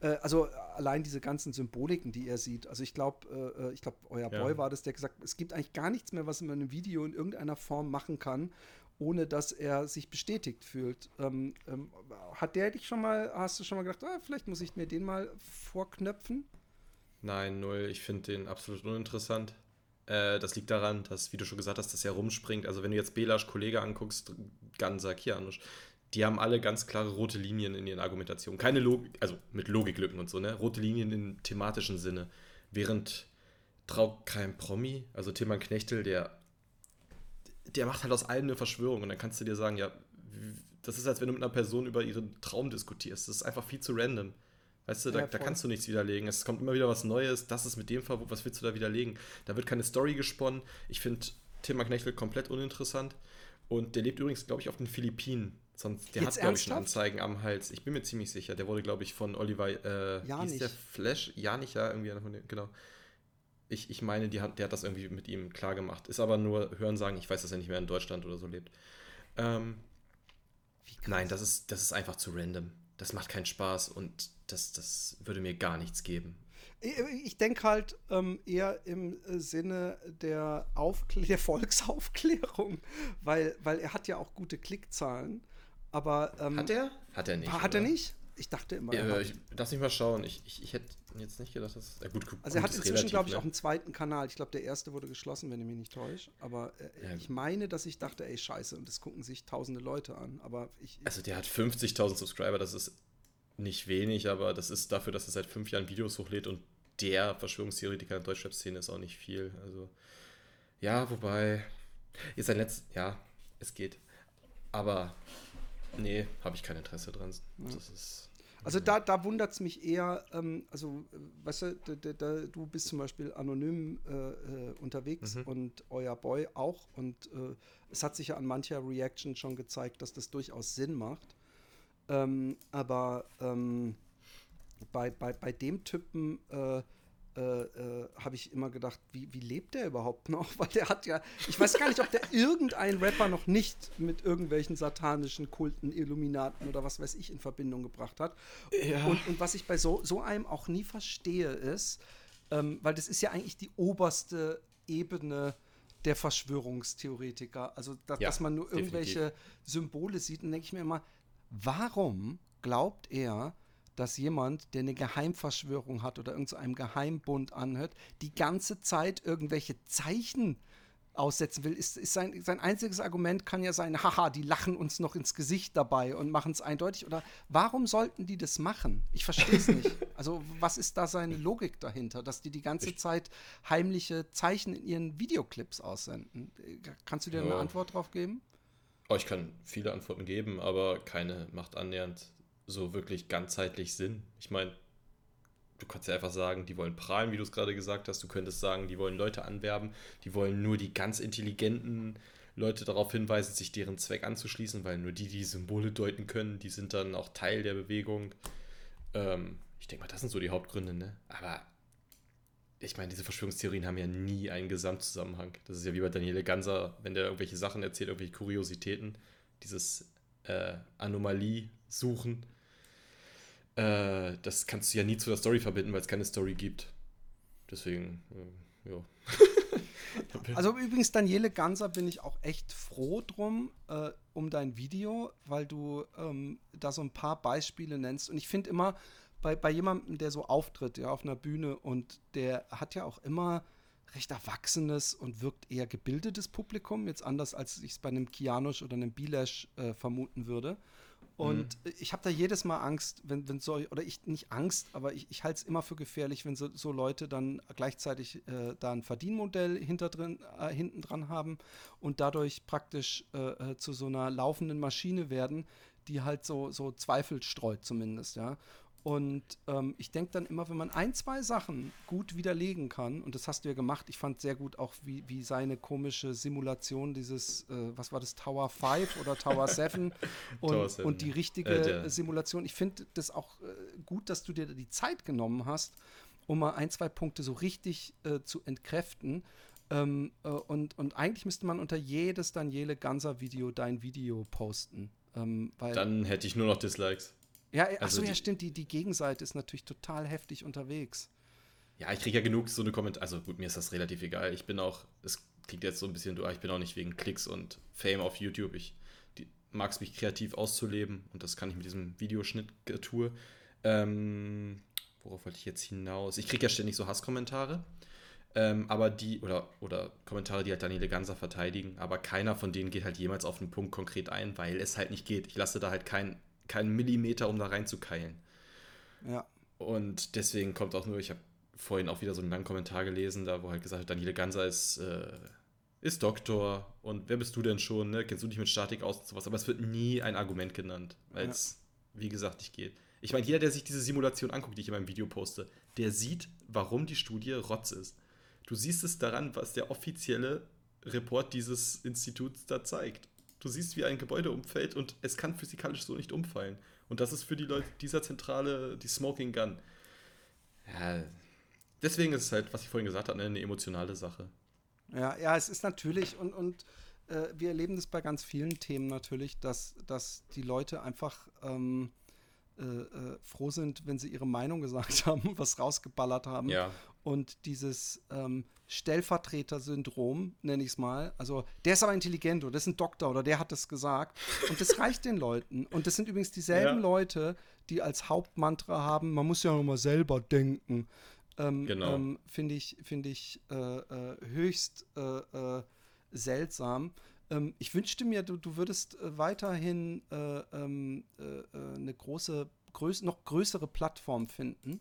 äh, also allein diese ganzen Symboliken, die er sieht. Also ich glaube, äh, äh, ich glaube, euer ja. Boy war das, der gesagt, es gibt eigentlich gar nichts mehr, was man in einem Video in irgendeiner Form machen kann, ohne dass er sich bestätigt fühlt. Ähm, ähm, hat der dich schon mal, hast du schon mal gedacht, ah, vielleicht muss ich mir den mal vorknöpfen? Nein, null. Ich finde den absolut uninteressant. Äh, das liegt daran, dass, wie du schon gesagt hast, dass er rumspringt. Also wenn du jetzt Belasch Kollege anguckst, Gansa, Kianusch, die haben alle ganz klare rote Linien in ihren Argumentationen. Keine Logik, also mit Logiklücken und so, ne? Rote Linien im thematischen Sinne. Während Trau kein Promi, also Tilman Knechtel, der, der macht halt aus allem eine Verschwörung und dann kannst du dir sagen, ja, das ist, als wenn du mit einer Person über ihren Traum diskutierst. Das ist einfach viel zu random. Weißt du, da, ja, da, kannst du nichts widerlegen. Es kommt immer wieder was Neues. Das ist mit dem Fall, was willst du da widerlegen? Da wird keine Story gesponnen. Ich finde Tilman Knechtel komplett uninteressant. Und der lebt übrigens, glaube ich, auf den Philippinen. Sonst, der Jetzt hat, glaube ich, schon Anzeigen am Hals. Ich bin mir ziemlich sicher. Der wurde, glaube ich, von Oliver, äh, ja, hieß der Flash? Ja, nicht, ja, irgendwie einer von den, genau. Ich, ich meine, die hat, der hat das irgendwie mit ihm klar gemacht. Ist aber nur Hörensagen, ich weiß, dass er nicht mehr in Deutschland oder so lebt. Ähm, nein, das ist, das ist einfach zu random. Das macht keinen Spaß und das, das würde mir gar nichts geben. Ich denke halt ähm, eher im Sinne der, Aufklär der Volksaufklärung, weil, weil er hat ja auch gute Klickzahlen. Aber, ähm, hat er? Hat er nicht. Hat oder? er nicht? Ich dachte immer. Ja, ich darf nicht mal schauen. Ich, ich, ich hätte jetzt nicht gedacht, dass. Ja, gut, gut, also, er hat inzwischen, glaube ich, ne? auch einen zweiten Kanal. Ich glaube, der erste wurde geschlossen, wenn ich mich nicht täusche. Aber äh, ja. ich meine, dass ich dachte, ey, scheiße, und das gucken sich tausende Leute an. Aber ich. Also, der hat 50.000 Subscriber, das ist nicht wenig, aber das ist dafür, dass er seit fünf Jahren Videos hochlädt und der Verschwörungstheoretiker in der Deutschrap-Szene ist auch nicht viel. Also, ja, wobei. Ist sein letztes. Ja, es geht Aber nee, habe ich kein Interesse dran. Das ist. Also da, da wundert es mich eher, ähm, also weißt du, da, da, da, du bist zum Beispiel anonym äh, äh, unterwegs mhm. und euer Boy auch und äh, es hat sich ja an mancher Reaction schon gezeigt, dass das durchaus Sinn macht. Ähm, aber ähm, bei, bei, bei dem Typen äh, äh, äh, habe ich immer gedacht, wie, wie lebt der überhaupt noch? Weil der hat ja, ich weiß gar nicht, ob der irgendein Rapper noch nicht mit irgendwelchen satanischen Kulten, Illuminaten oder was weiß ich in Verbindung gebracht hat. Ja. Und, und, was ich bei so, so einem auch nie verstehe, ist, ähm, weil das ist ja eigentlich die oberste Ebene der Verschwörungstheoretiker. Also, da, ja, dass man nur irgendwelche definitiv. Symbole sieht, dann denke ich mir immer, warum glaubt er, dass jemand, der eine Geheimverschwörung hat oder irgendeinem so Geheimbund anhört, die ganze Zeit irgendwelche Zeichen aussetzen will, ist, ist sein, sein einziges Argument kann ja sein, haha, die lachen uns noch ins Gesicht dabei und machen es eindeutig. Oder warum sollten die das machen? Ich verstehe es nicht. Also was ist da seine Logik dahinter, dass die die ganze Zeit heimliche Zeichen in ihren Videoclips aussenden? Kannst du dir ja. eine Antwort drauf geben? Oh, ich kann viele Antworten geben, aber keine macht annähernd so wirklich ganzheitlich Sinn. Ich meine, du kannst ja einfach sagen, die wollen prahlen, wie du es gerade gesagt hast. Du könntest sagen, die wollen Leute anwerben, die wollen nur die ganz intelligenten Leute darauf hinweisen, sich deren Zweck anzuschließen, weil nur die, die Symbole deuten können, die sind dann auch Teil der Bewegung. Ähm, ich denke mal, das sind so die Hauptgründe, ne? Aber ich meine, diese Verschwörungstheorien haben ja nie einen Gesamtzusammenhang. Das ist ja wie bei Daniele Ganser, wenn der irgendwelche Sachen erzählt, irgendwelche Kuriositäten, dieses äh, Anomalie suchen äh, das kannst du ja nie zu der Story verbinden, weil es keine Story gibt. Deswegen, äh, ja. also übrigens, Daniele Ganser bin ich auch echt froh drum, äh, um dein Video, weil du ähm, da so ein paar Beispiele nennst. Und ich finde immer, bei, bei jemandem, der so auftritt, ja, auf einer Bühne und der hat ja auch immer recht erwachsenes und wirkt eher gebildetes Publikum, jetzt anders als ich es bei einem Kianosch oder einem Bilash äh, vermuten würde. Und mhm. ich habe da jedes Mal Angst, wenn, wenn so, oder ich nicht Angst, aber ich, ich halte es immer für gefährlich, wenn so, so Leute dann gleichzeitig äh, da ein Verdienmodell hinter drin, äh, hinten dran haben und dadurch praktisch äh, äh zu so einer laufenden Maschine werden, die halt so, so Zweifel streut zumindest, ja. Und ähm, ich denke dann immer, wenn man ein, zwei Sachen gut widerlegen kann, und das hast du ja gemacht, ich fand sehr gut auch, wie, wie seine komische Simulation dieses, äh, was war das, Tower 5 oder Tower 7 und, Tower 7, und die richtige äh, Simulation. Ich finde das auch äh, gut, dass du dir die Zeit genommen hast, um mal ein, zwei Punkte so richtig äh, zu entkräften. Ähm, äh, und, und eigentlich müsste man unter jedes Daniele Ganser Video dein Video posten. Ähm, Dann hätte ich nur noch Dislikes. Ja, also achso, ja, stimmt, die, die Gegenseite ist natürlich total heftig unterwegs. Ja, ich kriege ja genug so eine Kommentare. Also gut, mir ist das relativ egal. Ich bin auch, es klingt jetzt so ein bisschen, du, ich bin auch nicht wegen Klicks und Fame auf YouTube. Ich mag es mich kreativ auszuleben und das kann ich mit diesem Videoschnitt-Tour. Ähm, worauf wollte ich jetzt hinaus? Ich kriege ja ständig so Hasskommentare. Ähm, aber die, oder, oder Kommentare, die halt Daniele Ganser verteidigen, aber keiner von denen geht halt jemals auf einen Punkt konkret ein, weil es halt nicht geht. Ich lasse da halt keinen keinen Millimeter, um da reinzukeilen. Ja. Und deswegen kommt auch nur, ich habe vorhin auch wieder so einen langen Kommentar gelesen, da wo halt gesagt wird, Daniele Ganser ist, äh, ist Doktor und wer bist du denn schon, ne? Kennst du dich mit Statik aus und sowas? Aber es wird nie ein Argument genannt, weil es, ja. wie gesagt, nicht geht. Ich meine, jeder, der sich diese Simulation anguckt, die ich in meinem Video poste, der sieht, warum die Studie Rotz ist. Du siehst es daran, was der offizielle Report dieses Instituts da zeigt. Du siehst, wie ein Gebäude umfällt und es kann physikalisch so nicht umfallen. Und das ist für die Leute dieser Zentrale die Smoking Gun. Ja, deswegen ist es halt, was ich vorhin gesagt habe, eine emotionale Sache. Ja, ja, es ist natürlich und, und äh, wir erleben das bei ganz vielen Themen natürlich, dass, dass die Leute einfach ähm, äh, äh, froh sind, wenn sie ihre Meinung gesagt haben, was rausgeballert haben. Ja. Und dieses ähm, Stellvertreter-Syndrom, nenne ich es mal, also der ist aber intelligent oder das ist ein Doktor oder der hat das gesagt. Und das reicht den Leuten. Und das sind übrigens dieselben ja. Leute, die als Hauptmantra haben, man muss ja noch mal selber denken. Ähm, genau. Ähm, Finde ich, find ich äh, äh, höchst äh, äh seltsam. Ähm, ich wünschte mir, du, du würdest äh, weiterhin äh, ähm, äh, äh, eine große, größ noch größere Plattform finden.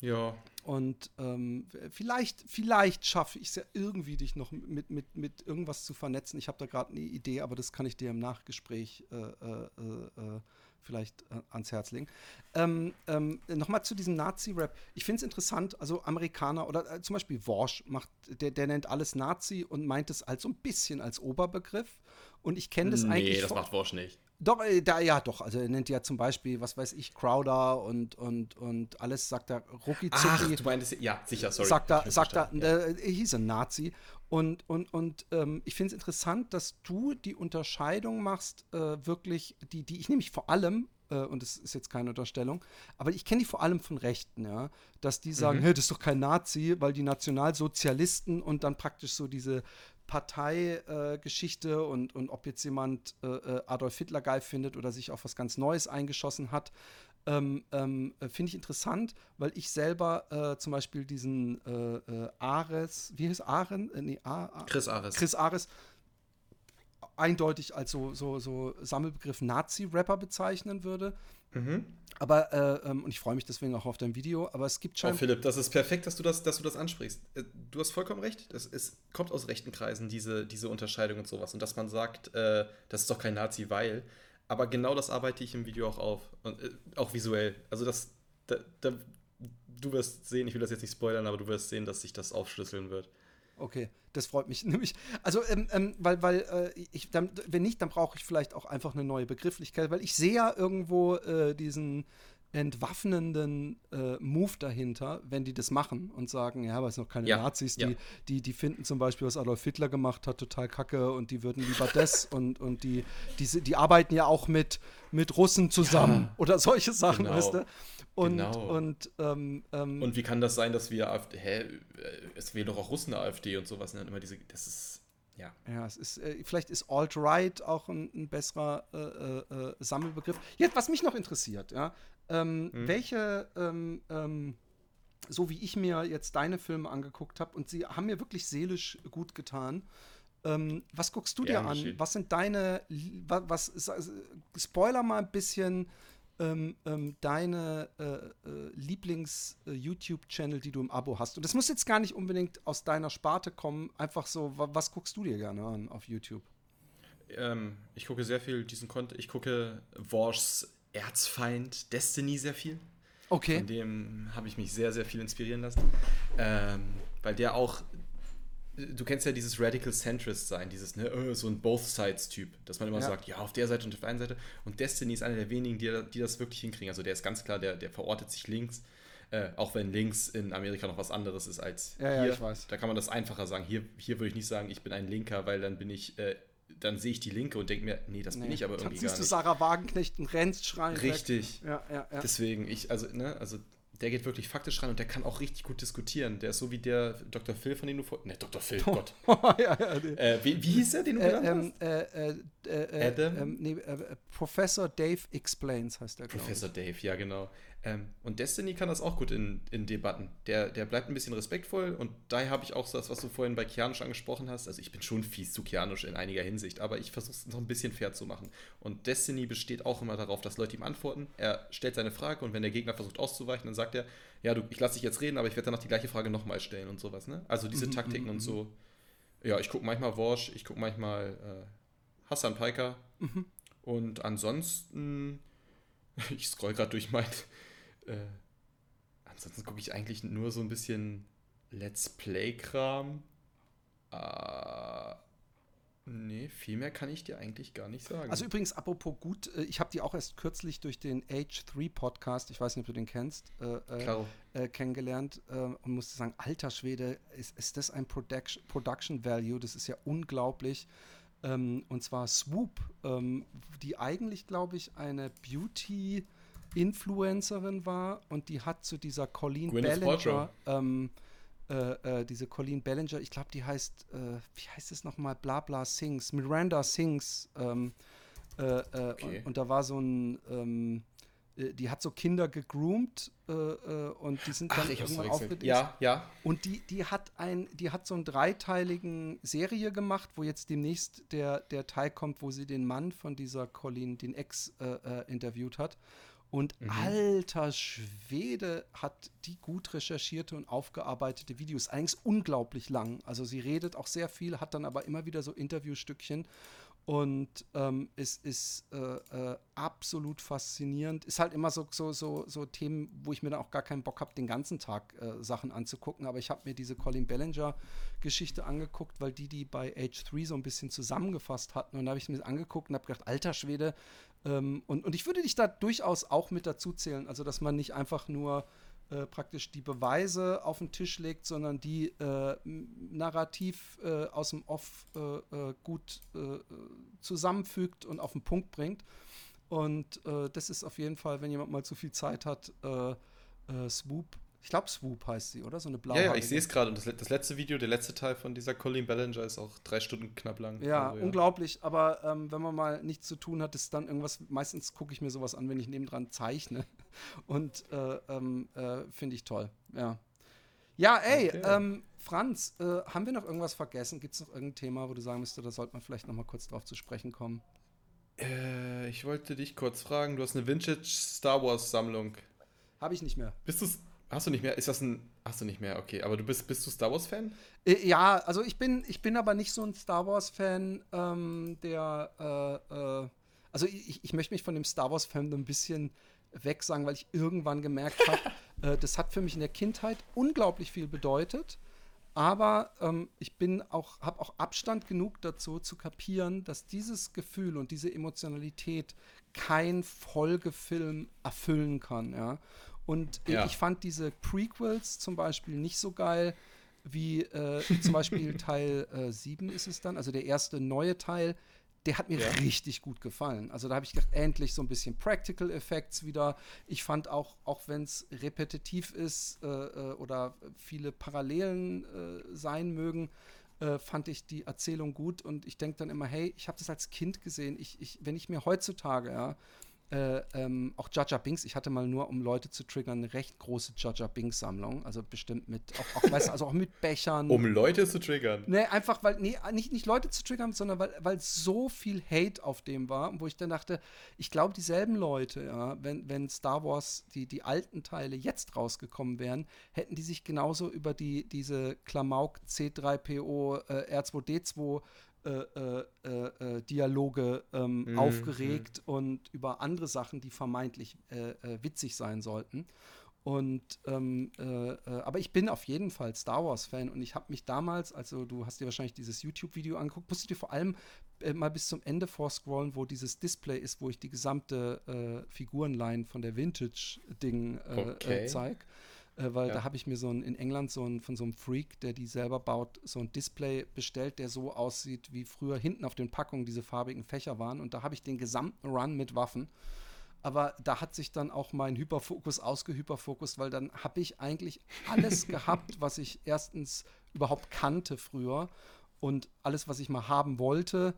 Ja. Und ähm, vielleicht, vielleicht schaffe ich es ja irgendwie, dich noch mit, mit, mit irgendwas zu vernetzen. Ich habe da gerade eine Idee, aber das kann ich dir im Nachgespräch äh, äh, äh, vielleicht äh, ans Herz legen. Ähm, ähm, Nochmal zu diesem Nazi-Rap. Ich finde es interessant, also Amerikaner oder äh, zum Beispiel Worsch macht, der, der nennt alles Nazi und meint es als so ein bisschen als Oberbegriff. Und ich kenne das nee, eigentlich. Nee, das macht Worsch nicht. Doch, äh, da, ja, doch. Also er nennt ja zum Beispiel, was weiß ich, Crowder und, und, und alles sagt er Rucki Ach, du meinst, ja, sicher, sorry. Sagt er, sagt er, ja. äh, hieß ein Nazi. Und, und, und ähm, ich finde es interessant, dass du die Unterscheidung machst, äh, wirklich, die, die ich nämlich vor allem, äh, und das ist jetzt keine Unterstellung, aber ich kenne die vor allem von Rechten, ja, dass die sagen, mhm. hey, das ist doch kein Nazi, weil die Nationalsozialisten und dann praktisch so diese Parteigeschichte äh, und, und ob jetzt jemand äh, äh, Adolf Hitler geil findet oder sich auf was ganz Neues eingeschossen hat, ähm, ähm, äh, finde ich interessant, weil ich selber äh, zum Beispiel diesen äh, Ares, wie heißt Aren? nee, A Chris Ares. Chris Ares eindeutig als so, so, so Sammelbegriff Nazi-Rapper bezeichnen würde. Mhm. Aber, äh, ähm, und ich freue mich deswegen auch auf dein Video, aber es gibt schon. Oh, Philipp, das ist perfekt, dass du das, dass du das ansprichst. Äh, du hast vollkommen recht. Das, es kommt aus rechten Kreisen, diese, diese Unterscheidung und sowas. Und dass man sagt, äh, das ist doch kein Nazi, weil. Aber genau das arbeite ich im Video auch auf. Und äh, auch visuell. Also das, da, da, du wirst sehen, ich will das jetzt nicht spoilern, aber du wirst sehen, dass sich das aufschlüsseln wird. Okay, das freut mich nämlich. Also, ähm, ähm, weil, weil äh, ich, dann, wenn nicht, dann brauche ich vielleicht auch einfach eine neue Begrifflichkeit, weil ich sehe ja irgendwo äh, diesen entwaffnenden äh, Move dahinter, wenn die das machen und sagen, ja, aber es sind noch keine ja, Nazis, die, ja. die, die finden zum Beispiel, was Adolf Hitler gemacht hat, total kacke und die würden lieber das und, und die, die, die arbeiten ja auch mit, mit Russen zusammen ja, oder solche Sachen, genau. weißt du? Und, genau. und, ähm, ähm, und wie kann das sein, dass wir AfD, hä, äh, es wählen doch auch Russen AfD und sowas, ne? immer diese, das ist, ja. Ja, es ist, äh, vielleicht ist Alt-Right auch ein, ein besserer äh, äh, äh, Sammelbegriff. Jetzt, was mich noch interessiert, ja, ähm, mhm. welche, ähm, ähm, so wie ich mir jetzt deine Filme angeguckt habe, und sie haben mir wirklich seelisch gut getan, ähm, was guckst du dir an? Was sind deine, was, was, Spoiler mal ein bisschen, ähm, ähm, deine äh, äh, Lieblings-YouTube-Channel, äh, die du im Abo hast. Und das muss jetzt gar nicht unbedingt aus deiner Sparte kommen. Einfach so, was guckst du dir gerne an auf YouTube? Ähm, ich gucke sehr viel diesen Content. Ich gucke War's Erzfeind Destiny sehr viel. Okay. Von dem habe ich mich sehr, sehr viel inspirieren lassen. Ähm, weil der auch du kennst ja dieses Radical Centrist sein, dieses ne, oh, so ein Both Sides-Typ, dass man immer ja. sagt, ja, auf der Seite und auf der einen Seite. Und Destiny ist einer der wenigen, die, die das wirklich hinkriegen. Also der ist ganz klar, der, der verortet sich links. Äh, auch wenn links in Amerika noch was anderes ist als ja, hier. Ja, ich weiß. Da kann man das einfacher sagen. Hier, hier würde ich nicht sagen, ich bin ein Linker, weil dann bin ich, äh, dann sehe ich die Linke und denke mir, nee, das nee, bin ich aber irgendwie gar nicht. Dann siehst du Sarah Wagenknecht und rennst schreien. Richtig. Ja, ja, ja. Deswegen, ich, also, ne, also der geht wirklich faktisch ran und der kann auch richtig gut diskutieren. Der ist so wie der Dr. Phil, von dem du vor. Ne, Dr. Phil, oh. Gott. ja, ja, nee. äh, wie, wie hieß er, den du äh, genannt ähm, hast? Äh, äh, äh, Adam? Ähm, nee, äh, Professor Dave Explains heißt der, Professor Dave, ja, genau. Ähm, und Destiny kann das auch gut in, in Debatten. Der, der bleibt ein bisschen respektvoll und daher habe ich auch das, was du vorhin bei Kianisch angesprochen hast. Also ich bin schon fies zu Kianisch in einiger Hinsicht, aber ich versuche es noch ein bisschen fair zu machen. Und Destiny besteht auch immer darauf, dass Leute ihm antworten. Er stellt seine Frage und wenn der Gegner versucht auszuweichen, dann sagt er, ja, du, ich lasse dich jetzt reden, aber ich werde danach die gleiche Frage nochmal stellen und sowas. Ne? Also diese mhm, Taktiken mhm, und so. Mhm. Ja, ich gucke manchmal Worsch, ich gucke manchmal äh, Hassan Piker. Mhm. Und ansonsten, ich scroll gerade durch mein äh, ansonsten gucke ich eigentlich nur so ein bisschen Let's Play-Kram. Äh, nee, viel mehr kann ich dir eigentlich gar nicht sagen. Also übrigens, apropos gut, äh, ich habe die auch erst kürzlich durch den H3-Podcast, ich weiß nicht, ob du den kennst, äh, äh, äh kennengelernt äh, und musste sagen, alter Schwede, ist, ist das ein Production, Production Value? Das ist ja unglaublich. Ähm, und zwar Swoop, ähm, die eigentlich, glaube ich, eine Beauty- Influencerin war und die hat zu dieser Colleen Gwyneth Ballinger, ähm, äh, äh, diese Colleen Ballinger, ich glaube, die heißt, äh, wie heißt es nochmal, Blabla Sings, Miranda Sings, ähm, äh, äh, okay. und, und, da war so ein, ähm, äh, die hat so Kinder gegroomt und die sind dann Ach, irgendwann aufgedeckt. Ja, ja. Und die, die hat ein, die hat so einen dreiteiligen Serie gemacht, wo jetzt demnächst der, der Teil kommt, wo sie den Mann von dieser Colleen, den Ex, interviewt hat. Und mhm. alter Schwede hat die gut recherchierte und aufgearbeitete Videos. Allerdings unglaublich lang. Also sie redet auch sehr viel, hat dann aber immer wieder so Interviewstückchen. Und ähm, es ist äh, äh, absolut faszinierend. Ist halt immer so, so, so, so Themen, wo ich mir dann auch gar keinen Bock habe, den ganzen Tag äh, Sachen anzugucken. Aber ich habe mir diese Colin Bellinger-Geschichte angeguckt, weil die die bei Age 3 so ein bisschen zusammengefasst hatten. Und da habe ich mir angeguckt und habe gedacht, alter Schwede. Ähm, und, und ich würde dich da durchaus auch mit dazu zählen. Also, dass man nicht einfach nur äh, praktisch die Beweise auf den Tisch legt, sondern die äh, narrativ äh, aus dem Off äh, äh, gut zusammenfügt und auf den Punkt bringt. Und das ist auf jeden Fall, wenn jemand mal zu viel Zeit hat, Swoop ich glaube, Swoop heißt sie, oder? So eine blaue. Ja, ja ich sehe es gerade. Und das, das, letzte Video, der letzte Teil von dieser Colleen Ballinger ist auch drei Stunden knapp lang. Ja, also, ja. unglaublich. Aber ähm, wenn man mal nichts zu tun hat, ist dann irgendwas. Meistens gucke ich mir sowas an, wenn ich nebendran zeichne. Und äh, ähm, äh, finde ich toll. Ja. Ja, ey, okay. ähm, Franz, äh, haben wir noch irgendwas vergessen? Gibt es noch irgendein Thema, wo du sagen müsstest, da sollte man vielleicht noch mal kurz drauf zu sprechen kommen? Äh, ich wollte dich kurz fragen, du hast eine Vintage Star Wars Sammlung. Habe ich nicht mehr. Bist du Hast du nicht mehr? Ist das ein. Hast du nicht mehr? Okay, aber du bist, bist du Star Wars-Fan? Äh, ja, also ich bin, ich bin aber nicht so ein Star Wars-Fan, ähm, der. Äh, äh, also ich, ich möchte mich von dem Star Wars-Fan ein bisschen wegsagen, weil ich irgendwann gemerkt habe, äh, das hat für mich in der Kindheit unglaublich viel bedeutet. Aber ähm, ich bin auch, habe auch Abstand genug dazu zu kapieren, dass dieses Gefühl und diese Emotionalität kein Folgefilm erfüllen kann. Ja? Und ja. ich fand diese Prequels zum Beispiel nicht so geil wie äh, zum Beispiel Teil äh, 7 ist es dann, also der erste neue Teil, der hat mir ja. richtig gut gefallen. Also da habe ich gedacht, endlich so ein bisschen Practical Effects wieder. Ich fand auch, auch wenn es repetitiv ist äh, äh, oder viele Parallelen äh, sein mögen, äh, fand ich die Erzählung gut und ich denke dann immer, hey, ich habe das als Kind gesehen. Ich, ich, wenn ich mir heutzutage, ja, äh, ähm, auch Jaja Binks, ich hatte mal nur, um Leute zu triggern, eine recht große Jaja Binks Sammlung. Also bestimmt mit, auch, auch, weißt, also auch mit Bechern. Um Leute zu triggern? Nee, einfach, weil, nee, nicht, nicht Leute zu triggern, sondern weil, weil so viel Hate auf dem war, wo ich dann dachte, ich glaube, dieselben Leute, ja, wenn, wenn Star Wars, die, die alten Teile jetzt rausgekommen wären, hätten die sich genauso über die, diese Klamauk C3PO äh, R2D2 äh, äh, äh, Dialoge ähm, mhm, aufgeregt mhm. und über andere Sachen, die vermeintlich äh, äh, witzig sein sollten. Und ähm, aber ich bin auf jeden Fall Star Wars-Fan und ich habe mich damals, also du hast dir wahrscheinlich dieses YouTube-Video angeguckt, musst du dir vor allem mal bis zum Ende vorscrollen, wo dieses Display ist, wo ich die gesamte Figurenline von der Vintage-Ding okay. zeige äh, weil ja. da habe ich mir so ein, in England so ein, von so einem Freak, der die selber baut, so ein Display bestellt, der so aussieht, wie früher hinten auf den Packungen diese farbigen Fächer waren. Und da habe ich den gesamten Run mit Waffen. Aber da hat sich dann auch mein Hyperfokus ausgehyperfokus, weil dann habe ich eigentlich alles gehabt, was ich erstens überhaupt kannte früher und alles, was ich mal haben wollte.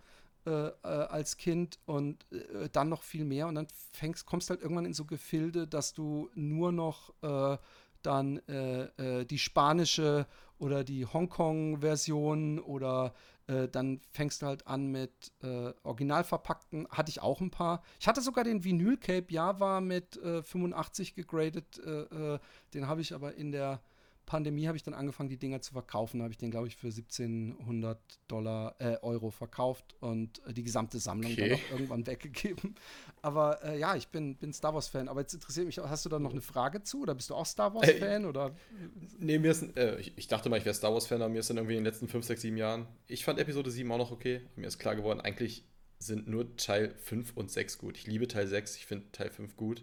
Äh, äh, als Kind und äh, dann noch viel mehr und dann fängst, kommst halt irgendwann in so Gefilde, dass du nur noch äh, dann äh, äh, die spanische oder die Hongkong-Version oder äh, dann fängst du halt an mit äh, original verpackten, hatte ich auch ein paar. Ich hatte sogar den Vinyl Cape Java mit 85 äh, gegradet, äh, den habe ich aber in der Pandemie habe ich dann angefangen, die Dinger zu verkaufen. Da habe ich den, glaube ich, für 1700 Dollar, äh, Euro verkauft und äh, die gesamte Sammlung okay. dann auch irgendwann weggegeben. Aber äh, ja, ich bin, bin Star Wars-Fan. Aber jetzt interessiert mich, hast du da noch eine Frage zu? Oder bist du auch Star Wars-Fan? oder? Nee, mir ist, äh, ich, ich, dachte mal, ich wäre Star Wars-Fan, aber mir ist dann irgendwie in den letzten 5, 6, 7 Jahren. Ich fand Episode 7 auch noch okay. Mir ist klar geworden, eigentlich sind nur Teil 5 und 6 gut. Ich liebe Teil 6, ich finde Teil 5 gut.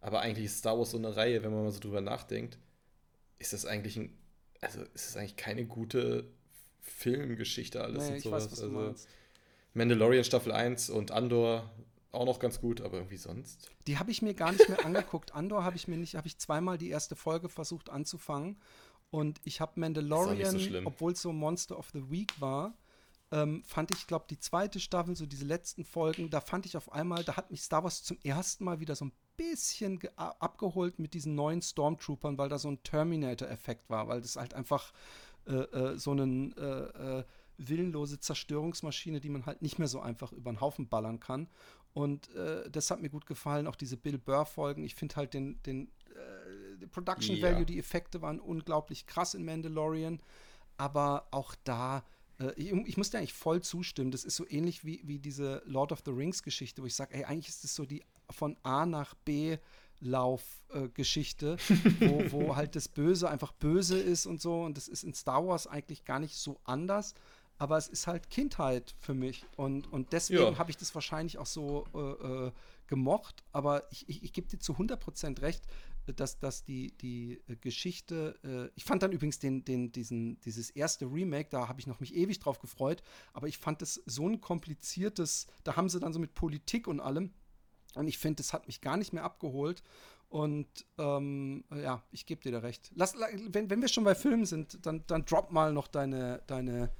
Aber eigentlich ist Star Wars so eine Reihe, wenn man mal so drüber nachdenkt ist das eigentlich ein, also ist das eigentlich keine gute Filmgeschichte alles nee, und sowas. Weiß, also Mandalorian Staffel 1 und Andor auch noch ganz gut, aber irgendwie sonst. Die habe ich mir gar nicht mehr angeguckt. Andor habe ich mir nicht, habe ich zweimal die erste Folge versucht anzufangen und ich habe Mandalorian, so obwohl es so Monster of the Week war, ähm, fand ich, glaube die zweite Staffel, so diese letzten Folgen, da fand ich auf einmal, da hat mich Star Wars zum ersten Mal wieder so ein bisschen abgeholt mit diesen neuen Stormtroopern, weil da so ein Terminator-Effekt war, weil das halt einfach äh, äh, so einen äh, äh willenlose Zerstörungsmaschine, die man halt nicht mehr so einfach über den Haufen ballern kann. Und äh, das hat mir gut gefallen, auch diese Bill Burr-Folgen. Ich finde halt den, den äh, Production ja. Value, die Effekte waren unglaublich krass in Mandalorian. Aber auch da, äh, ich, ich, muss dir eigentlich voll zustimmen. Das ist so ähnlich wie, wie diese Lord of the Rings-Geschichte, wo ich sage, ey, eigentlich ist das so die von A nach B Laufgeschichte, äh, wo, wo halt das Böse einfach böse ist und so. Und das ist in Star Wars eigentlich gar nicht so anders aber es ist halt Kindheit für mich und, und deswegen ja. habe ich das wahrscheinlich auch so äh, äh, gemocht, aber ich, ich, ich gebe dir zu 100% recht, dass, dass die, die Geschichte, äh, ich fand dann übrigens den, den, diesen, dieses erste Remake, da habe ich noch mich ewig drauf gefreut, aber ich fand es so ein kompliziertes, da haben sie dann so mit Politik und allem und ich finde, das hat mich gar nicht mehr abgeholt und ähm, ja, ich gebe dir da recht. Lass, wenn, wenn wir schon bei Filmen sind, dann, dann drop mal noch deine, deine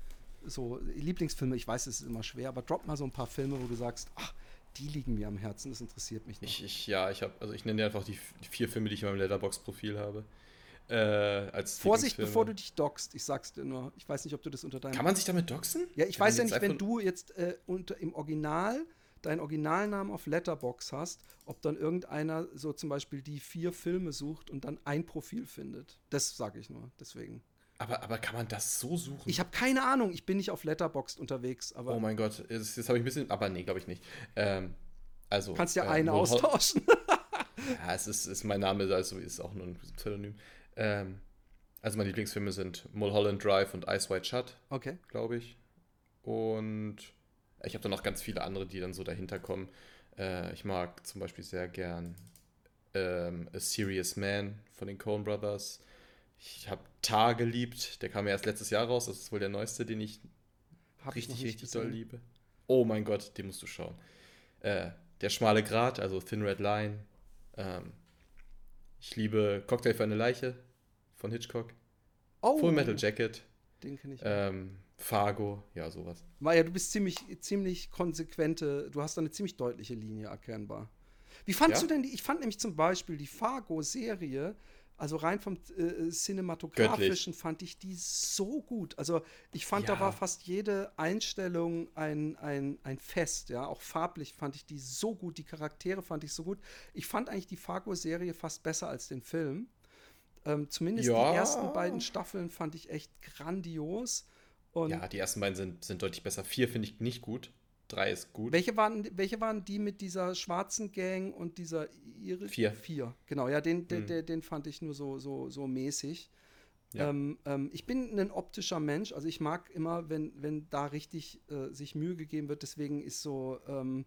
so Lieblingsfilme, ich weiß, es ist immer schwer, aber drop mal so ein paar Filme, wo du sagst, ach, die liegen mir am Herzen, das interessiert mich nicht. Ich, ich ja, ich habe, also ich nenne dir einfach die, die, vier Filme, die ich in meinem Letterbox-Profil habe. Äh, als Vorsicht, bevor du dich dockst, ich sag's dir nur. Ich weiß nicht, ob du das unter deinem. Kann man sich damit doxen? Ja, ich Kann weiß ja nicht, wenn du jetzt äh, unter, im Original deinen Originalnamen auf Letterbox hast, ob dann irgendeiner so zum Beispiel die vier Filme sucht und dann ein Profil findet. Das sage ich nur, deswegen. Aber, aber kann man das so suchen? Ich habe keine Ahnung. Ich bin nicht auf Letterboxd unterwegs. Aber oh mein Gott, jetzt, jetzt habe ich ein bisschen. Aber nee, glaube ich nicht. Ähm, also, Kannst ja äh, einen austauschen. ja, es ist, ist mein Name, also ist auch nur ein Pseudonym. Ähm, also meine Lieblingsfilme sind Mulholland Drive und Ice White Shut. Okay. Glaube ich. Und ich habe dann noch ganz viele andere, die dann so dahinter kommen. Äh, ich mag zum Beispiel sehr gern ähm, A Serious Man von den Coen Brothers. Ich habe Tar geliebt. Der kam ja erst letztes Jahr raus. Das ist wohl der neueste, den ich hab richtig, ich richtig doll liebe. Oh mein Gott, den musst du schauen. Äh, der schmale Grat, also Thin Red Line. Ähm, ich liebe Cocktail für eine Leiche von Hitchcock. Oh. Full Metal Jacket. Den kenne ich. Ähm, Fargo, ja, sowas. Maja, du bist ziemlich, ziemlich konsequente, du hast eine ziemlich deutliche Linie erkennbar. Wie fandst ja? du denn die? Ich fand nämlich zum Beispiel die Fargo-Serie also rein vom äh, cinematografischen Göttlich. fand ich die so gut. Also ich fand, ja. da war fast jede Einstellung ein, ein, ein Fest, ja. Auch farblich fand ich die so gut, die Charaktere fand ich so gut. Ich fand eigentlich die Fargo-Serie fast besser als den Film. Ähm, zumindest ja. die ersten beiden Staffeln fand ich echt grandios. Und ja, die ersten beiden sind, sind deutlich besser. Vier finde ich nicht gut. Drei ist gut. Welche waren, welche waren die mit dieser schwarzen Gang und dieser Iris? Vier. Vier, genau. Ja, den, den, mhm. den fand ich nur so, so, so mäßig. Ja. Ähm, ähm, ich bin ein optischer Mensch, also ich mag immer, wenn, wenn da richtig äh, sich Mühe gegeben wird. Deswegen ist so ähm,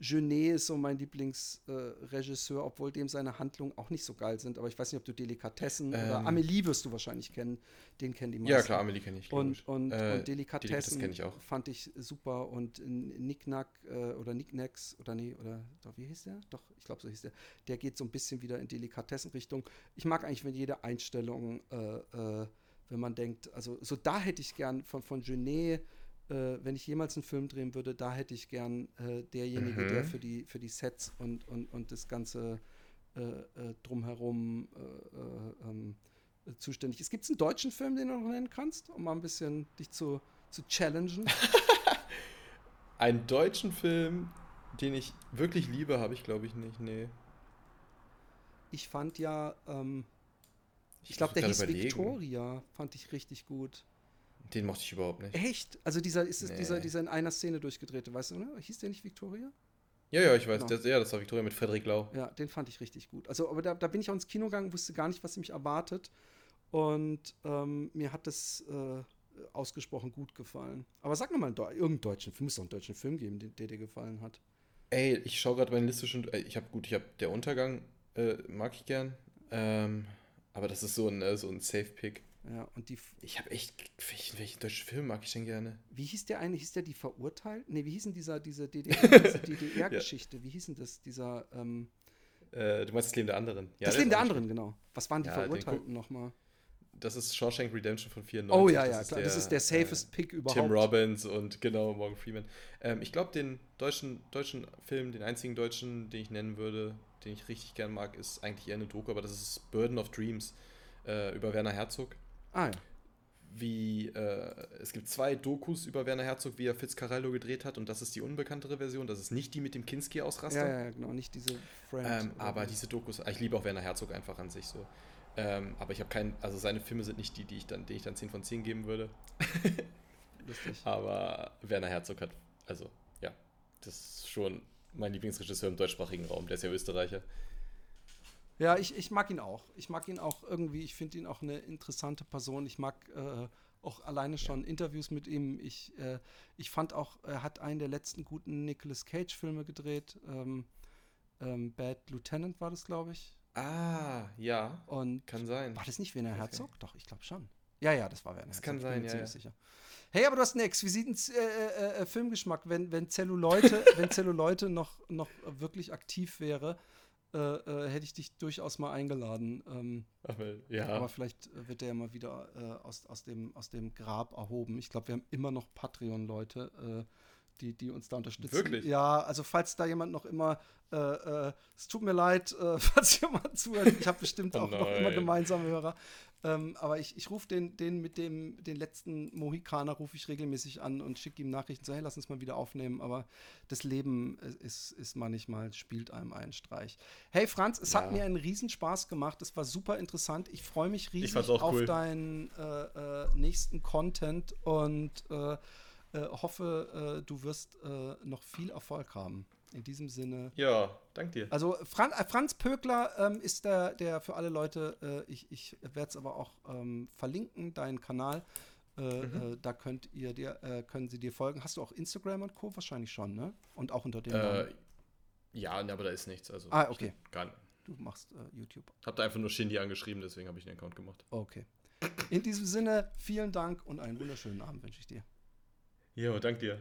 Genet ist so mein Lieblingsregisseur, äh, obwohl dem seine Handlungen auch nicht so geil sind. Aber ich weiß nicht, ob du Delikatessen ähm. oder Amelie wirst du wahrscheinlich kennen. Den kennen die meisten. Ja, klar, Amelie kenne ich. Und, und, äh, und Delikatessen ich fand ich super. Und Nicknack äh, oder Nicknacks oder nee, oder doch, wie hieß der? Doch, ich glaube, so hieß der. Der geht so ein bisschen wieder in Delikatessenrichtung. Ich mag eigentlich, wenn jede Einstellung, äh, äh, wenn man denkt, also so da hätte ich gern von, von Genet äh, wenn ich jemals einen Film drehen würde, da hätte ich gern äh, derjenige, mhm. der für die, für die Sets und, und, und das ganze äh, äh drumherum äh, äh, ähm, zuständig ist. Gibt es einen deutschen Film, den du noch nennen kannst, um mal ein bisschen dich zu, zu challengen? einen deutschen Film, den ich wirklich liebe, habe ich glaube ich nicht, nee. Ich fand ja, ähm, ich, ich glaube, der hieß überlegen. Victoria, fand ich richtig gut. Den mochte ich überhaupt nicht. Echt? Also dieser ist es nee. dieser, dieser in einer Szene durchgedrehte, weißt du, oder? Hieß der nicht Victoria? Ja, ja, ich weiß. Genau. Der, ja, das war Victoria mit Frederik Lau. Ja, den fand ich richtig gut. Also, aber da, da bin ich auch ins Kino gegangen, wusste gar nicht, was mich erwartet. Und ähm, mir hat das äh, ausgesprochen gut gefallen. Aber sag nochmal irgendeinen deutschen Film. Muss doch einen deutschen Film geben, der, der dir gefallen hat. Ey, ich schaue gerade meine Liste schon. Ich habe gut, ich habe Der Untergang, äh, mag ich gern. Ähm, aber das ist so ein, äh, so ein Safe-Pick. Ja, und die. Ich habe echt. Welchen, welchen deutschen Film mag ich denn gerne? Wie hieß der eine? Hieß der die verurteilt? Ne, wie hieß denn dieser, diese DDR-Geschichte? ja. Wie hieß denn das? Dieser. Ähm, äh, du meinst das Leben der anderen. Ja, das Leben der anderen, genau. Was waren die ja, Verurteilten nochmal? Das ist Shawshank Redemption von 94. Oh ja, ja, das klar. Der, das ist der safest äh, Pick überhaupt. Tim Robbins und genau, Morgan Freeman. Ähm, ich glaube, den deutschen, deutschen Film, den einzigen deutschen, den ich nennen würde, den ich richtig gern mag, ist eigentlich eher eine Doku, aber das ist Burden of Dreams äh, über Werner Herzog. Ah, ja. wie äh, es gibt zwei Dokus über Werner Herzog, wie er Fitzcarraldo gedreht hat und das ist die unbekanntere Version, das ist nicht die mit dem Kinski-Ausraster. Ja, ja, genau, nicht diese ähm, aber diese Dokus, ich liebe auch Werner Herzog einfach an sich so. Ähm, aber ich habe keinen, also seine Filme sind nicht die, die ich dann, denen ich dann 10 von 10 geben würde. Lustig. Aber Werner Herzog hat, also ja, das ist schon mein Lieblingsregisseur im deutschsprachigen Raum, der ist ja Österreicher. Ja, ich, ich mag ihn auch. Ich mag ihn auch irgendwie, ich finde ihn auch eine interessante Person. Ich mag äh, auch alleine schon ja. Interviews mit ihm. Ich, äh, ich fand auch, er hat einen der letzten guten Nicolas Cage-Filme gedreht. Ähm, ähm, Bad Lieutenant war das, glaube ich. Ah, ja. Und kann sein. War das nicht Werner Herzog? Doch, ich glaube schon. Ja, ja, das war Werner. Das kann sein, ja, ja. Sicher. Hey, aber du hast einen exquisiten äh, äh, äh, Filmgeschmack. Wenn, wenn Zelluleute, wenn Zelluleute noch, noch wirklich aktiv wäre, äh, äh, hätte ich dich durchaus mal eingeladen. Ähm, Ach, ja. Aber vielleicht wird der ja mal wieder äh, aus, aus, dem, aus dem Grab erhoben. Ich glaube, wir haben immer noch Patreon-Leute, die, die uns da unterstützen. Wirklich? Ja, also falls da jemand noch immer, äh, äh, es tut mir leid, äh, falls jemand zuhört, ich habe bestimmt oh auch noch immer gemeinsame Hörer. Ähm, aber ich, ich rufe den, den mit dem, den letzten Mohikaner rufe ich regelmäßig an und schicke ihm Nachrichten, so hey, lass uns mal wieder aufnehmen. Aber das Leben ist, ist manchmal, spielt einem einen Streich. Hey Franz, es ja. hat mir einen Riesenspaß gemacht. Es war super interessant. Ich freue mich riesig auf cool. deinen äh, äh, nächsten Content und äh, äh, hoffe, äh, du wirst äh, noch viel Erfolg haben. In diesem Sinne. Ja, dank dir. Also äh, Franz Pökler ähm, ist der, der für alle Leute, äh, ich, ich werde es aber auch ähm, verlinken, deinen Kanal. Mhm. da könnt ihr dir, können sie dir folgen. Hast du auch Instagram und Co. wahrscheinlich schon, ne? Und auch unter dem Namen. Ja, aber da ist nichts. Also ah, okay. Gar, du machst YouTube. Hab da einfach nur Shindy angeschrieben, deswegen habe ich den Account gemacht. Okay. In diesem Sinne, vielen Dank und einen wunderschönen Abend wünsche ich dir. Jo, dank dir.